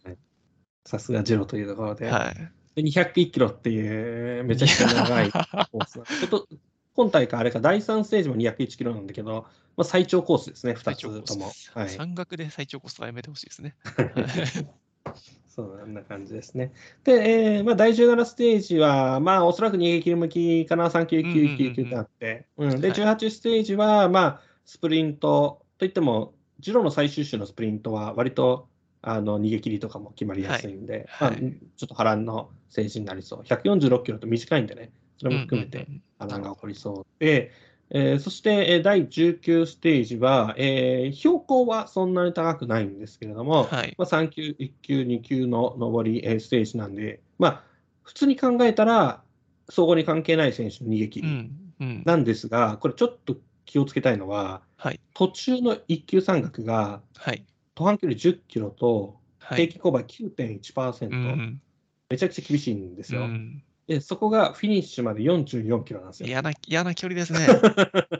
さすがジロというところで。はい。で201キロっていう、めちゃくちゃ長い <laughs> コースちょっと今大会、あれか、第3ステージも201キロなんだけど、まあ、最長コースですね、2最長コつとも。はい、山岳で最長コースはやめてほしいですね。<laughs> そう、んな感じですね。で、えーまあ、第17ステージは、まあ、おそらく逃げ切り向きかな、39999ってあって、うんで、はい18ステージは、まあ、スプリントといっても、ジロの最終週のスプリントは、割とあの逃げ切りとかも決まりやすいんで、はいはいまあ、ちょっと波乱の政治になりそう。146キロと短いんでね、それも含めてうんうんうん波乱が起こりそうで、えーそして、えー第19ステージは、えー標高はそんなに高くないんですけれども、はい。まあ、3級、1級、2級の上り、えーステージなんで、まあ、普通に考えたら、総合に関係ない選手の逃げ切りうん。うん。なんですが、これちょっと気をつけたいのは、はい。途中の1級山岳が、はい。途半距離10キロと、はい。平均勾配9.1%、うん。めちゃくちゃ厳しいんですよ。うんで、そこがフィニッシュまで44キロなんですよ。嫌な、嫌な距離ですね。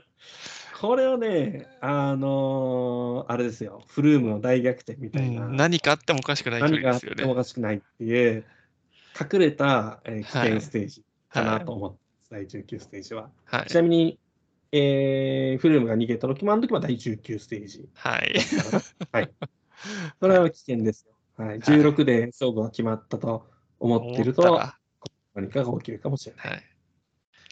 <laughs> これをね、あのーあれですよ、フルームの大逆転みうたいな、ん、何かあってもおかしくない距離ですよね。てもおかしくないっていう、隠れた、えー危はい険ステージかなと思ってます、第19ステージは。はいち。なみに、えーフルームが逃げた時もあの時は第19ステージ。はい。はい。<laughs> それは危険ですよ。はい、16で勝負が決まったと思っていると、何かが起きるかもしれない。はい。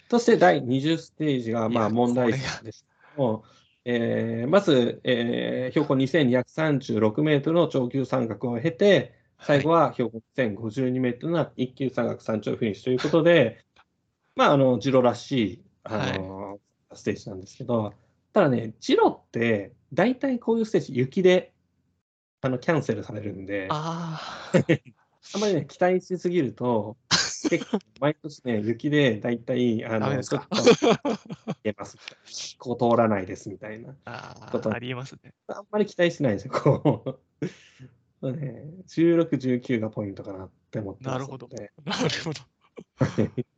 そして第20ステージがまあ問題点ですけども、えーまず、えー標高2236メートルの長級山岳を経て、最後は標高1052メートルの一級山岳山頂フィニッシュということで、まあ、あの、ジロらしい、あの、ステージなんですけど、ただね、ジロって、大体こういうステージ、雪で、あの、キャンセルされるんで、あ <laughs> ああ。んまりね、期待しすぎると、結構、毎年ね、雪で大体、あの、ちょっと、言えます。ここ通らないですみたいな。あことあ、ありえますね。あんまり期待しないんですよ、こう。ね、16、19がポイントかなって思ってますなるほど。なるほど。<laughs>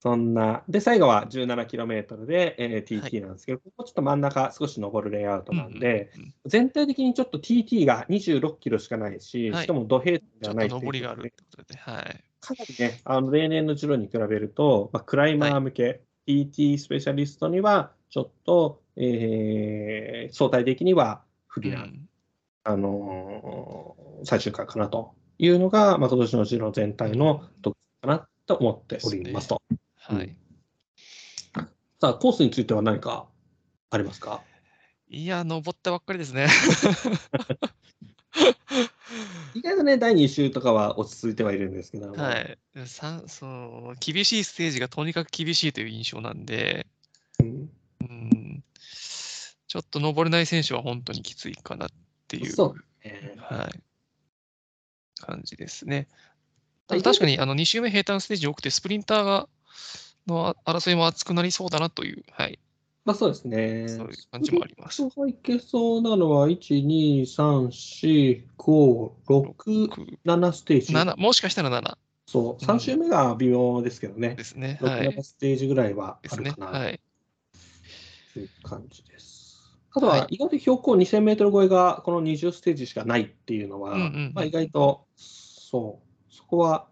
そんな、で、最後は 17km で、えーはい。TT なんですけど、ここちょっと真ん中少し登るレイアウトなんで、うんうんうん。全体的にちょっと TT が26キロしかないし、はい。しかも土平ではないというで、はい。かなりね、あの例年のジロに比べると、まあ、クライマー向け、TT スペシャリストにはちょっと、えー相対的には不利な、うん。あのー最終回かなというのが、まあ、今年のジロ全体の特徴かなと思っておりますと。はい。さあ、コースについては何かありますか？いや、登ったばっかりですね。<laughs> 意外とね、第2週とかは落ち着いてはいるんですけど。も、はい。さそう厳しいステージがとにかく厳しいという印象なんで、うん。うん、ちょっと登れない選手は本当にきついかなっていう、そうえーはい、感じですね。はい確かにあの2周目平坦ステージ多くて、スプリンターがの争いも熱くなりそうだなという、はい、まあそうですね。そういう感じもあります。いけそうなのは、1、2、3、4、5、6、6 7ステージ。7もしかしたら7そう、うん3周目が微妙ですけどねで。すね。6、はい。7ステージぐらいはですねあるか。なはい。という感じです。あとははい意外と標高2000メートル超えがこの20ステージしかないっていうのは、まあ、意外と、そう、そこは、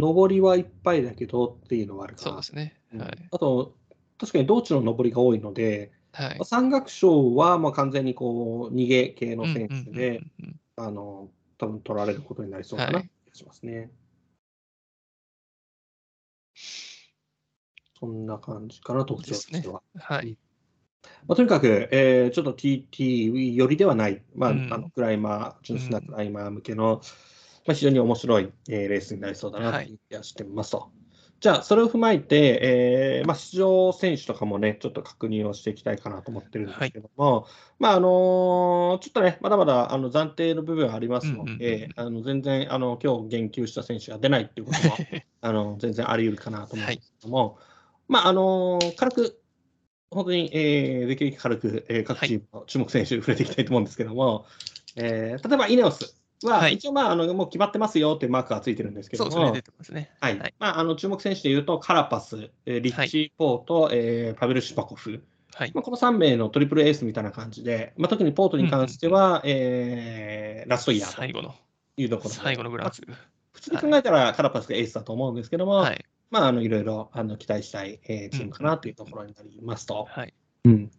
上りはいっぱいだけどっていうのはあるかな。そうですね。うんはい。あと、確かに道地の上りが多いので、はいまあ。山岳賞はもう完全にこう逃げ系のうん選手で、あの多分取られることになりそうかなはい気がしますね。そんな感じかな、特徴としては。うんはい。まあ、とにかく、えーちょっと TT 寄りではない、まあうんあのクライマー、純粋なクライマー向けの、まあ、非常に面白い、えーレースになりそうだなという気がしてますと。じゃあ、それを踏まえて、えーまあ、出場選手とかもね、ちょっと確認をしていきたいかなと思ってるんですけども、まああのーちょっとね、まだまだあの暫定の部分はありますので、あの全然あの今日言及した選手が出ないっていうことも <laughs> あの全然あり得るかなと思うんですけども、まああのー軽く、本当に、えーできるだけ軽く、えー各チームの注目選手、触れていきたいと思うんですけども、えー例えばイネオスは、はい一応、まあ、あのもう決まってますよっていうマークがついてるんですけども、そうですね。出てますね。はいはい。まあ、あの注目選手でいうと、カラパス、えーリッチー・ポート、えーパベル・シュパコフ、はい。まあ、この3名のトリプルエースみたいな感じで、まあ、特にポートに関しては、えーラストイヤー最後の、というところで、最後のグランツー。普通に考えたらカラパスがエースだと思うんですけども、はい。まあ、あのいろいろあの期待したい、えーチームかなというところになりますと。はい。うん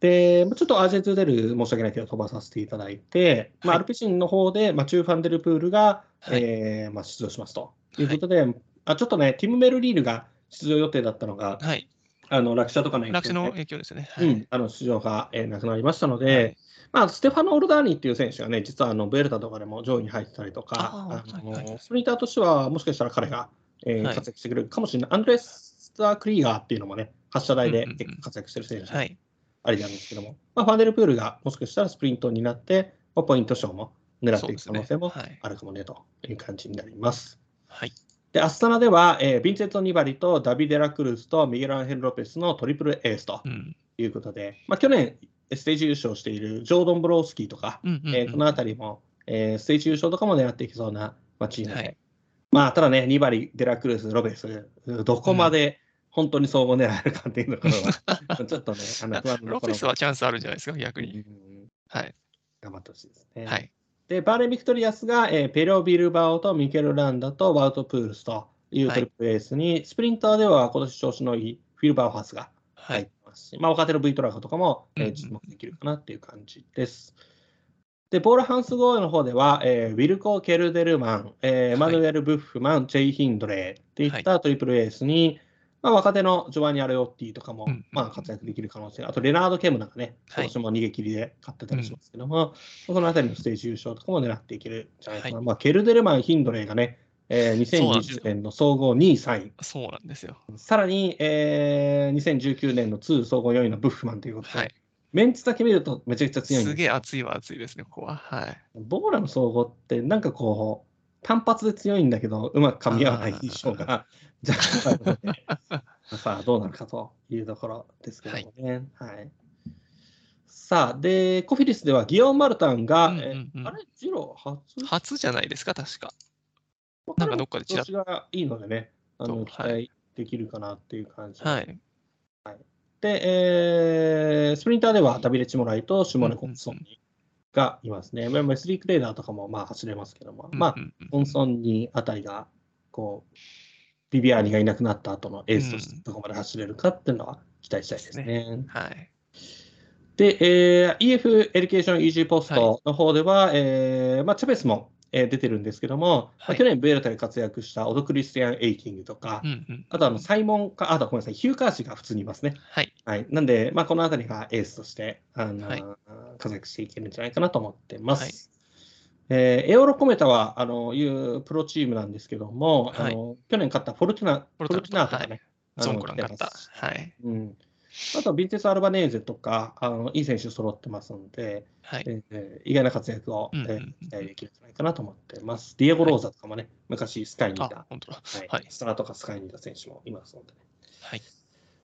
で、まあちょっとアージェントゥデル申し訳ないけど飛ばさせていただいて、まあ、はい。アルペシンの方で、まあ、チュー・ファンデルプールが、はい。えーまあ、出場しますと。い。うことで、あちょっとね、ティム・メルリールが出場予定だったのが、はい。あの落車とかの影響で。落車の影響ですね。はい。うん、あの出場が、えーなくなりましたので、はい。まあ、ステファノ・オルダーニっていう選手がね、実はあのベルタとかでも上位に入ってたりとか、あのはいはいスプリンターとしては、もしかしたら彼が、えーはい。活躍してくれるかもしれない。アンドレスター・クリーガーっていうのもね、発射台で活躍してる選手、はい。ありなんですけども、まあ、ファンデルプールがもしかしたらスプリントになって、まあポイント賞も狙っていく可能性もあるかもねという感じになります。はい。で、アスタナでは、えーヴィンセント・ニバリとダビデ・ラクルスとミゲル・アンヘル・ロペスのトリプルエースということで、まあ、去年、ステージ優勝しているジョードン・ブロースキーとか、うんうんうんえーこのあたりも、えーステージ優勝とかも狙っていきそうな、まあ、チームで、はい。まあ、ただね、ニバリ、デラクルス、ロベス、どこまで本当に総合狙えるかっていうところは、<laughs> ちょっとね、あの不安なロペスはチャンスあるんじゃないですか、逆うに。んはい。頑張ってほしいですね。はい。で、バーレーン・ビクトリアスが、えーペロ・ビルバオとミケル・ランダとワウト・プールスというはいトリプルエースに、スプリンターでは今年調子のいいフィル・バウハウスがはい入って。ますし、まあ、若手の V トラックとかも、えーうんうん注目できるかなっていう感じです。で、ボーラ・ハンスグローエの方では、えーウィルコ・ケルデルマン、えーエマヌエル・ブッフマン、ジェイ・ヒンドレーっていったトリプルエースに、まあ、若手のジョバニ・アレオッティとかも、まあ、活躍できる可能性、あとレナード・ケムナなんかね、はい今年も逃げ切りで勝ってたりしますけども、そのあたりのステージ優勝とかも狙っていけるんじゃないかな。はいまあ、ケルデルマン、ヒンドレーがね、えーそうなんですよ2020年の総合2位、3位、そうなんですよ。さらに、えー2019年の2総合4位のブッフマンということで、はい。メンツだけ見るとめちゃくちゃ強いすすげえ熱いは熱いですね、ここは。はい。ボーラの総合って、なんかこう、単発で強いんだけど、うまく噛み合わない印象が <laughs> 若干あるので、さあ、どうなるかというところですけどもね。はい。さあ、で、コフィリスではギオン・マルタンが、うんうんえうんあれ、ジロー？初？初じゃないですか、確か。まあなんかどっかでちらっがいいのでね、あの期待できるかなっていう感じ。はい。で、えースプリンターではダビレッチ・モライとシモネ・コンソンニがいますね。まあ、スリークレーダーとかもまあ走れますけども、まあ、うんうんうんコンソンニあたりが、こう、ビビアーニがいなくなった後のエースとしてどこまで走れるかっていうのは期待したいですね。はい。で、えー EF エデュケーション EG ポストの方では、えーまあ、チャベスも、えー出てるんですけども、まあはい去年ブエルタで活躍したオド・クリスティアン・エイキングとか、うんうんあとあのサイモンか、あとごめんなさい、ヒュー・カーシーが普通にいますね。はい。はい、なんで、まあ、このあたりがエースとしてあの、はい活躍していけるんじゃないかなと思ってます。はいえーエオロコメタはあのいうプロチームなんですけども、はいあの去年勝ったフォルトゥナフォルトゥナフォルティナとかね、はいゾンコラン勝った。すはい。うん、あとはビンテス・アルバネーゼとかあの、いい選手揃ってますので、はい。えー意外な活躍を、うんうんうんえー期待できるんじゃないかなと思ってます。ディエゴ・ローザとかもね、昔スカイにいたあ、、本当だ。はいはいスターとかスカイにいた選手もいますのでね。はい。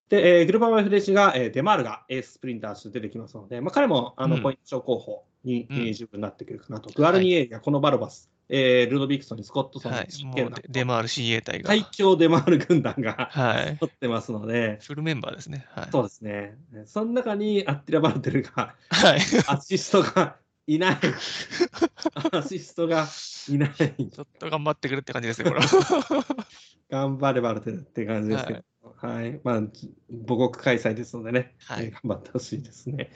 で、えーグルバン FDC が、えーデマールがエーススプリンターとして出てきますので、まあ、彼もあの、うんポイント賞候補に、うんえー十分なってくるかなと。グアルニエーリやコノバロバス、えールドビクソンにスコットソン、はい。もうデデマール CA 隊が。最強デマール軍団が <laughs> はい。取ってますので、フルメンバーですね。はい。そうですね。その中にアッティラ・バルテルが、はい。アシストがいない。<laughs> アシストがいない。ちょっと頑張ってくれって感じですね、これ。<laughs> 頑張れバルテルって感じですけど、はい。まあ、母国開催ですのでね、はい。えー頑張ってほしいですね。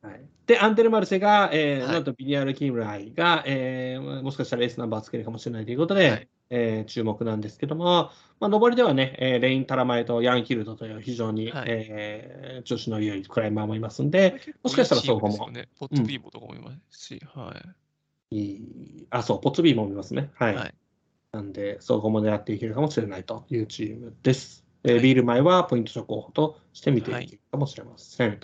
はい。で、アンテル・マルセが、えーはい。なんとビニアル・キムライが、えーもしかしたらエースナンバーつけるかもしれないということで、はい。えー注目なんですけども、まあ、上りではね、えーレイン・タラマエとヤン・キルドという非常に、はい。えー調子の良いクライマーもいますんで、もしかしたらそうかも。ポッツビーボとかもいますし、はいいあ、そう、ポッツビーも見ますね。はい。はいなんで、総合も狙っていけるかもしれないというチームです。えビール前はポイント諸候補として見ていけるかもしれません。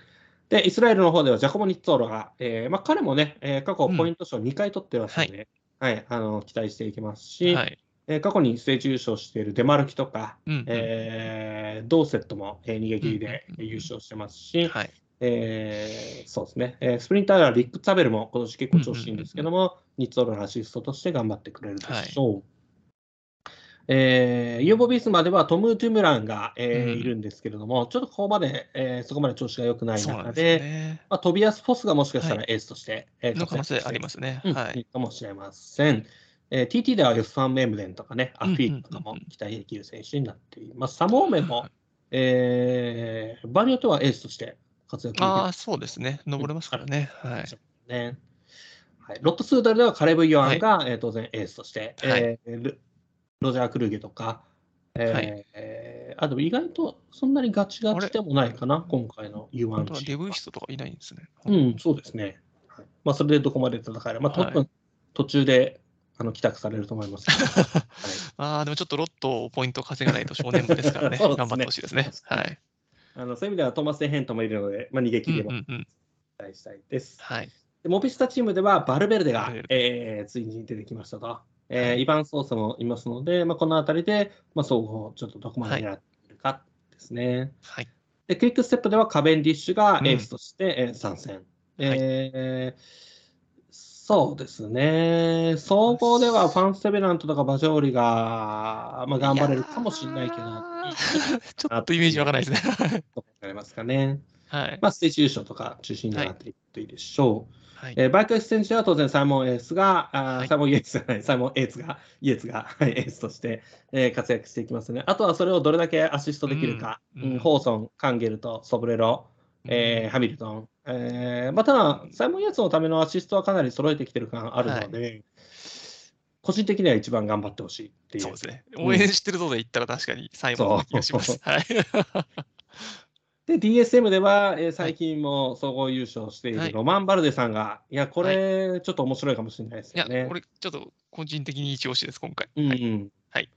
で、イスラエルの方ではジャコボ・ニッツォーロが、えーまあ、彼もね、えー過去ポイント賞2回取ってますので、はい、あの期待していきますし、はい。えー過去にステージ優勝しているデマルキとか、うんうんえードーセットも、えー逃げ切りでうんうんうん優勝してますし、はい。えーそうですね、えースプリンターではリック・ツァベルも今年結構調子いいんですけども、ニッツォーロのアシストとして頑張ってくれるでしょう。えーユーボビスまではトム・トゥムランが、えーうんいるんですけれども、ちょっとここまで、えーそこまで調子が良くない中で、でね。まあ、トビアス・フォスがもしかしたらはエースとして、えーの可能性ありますね。うんはいい。いかもしれません。えー TT ではヨスファン・メムデンとかね、アフうんうんうんィーとかも期待できる選手になっています。サモーメンも、えー場合によってはエースとして活躍ああ、そうですね。登れますからね。はい。ね。はい、ロットスーダルではカレブ・ヨアンが、えー当然エースとして、はいえールロジャー・クルーゲとか、えーはいえーあでも意外とそんなにガチガチでもないかな、今回の U1 本当はチームはレブイストとかいないんですね。うん、そうですね。はいまあ、それでどこまで戦える、まあ、多分はい途中であの帰宅されると思いますけど、<laughs> はいああ、でもちょっとロットポイント稼がないと正念場ですからね。<laughs> ね頑張ってほしいですね。はい。あのそういう意味ではトーマス・デ・ヘントもいるので、まあ、逃げ切りもうんうんうん。期待したいです。はい。でモビスタチームではバルベルデがえーついに出てきましたと。えーはいイヴァン・ソースもいますので、まあ、このあたりで、まあ、総合ちょっとどこまで狙っているかですね。はい。で、クイックステップではカベンディッシュがうんエースとして、えー参戦。えーそうですね。総合ではファンセベナントとかバジョーリが、まあ、頑張れるかもしれないけど、<laughs> ちょっとイメージわからないですね。となりますかね。はい。まあ、ステージ優勝とか中心になっていくといいでしょう。はいえーバイクエクスチェンジは当然サイモン・エースが、あーはいサイモン・イエースじゃない、サイモン・エーツが、イエーツが、<laughs> はい、エースとして、えー活躍していきますね。あとはそれをどれだけアシストできるか、うんうんホーソン、カンゲルとソブレロ、えーハミルトン。えーまあ、ただ、サイモン・イエーツのためのアシストはかなり揃えてきてる感あるので、個人的には一番頑張ってほしいっていう。そうですね。うん応援してるぞで言ったら確かに最後の気がします。そはい。<laughs> で、DSM では、えー最近も総合優勝していはいるロマン・バルデさんが、いや、これ、ちょっと面白いかもしれないですいやよね。、これちょっと個人的に一押しです、今回。うんうはい。んはい。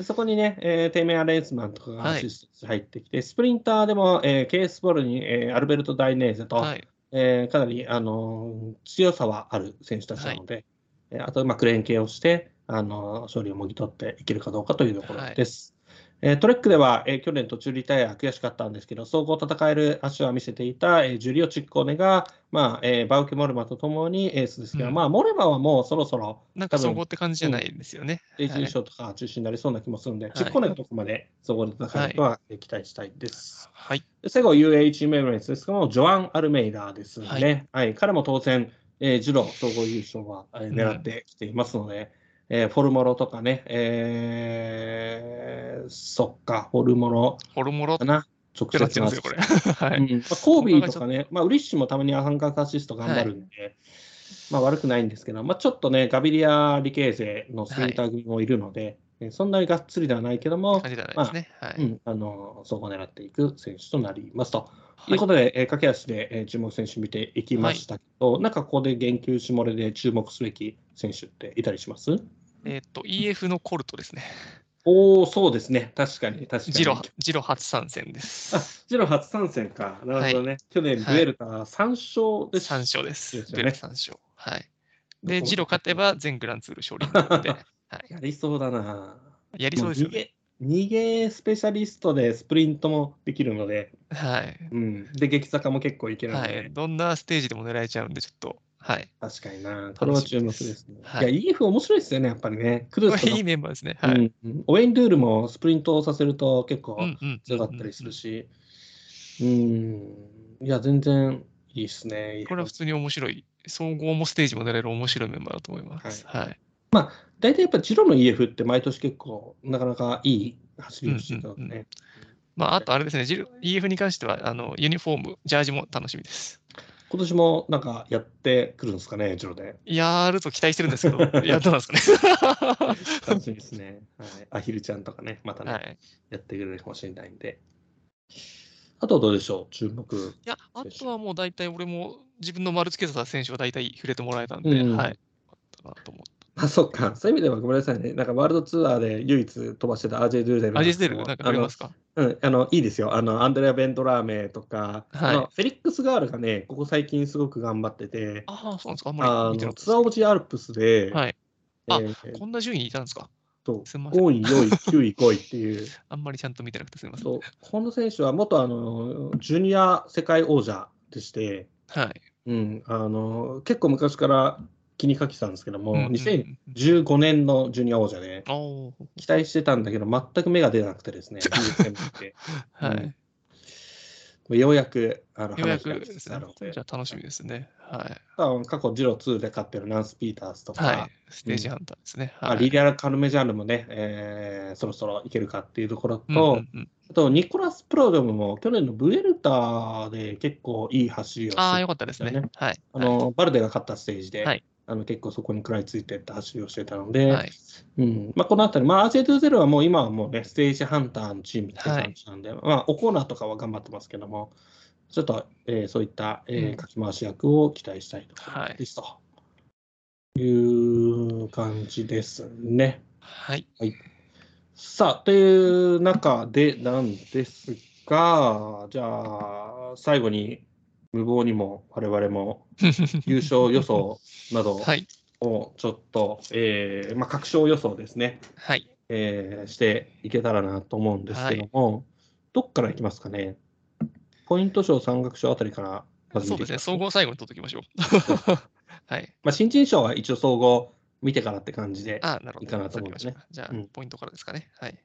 でそこにね、えー、テイメア・レンスマンとかがはいアシスト入ってきて、スプリンターでも、えーケースボールに、えーアルベルト・ダイネーゼと、はい。えーかなり、あのー強さはある選手たちなので、えーあと、まあ、クレーン系をして、あのー勝利をもぎ取っていけるかどうかというところです。えートレックでは、えー去年途中リタイア悔しかったんですけど、総合戦える足を見せていた、えージュリオ・チッコーネが、まあえーバウケ・モルマとともにエースですけど、うんまあ、モルマはもうそろそろなんか総合って感じじゃないですよね。ステージ優はい勝とか中心になりそうな気もするんで、いチッコーネがどこまで総合で戦えるかはえー期待したいです。はい。で最後、UAE メイブレンスですけども、ジョアン・アルメイダーですね。ははいい。彼も当然、えー、ジュロ総合優勝は、えー狙ってきていますので、えーフォルモロとかね、えーそっか、フォルモロホルモロっかな、直接のゃうんですよ、これ。<laughs> はい。うんまあ、コービーとかね、まあ、ウリッシュもたまに半角アシスト頑張るんで、まあ、悪くないんですけど、まあ、ちょっとね、ガビリア・リケーゼのスプリンター組もいるので、えそんなにがっつりではないけども、感じじゃないですね。はい。うん、あの総合を狙っていく選手となりますと。はいいうことで、えー駆け足で、えー注目選手見ていきましたけど、なんかここで言及し漏れで注目すべき選手っていたりします？えっと、EF のコルトですね。おお、そうですね。確かに、確かに。ジロ、ジロ初参戦であす。、ジロ初参戦か。なるほどね。去年、デュエルター3勝です。3勝です。でねベル3勝。はい。で、ジロ勝てば全グランツール勝利になって、<laughs> はい。やりそうだな。やりそうですよげ。逃げスペシャリストでスプリントもできるので、はい。うん、で、激坂も結構いけるので、はい。どんなステージでも狙えちゃうんで、ちょっと、はい。確かにな。これは注目ですね。はいい、や、EF 面白いですよね、やっぱりね。クルーズいいメンバーですね。はい。うん、オウェイン・ドゥールもスプリントをさせると結構うんうん強かったりするし、うん、いや、全然いいですね。これは普通に面白い。総合もステージも狙える面白いメンバーだと思います。はい。大体やっぱジロの EF って毎年結構なかなかいい走りをしてたのでね。まあ、あとあれですね、EF に関しては、あの、ユニフォーム、ジャージも楽しみです。今年もなんかやってくるんですかね、ジロで。やると期待してるんですけど、い <laughs> や、どうなんですかね。楽しみですね。はい、アヒルちゃんとかね、またね、はい。やってくれるかもしれないんで。あとはどうでしょう、注目。いや、あとはもう大体俺も自分の丸つけてた選手は大体触れてもらえたんで、うんはい。よかったなと思って。あ、そっか。そういう意味ではごめんなさいね。なんかワールドツアーで唯一飛ばしてた RJ ドゥーデル。アジェスデル、なんか触れますか？うん、あの、いいですよ。あの、アンドレア・ベンドラーメとか、はいフェリックス・ガールがね、ここ最近すごく頑張ってて、ああ、そうなんですか？あんあまり見てツアー・オブ・ジ・アルプスで、はい。あえーこんな順位にいたんですか？とすいません5位、4位、9位、5位っていう、<laughs> あんまりちゃんと見てなくてすみません。そうこの選手は元あのジュニア世界王者でして、はい。うん、あの結構昔から気にかけてたんですけども、うんうんうん2015年のジュニア王者で、期待してたんだけど、全く芽が出なくてですね、<laughs> はい。うんようやくあのようじゃあ楽しみですね。はい。過去、ジロ2で勝ってるナンス・ピーターズとか、はい。ステージハンターですね。まあはい。リリアル・カルメジャンルもね、えーそろそろいけるかっていうところと、うんうんうんあとニコラス・プロドムも去年のブエルターで結構いい走りをしてああ、よかったですねね。はい。あの、バルデが勝ったステージで、はいあの結構そこに食らいついてった走りをしてたので、はい。うんまあ、このあたり、まあ、RJ20 はもう今はもうね、ステージハンターのチームって感じなんで、まあ、オコーナーとかは頑張ってますけども、ちょっと、えーそういった、えーうんかき回し役を期待したいところですと、いう感じですね。はい。さあ、という中でなんですが、じゃあ、最後に無謀にも我々も <laughs> 優勝予想などはい。をちょっと、えーまあ、確勝予想ですね、はい。えーしていけたらなと思うんですけども、どっからいきますかね？ポイント賞、山岳賞あたりからまずそうですね。総合最後に取っておきましょう。<laughs> はい。まあ、新人賞は一応総合見てからって感じで。いいかなと思うんですねじゃあ、うんポイントからですかね。はい。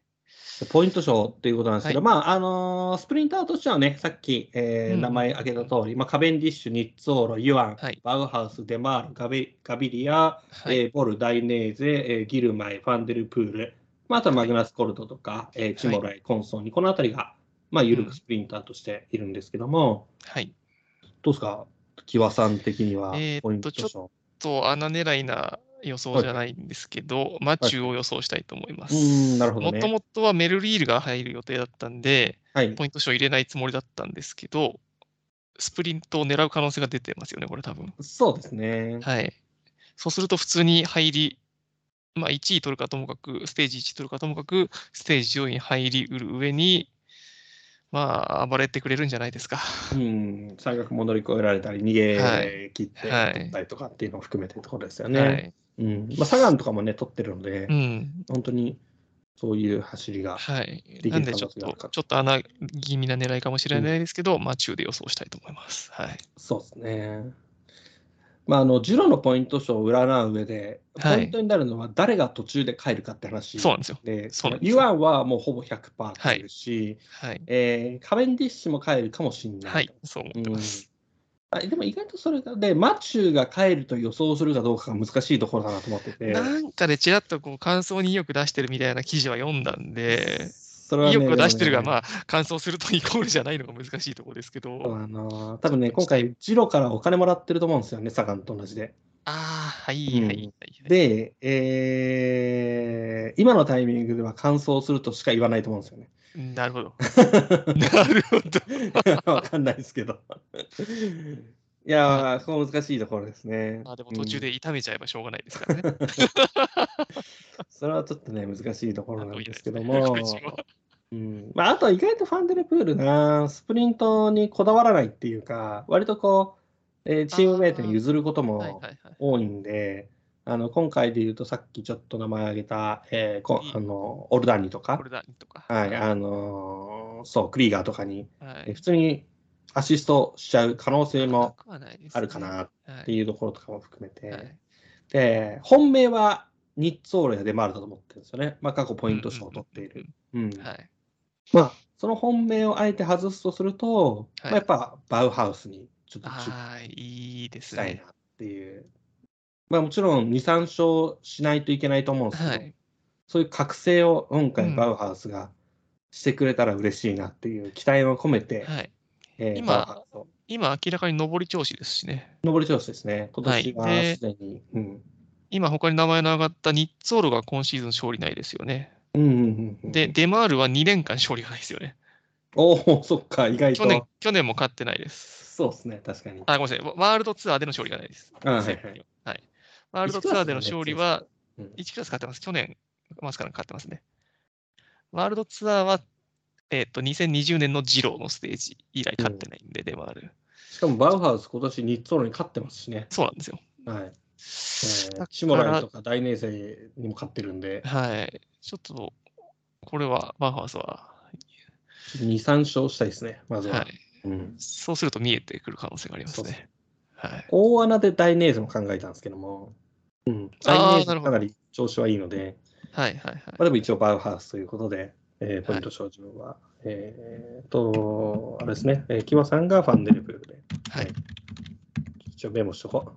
ポイント賞っていうことなんですけど、はいまあ、あのースプリンターとしてはね、さっき、えーうん名前挙げた通り、まあ、カベンディッシュ、ニッツォーロ、ユアン、はいバウハウス、デマール、ガビガビリア、はい。えーボル、ダイネーゼ、えーギルマイ、ファンデルプール、まあ、あとはマグナス・コルトとか、えーチモライ、コンソンに、このあたりが、まあ、ゆるくスプリンターとしているんですけども、はい。どうですか、キワさん的にはえーっ、とポイント賞。と、穴狙いな予想じゃないんですけど、マチューを予想したいと思いまうす。ーん、なるほどね。もともとはメルリールが入る予定だったんで、はい。ポイント賞入れないつもりだったんですけど、スプリントを狙う可能性が出てますよね、これ多分。そうですね。はい。そうすると普通に入り、まあ1位取るかともかく、ステージ1取るかともかく、ステージ4位に入りうる上に、まあ暴れてくれるんじゃないですか。うん、最悪も乗り越えられたり、逃げ切ってはい取ったりとかっていうのを含めてってことですよはね。い。うんまあ、サガンとかもね、取ってるので、うん。本当にそういう走りが。はいき。るなんでちょっと、ちょっと穴気味な狙いかもしれないですけど、マチューで予想したいと思います。はい。そうですね。まあ、あのジロのポイント賞を占う上で、ポはいイントになるのは誰が途中で帰るかって話そうなんですよ。で、そうなんですよユアンはもうほぼ100%帰るし、はい。えーカベンディッシュも帰るかもしれない。はい。そう思ってます。あでも意外とそれが、で、マチューが帰ると予想するかどうかが難しいところだなと思ってて。なんかでちらっとこう感想に意欲出してるみたいな記事は読んだんで、それはね意欲を出してるが、まあ、感想するとイコールじゃないのが難しいところですけど、あの多分ね、今回、ジロからお金もらってると思うんですよね、サガンと同じで。ああ、はい、うんはい、はい。で、えー今のタイミングでは感想するとしか言わないと思うんですよね。なるほど。なるほど。<laughs> <laughs> わかんないですけど。いやー、そこ難しいところですね。まあでも途中うんで痛めちゃえばしょうがないですからね。<laughs> それはちょっとね、難しいところなんですけどあも。<laughs> うんまあ、あとは意外とファンデルプールな、スプリントにこだわらないっていうか、割とこう、えーチームメイトに譲ることも。多いんで、あの今回で言うと、さっきちょっと名前挙げた、えーこあのオルダーニとか。はい、あのーそう、クリーガーとかに、はいえ普通にアシストしちゃう可能性もあるかなっはいていうところとかも含めて、はいで、本命はニッツォーロやデマールだと思ってるんですよね。まあ、過去ポイント賞を取っている。うんはい。まあ、その本命をあえて外すとすると、はいまあ、やっぱバウハウスにちょっと注目ああ、いいですねしたいな。っていう。まあ、もちろん2、3勝しないといけないと思うんですけど、はい。そういう覚醒を今回うんバウハウスがしてくれたら嬉しいなっていう期待を込めて、はい。えー今今明らかに上り調子ですしね。上り調子ですね。今年ははいですでに。うん今他に名前の上がったニッツォールが今シーズン勝利ないですよね。うんうんうんうんで、デマールは2年間勝利がないですよね。おお、そっか、意外と。去年、去年も勝ってないです。そうですね、確かに。あ、ごめんなさい。ワワールドツアーでの勝利がないです。あはいはいはい。ワールドツアーでの勝利は、うん1クラス勝ってます。去年、マスカラ勝ってますね。ワールドツアーは、えっ、と、2020年のジローのステージ以来勝ってないんで、デマール。しかもバウハウス、今年ニッツォーロに勝ってますしね。そうなんですよ。はい。えーだチモライかとか大ネーゼにも勝ってるんで、ら、はい。ちょっと、これは、バーハウスは、2、3勝したいですね、まずは。はい。うん、そうすると見えてくる可能性がありますね。はい。大穴で大ネーゼも考えたんですけども、うん、あー大ネーゼなるほどかなり調子はいいので、はいはいはい。まあ、でも一応バウハウスということで、えーポイント賞自分は、えーと、あれですね、えー、キワさんがファンデルプールで、はい。一応メモしとこ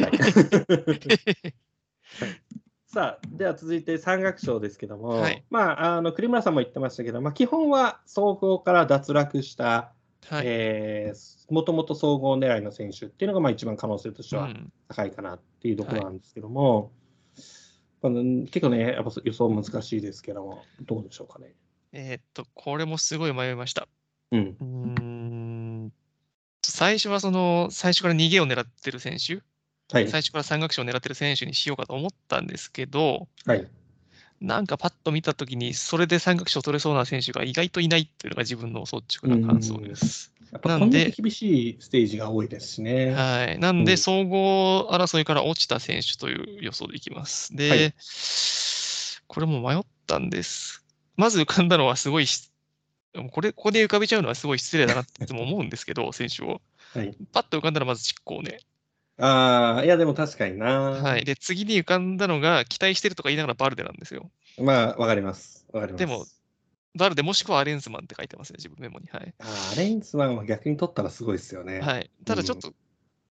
う。はい。<laughs> さあ、では続いて山岳賞ですけども、はい。まあ、あの栗村さんも言ってましたけど、まあ、基本は総合から脱落した、はい。えーもともと総合狙いの選手っていうのがまあ一番可能性としてはうん。高いかなっていうところなんですけども、まあ結構ね、やっぱ予想難しいですけども、どうでしょうかね。えーっと、これもすごい迷いました。うん、うーん。最初はその、最初から逃げを狙ってる選手、はい、最初から山岳賞を狙ってる選手にしようかと思ったんですけど、はい、なんかパッと見たときに、それで山岳賞取れそうな選手が意外といないっていうのが自分の率直な感想です。やっぱこんだけ厳しいステージが多いですしね。はい。なんで、うん総合争いから落ちた選手という予想でいきます。で、はいこれも迷ったんです。まず浮かんだのはすごいし、これ、ここで浮かべちゃうのはすごい失礼だなっていつも思うんですけど、<laughs> 選手を。はい、パッと浮かんだらまずチッコーネ。ああ、いや、でも確かにな。はい。で、次に浮かんだのが、期待してるとか言いながらバルデなんですよ。まあ、わかります。わかります。でもバルデもしくはアレンズマンって書いてますね、自分メモに。はい。アレンズマンは逆に取ったらすごいですよね。はい。ただちょっと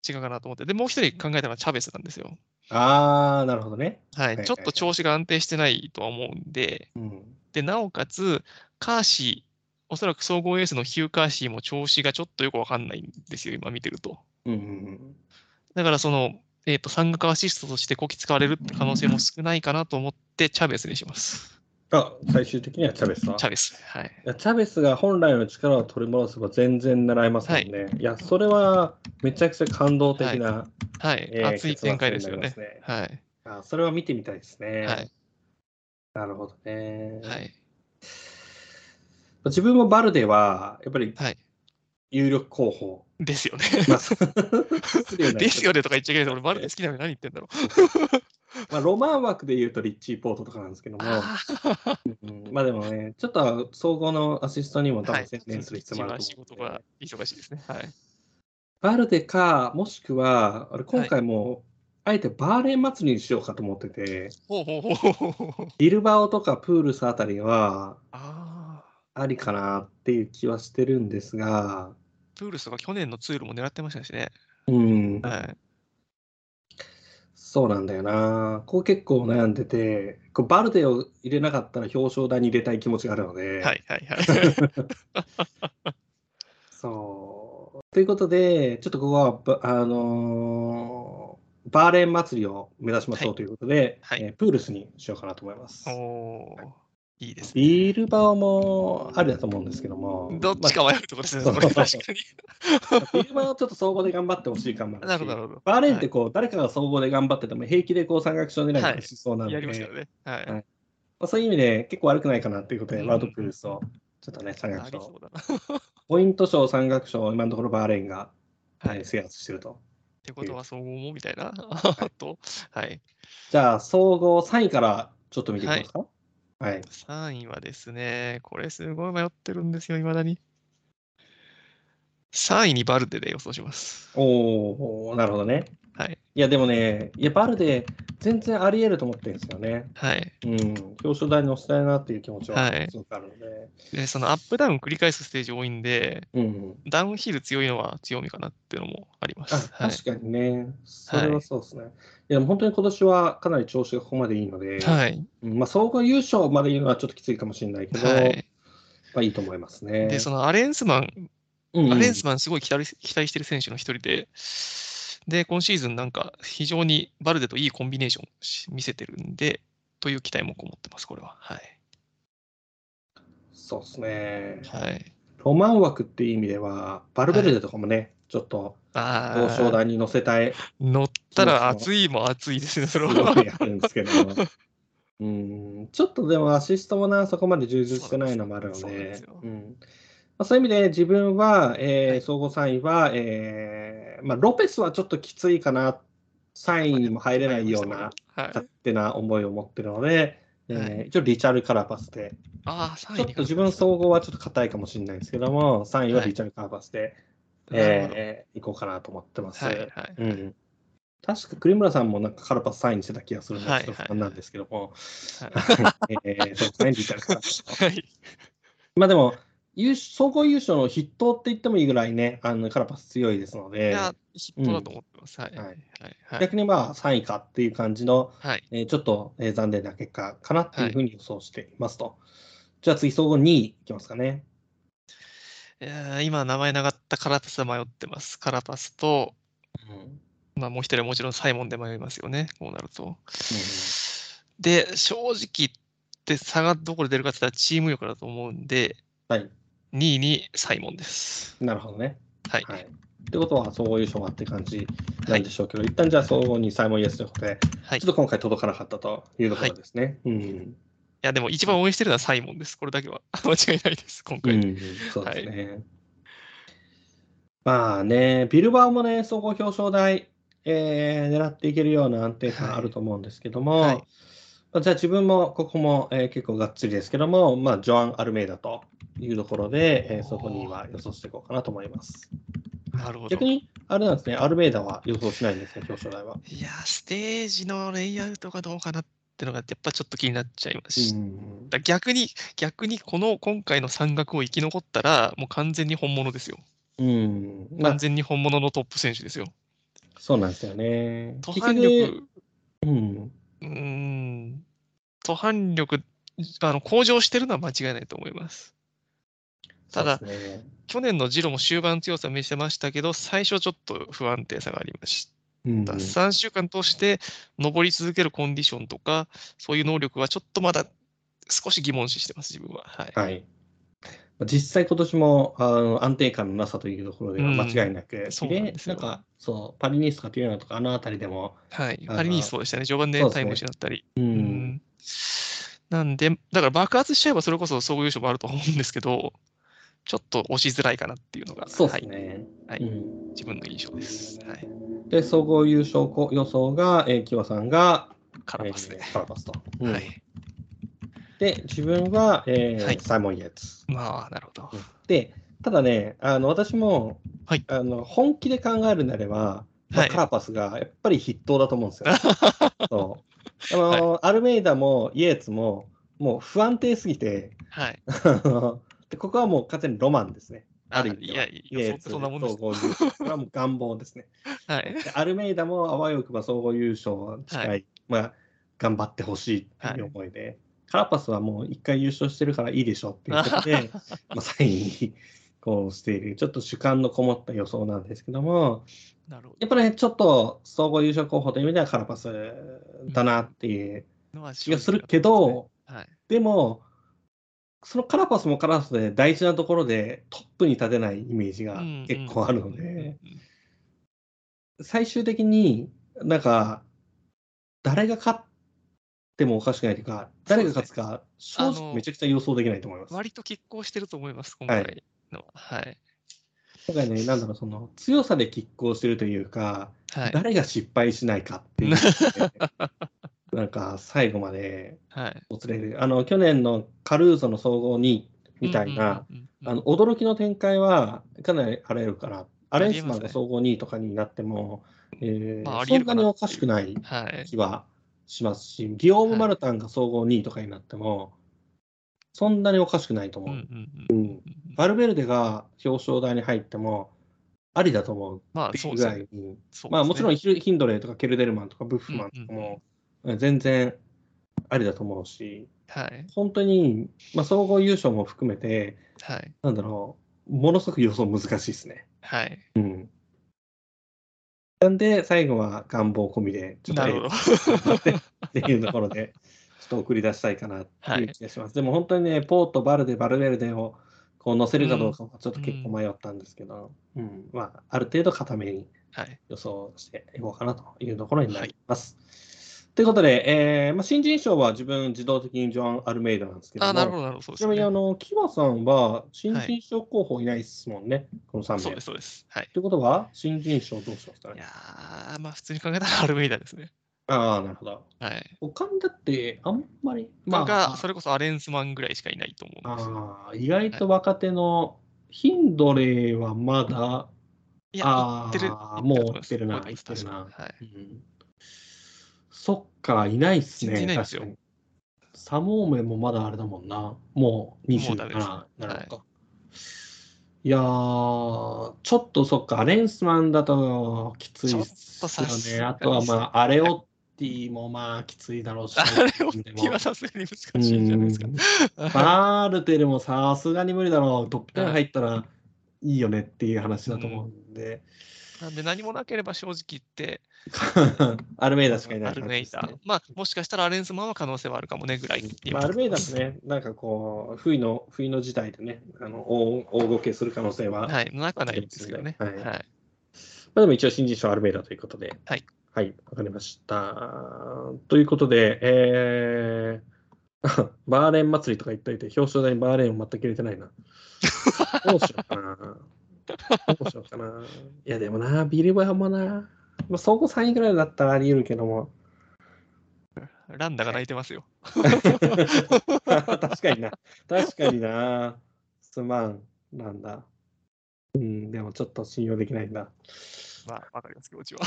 違うかなと思って。で、もう一人考えたのはチャベスなんですよ。ああ、なるほどね。はい。はいちょっと調子が安定してないとは思うんで、うん。で、なおかつ、カーシー、おそらく総合エースのヒュー・カーシーも調子がちょっとよくわかんないんですよ、今見てると。うんうんだからその、えっ、と、山岳アシストとしてこき使われるって可能性も少ないかなと思って、チャベスにします。うん。あ、最終的にはチャベスはチャベス。はい。いやチャベスが本来の力を取り戻せば全然狙えますもんね。い、や、それはめちゃくちゃ感動的な、はい。えー熱い展開ですよね結末に。なりますはい。あそれは見てみたいですね。はい。なるほどね。はい。自分もバルデは、やっぱりはい。有力候補。ですよね。<laughs> ですよねとか言っちゃいけないです。俺、バルデ好きなのに何言ってんだろう。まあ、ロマン枠で言うとリッチー・ポートとかなんですけども、うんまあでもね、ちょっと総合のアシストにも多はい。分専念する必要もあると仕思うので、事が忙しいですね。はい。バルデか、もしくは、俺今回も、あえてバーレーン祭りにしようかと思ってて。ビルバオとかプールスあたりはああ。ありかなっていう気はしてるんですが、プールスとか去年のツールも狙ってましたしね。うん、はい。そうなんだよな。こう結構悩んでて、こうバルデを入れなかったら表彰台に入れたい気持ちがあるので、はいはいはい。そう。ということで、ちょっとここはば、あのーバーレーン祭りを目指しましょうということで、はいえープールスにしようかなと思います。おおーいいですね。ビルバオもありだと思うんですけども、どっちか迷うところですね、まあ <laughs> 確かに。まあビルバオはちょっと総合で頑張ってほしいかも <laughs> あなるほど。バーレーンってこう、誰かが総合で頑張ってても平気でこう三角賞狙いとかしそうなので、やりますよね。はい。はいまあ、そういう意味で結構悪くないかなということで、うんワールドプールスをちょっとね、三あ角賞。ポイント賞、三角賞、今のところバーレーンが、はいえー制圧してると。てことは総合もみたいな。あ <laughs> と、はい。じゃあ、総合3位からちょっと見ていきますか？はい。3位はですね、これすごい迷ってるんですよ、いまだに。3位にバルデで予想します。おおなるほどね。はい。いや、でもね、いや、バルデ、全然あり得ると思ってるんですよね。はい。うん。表彰台に乗せたいなっていう気持ちははいすごくあるので。で、そのアップダウン繰り返すステージ多いんで、うん。ダウンヒル強いのは強みかなっていうのもありまあ、す。はい。確かにね。それはそうですね。い、や、でも本当に今年はかなり調子がここまでいいので、はい。うんまあ、総合優勝まで言うのはちょっときついかもしれないけど、はい。まあいいと思いますね。で、そのアレンスマン、うんうんアレンスマンすごい期待期待してる選手の一人で、で、今シーズンなんか非常にバルデといいコンビネーションし見せてるんで、という期待もこもってます、これは。はい。そうですね。はい。ロマン枠っていう意味では、バルベルデとかもね、ちょっとあ表彰あ、台に乗せたい、乗ったら熱いも熱いですね、それは。いあるんですけど、うん、ちょっとでもアシストもな、そこまで充実してないのもあるのででうんまあ、そういう意味で自分は、えーはい。総合3位は、えーまあ、ロペスはちょっときついかな、3位にも入れないようなはい。勝手な思いを持ってるので、えーはい。一応リチャル・カラパスで、ああ、3位にちょっと自分総合はちょっと硬いかもしれないですけども、3位はリチャル・カラパスで、なるほど。えー行こうかなと思ってます。はいはい。うん、確か栗村さんもなんかカラパス3位にしてた気がするので、はいちょっと不安なんですけども、はい。<laughs> えーそうですね、リチャル・カラパス。はい。まあでも、優勝総合優勝の筆頭って言ってもいいぐらいね、あのカラパス強いですのいで、や、筆頭だと思ってます。はい。ははいい。はい。逆にまあ3位かっていう感じの、はい。えーちょっと、えー残念な結果かなっていうふうに予想していますと。じゃあ次、総合2位いきますかね。今、名前なかったカラパスは迷ってます。カラパスと、うんまあ、もう一人はもちろんサイモンで迷いますよね、こうなると。で、正直言って差がどこで出るかって言ったらチーム力だと思うんで、はい、2位にサイモンです。なるほどね。はい。はい。ってことは、総合優勝はって感じなんでしょうけど、一旦じゃあ総合にサイモンイエスということで、はい。ちょっと今回届かなかったというところですね。うん。いや、でも一番応援してるのはサイモンです。これだけは <laughs> 間違いないです、今回。うん、そうですね。まあね、ビルバオもね、総合表彰台、えー狙っていけるような安定感あると思うんですけども、はいまあじゃあ自分もここも、えー結構がっつりですけども、まあ、ジョアン・アルメイダというところで、えーそこには予想していこうかなと思います。なるほど逆。に、あれなんですね、アルメイダは予想しないんですね、表彰台は。いや、ステージのレイアウトがどうかなってのが、やっぱちょっと気になっちゃいますし、うんだ逆に、逆にこの今回の山岳を生き残ったら、もう完全に本物ですよ。うん。まあ完、全に本物のトップ選手ですよ。そうなんですよね。途半結力局、うん。うーん、途半力あの、向上してるのは間違いないと思います。ただね去年のジロも終盤強さ見せましたけど、最初ちょっと不安定さがありました。うん3週間通して登り続けるコンディションとか、そういう能力はちょっとまだ少し疑問視してます、自分は。はい。はい。実際今年もあの安定感のなさというところでは間違いなく、そうなんですよなんか、そう、パリニースとかティーナとかあのあたりでも、はい。パリにそうでしたね。序盤でタイム失ったり。う、うんんなんで、だから爆発しちゃえばそれこそ総合優勝もあると思うんですけど、ちょっと押しづらいかなっていうのが、そうではい、すね。はいうん自分の印象です。はい。で、総合優勝予想が、えー、キワさんが、カラパスで。えーカラパスと。うんはい。で、自分は、えーはいサイモン・イエーツ。まあ、なるほど。で、ただね、あの私も、はいあの本気で考えるなれば、まあはいカラパスがやっぱり筆頭だと思うんですよ。<laughs> そうあのアルメイダもイエーツも、もう不安定すぎて、はい。<laughs> でここはもう完全にロマンですね。ある意味では。いやいやそイエーツそんなもんです総合優勝これはもう願望ですね。はい。でアルメイダもあわよくば総合優勝近い、はまあ、頑張ってほしいっていう思いで、カラパスはもう一回優勝してるからいいでしょっていうことで、<laughs> まあ、3位にこうしている、ちょっと主観のこもった予想なんですけども、なるほやっぱね、ちょっと総合優勝候補という意味ではカラパスだなっていう気がするけど、はい。でも、そのカラパスもカラパスで大事なところでトップに立てないイメージが結構あるので、うんうんうんうん。最終的になんか、誰が勝ってもおかしくないというか、誰が勝つか、正直めちゃくちゃ予想できないと思います。割と拮抗してると思います、今はい回のは。はい。だからね、なんだろう、その強さで拮抗してるというか、はい。誰が失敗しないかっていう、<laughs> なんか最後まではい。もつれる。あの、去年のカルーゾの総合2位みたいな、あの驚きの展開はかなりあられるから、アレンスマンが総合2位とかになっても、えーまあそんなにおかしくないはい。気はしますし、ギオーム・マルタンが総合2位とかになっても、そんなにおかしくないと思う。バルベルデが表彰台に入っても、ありだと思うまあ、っていうそうですね。ぐらいに、そうまあもちろん。んヒンドレーとかケルデルマンとかブッフマンとかも全然ありだと思うし、はい。本当に、まあ、総合優勝も含めて、はい。なんだろう、ものすごく予想難しいですね。はい。うん。なんで、最後は願望込みで、ちょっとなるほど。っていうところで、ちょっと送り出したいかなっていう気がします。でも本当にね、ポート、バルデ、バルベルデをこう乗せるかどうかはちょっと結構迷ったんですけど、うんまあ、ある程度固めにはい。予想していこうかなというところになります。ということで、えーまあ、新人賞は自分自動的にジョアン・アルメイダなんですけども、あ、なるほど、なるほど。そうでちなみに。あの、キワさんは新人賞候補いないですもんね、この3名。そうです、そうです。はい。ということは、新人賞どうしますかねいやー、まあ、普通に考えたらアルメイダですね。ああ、なるほど。はい。他にだって、あんまり、ままあ、あ、それこそアレンスマンぐらいしかいないと思うんですよ。ああ意外と若手のヒンドレーはまだ、いや、あってる。もういってるな超えます行ってるなはい。うんそっか、いないっすね。いないんですよサモーメンもまだあれだもんな。もうもう27ダメですなるのか。いやー、ちょっとそっか、アレンスマンだときついっすよね。あとはまあ、<laughs> アレオッティもまあきついだろうし。あれを気はさすがに難しいじゃないですか。うんバールテルもさすがに無理だろう。トップ10入ったらいいよねっていう話だと思うんで、なんで何もなければ正直言って、<laughs> アルメイダしかいないアルメイダ。まあ、もしかしたらアレンスマンは可能性はあるかもねぐらい。まあ、アルメイダもね、なんかこう、不意の、不意の事態でね、あの大大ごけする可能性は、はい、なくはないですけどね。はいはい。まあ、でも一応新人賞アルメイダということで、はい。はい、わかりました。ということで、えー、<laughs> バーレーン祭りとか言っといて、表彰台にバーレーンを全く入れてないな。<laughs> どうしようかな。どうしようかな。いや、でもな、ビルバーもな、まあ、総合3位ぐらいだったらあり得るけども、ランダが泣いてますよ。<laughs> 確かにな。確かにな。すまん。なんだ。うん、でもちょっと信用できないんだ。まあ、わかります、気持ちは。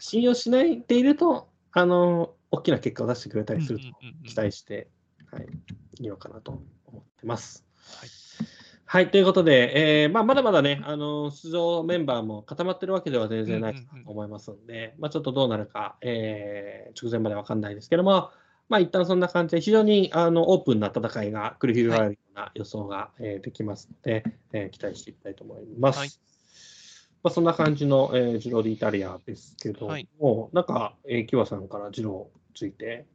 信用しないでいると、あの、大きな結果を出してくれたりすると期待して、はい、いいのかなと思ってます。はいはい、ということで、えーまあ、まだまだね、あの出場メンバーも固まってるわけでは全然ないと思いますので、まあ、ちょっとどうなるか、えー、直前まで分かんないですけども、まあ一旦そんな感じで、非常にあのオープンな戦いが繰り広げられるような予想が、はい、えー、できますので、えー、期待していきたいと思います。はい、まあ、そんな感じの、えー、ジローディイタリアですけども、はい、なんか、えー、キワさんからジローついて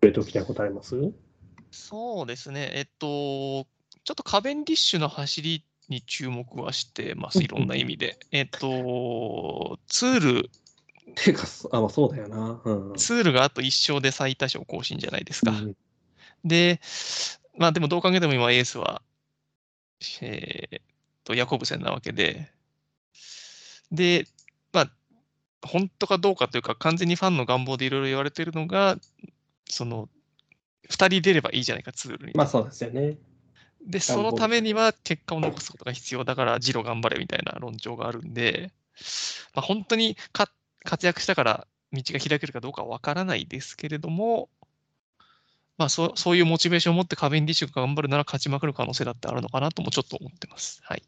触れておきたいことあります？そうですね、えっと、ちょっとカベンディッシュの走りに注目はしてます、いろんな意味で。えっと、ツール。てか、あ、まあ、そうだよな、うん、ツールがあと1勝で最多勝更新じゃないですか。うん、で、まあでもどう考えても今エースは、えー、と、ヤコブセンなわけで、で、まあ、本当かどうかというか、完全にファンの願望でいろいろ言われているのが、その、2人出ればいいじゃないか、ツールに。まあそうですよね。で、そのためには結果を残すことが必要だから、ジロ頑張れみたいな論調があるんで、まあ、本当に活躍したから道が開けるかどうかは分からないですけれども、まあそ、そういうモチベーションを持ってカベンディッシュが頑張るなら勝ちまくる可能性だってあるのかなともちょっと思ってます。はい。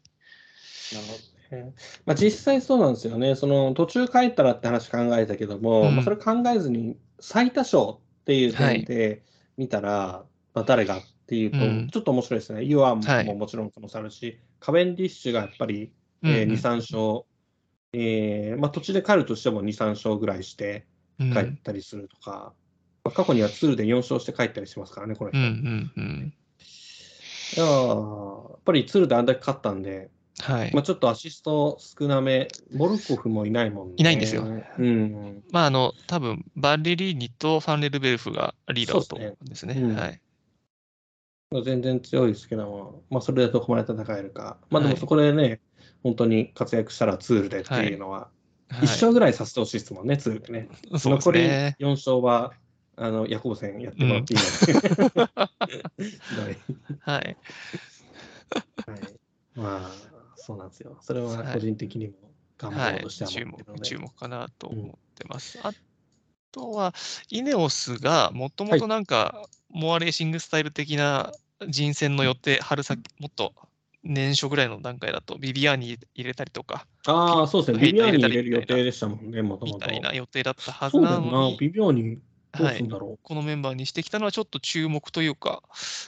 なるほどね。まあ、実際そうなんですよね。その途中帰ったらって話考えたけども、うん、まあ、それ考えずに最多勝っていう点で見たら、はい、まあ、誰がっていうと、うん、ちょっと面白いですね。ユアンももちろん可能性あるし、はい、カベンディッシュがやっぱり、えー、2、3勝、えーまあ、途中で帰るとしても2、3勝ぐらいして帰ったりするとか、うん、過去にはツールで4勝して帰ったりしますからね、これ。うんうんうん、いややっぱりツールであんだけ勝ったんで、はいまあ、ちょっとアシスト少なめ、モルコフもいないもんね。いないんですよ。うん、まあ、あの、多分バンリリーニとファンレルベルフがリーダーだと思うんですね。すねうん、はい全然強いですけども、まあ、それでどこまで戦えるか。まあ、でもそこでね、はい、本当に活躍したらツールでっていうのは、はい、1勝ぐらいさせてほしいですもんね、ツールでね。ね残り4勝は、あの、ヤコブ戦やってもらっていいので。はい。はい。まあ、そうなんですよ。それは個人的にも頑張ろうとしては、注目かなと思ってます。うん、あとは、イネオスがもともとなんか、モアレーシングスタイル的な人選の予定、春先、もっと年初ぐらいの段階だと、ビビアーニ入れたりとか。ああ、そうですね。ビビアーニ入れる予定でしたもんね、もともと。みたいな予定だったはずなのに。ビビアーニはい、このメンバーにしてきたのはちょっと注目というか、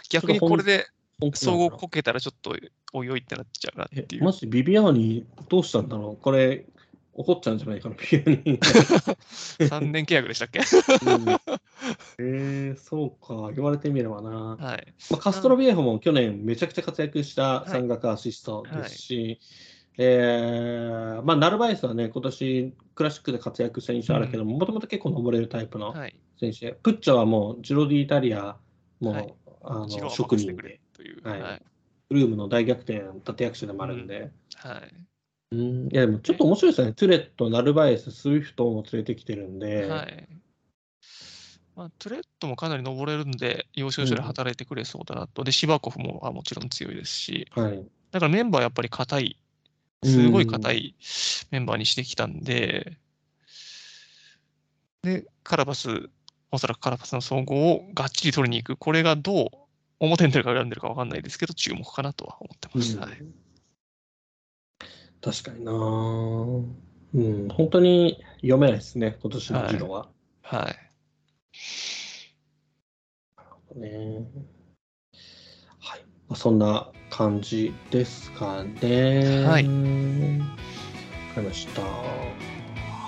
逆にこれで総合こけたらちょっとおいおいってなっちゃうなっていう。マジビビアーニどうしたんだろうこれ、怒っちゃうんじゃないかな、ビビアーニ。3年契約でしたっけ、うん。えー、そうか、言われてみればな。はい。まあ、カストロビエホも去年めちゃくちゃ活躍した山岳アシストですし、はい。はい、えー、まあ、ナルバイスはね、今年クラシックで活躍した印象あるけども、もともと結構登れるタイプの選手。で、はい、プッチャはもうジロディイタリアも、はい、あの職人で、はい。はい、ルームの大逆転立役者でもあるんで、うん、はい、うん。いやでもちょっと面白いですよね、トゥレット、ナルバイス、スウィフトも連れてきてるんで、はい。まあ、トゥレットもかなり登れるんで、要所要所で働いてくれそうだなと。うん、で、シバコフもあもちろん強いですし、はい、だからメンバーやっぱり硬い、すごい硬いメンバーにしてきたんで、で、カラバス、おそらくカラバスの総合をがっちり取りに行く、これがどう表に出るか裏に出るか分かんないですけど、注目かなとは思ってます。うん、はい、確かになうん、本当に読めないですね、今年の議論は。はい、はいね。はい。まあ、そんな感じですかね。はい。わかりました。は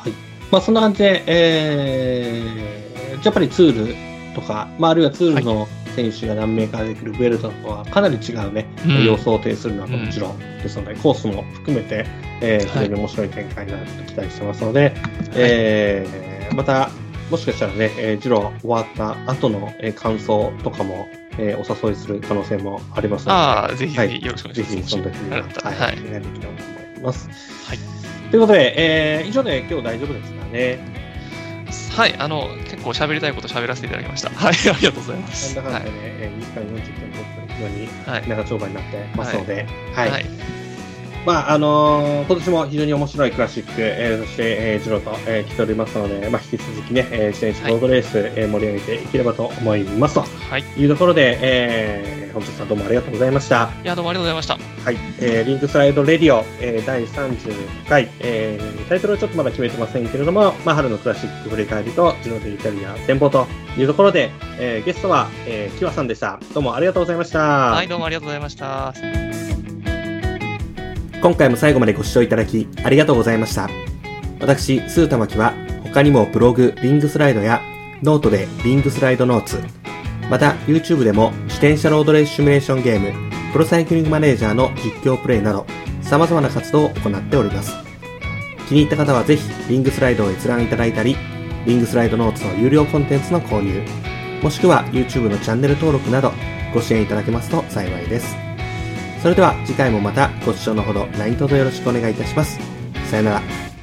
い。まあ、そんな感じで、えー、やっぱりツールとか、まあ、あるいはツールの選手が何名か出てくるベルトとはかなり違うね、うん、様相を呈するのはもちろんですので、うん、コースも含めて、えー、非常に面白い展開になると期待してますので、はい、えー、またもしかしたらね、えー、ジロ終わった後の、えー、感想とかも、えー、お誘いする可能性もありますので、ああ、ぜひぜひよろしくお願いします。ぜひその時には、はい、はい、お願いできたらと思います。はい。ということで、えー、以上で今日大丈夫ですかね。はい、あの、結構喋りたいこと喋らせていただきました。はい、ありがとうございます。なんだかんだね、はい、2時間40分と非常に長丁場になってますので、はい。はい、まああのー今年も非常に面白いクラシック、えーそして、えー、ジローと、えー来ておりますので、まあ、引き続きね、えー自転車ロードレース、えー盛り上げていければと思いますとはい。いうところで、えー本日はどうもありがとうございました。いや、どうもありがとうございました。はい、えーリングスライドレディオ、えー第36回、えータイトルはちょっとまだ決めてませんけれども、まあ、春のクラシック振り返りと、ジロ・デ・イタリア展望というところで、えーゲストは、えー、キワさんでした。どうもありがとうございました。はい、どうもありがとうございました。今回も最後までご視聴いただきありがとうございました。私、スータマキは他にもブログリングスライドやノートでリングスライドノーツ、また YouTube でも自転車ロードレースシミュレーションゲーム、プロサイクリングマネージャーの実況プレイなど様々な活動を行っております。気に入った方はぜひリングスライドを閲覧いただいたり、リングスライドノーツの有料コンテンツの購入、もしくは YouTube のチャンネル登録などご支援いただけますと幸いです。それでは次回もまたご視聴のほど何卒よろしくお願いいたします。さよなら。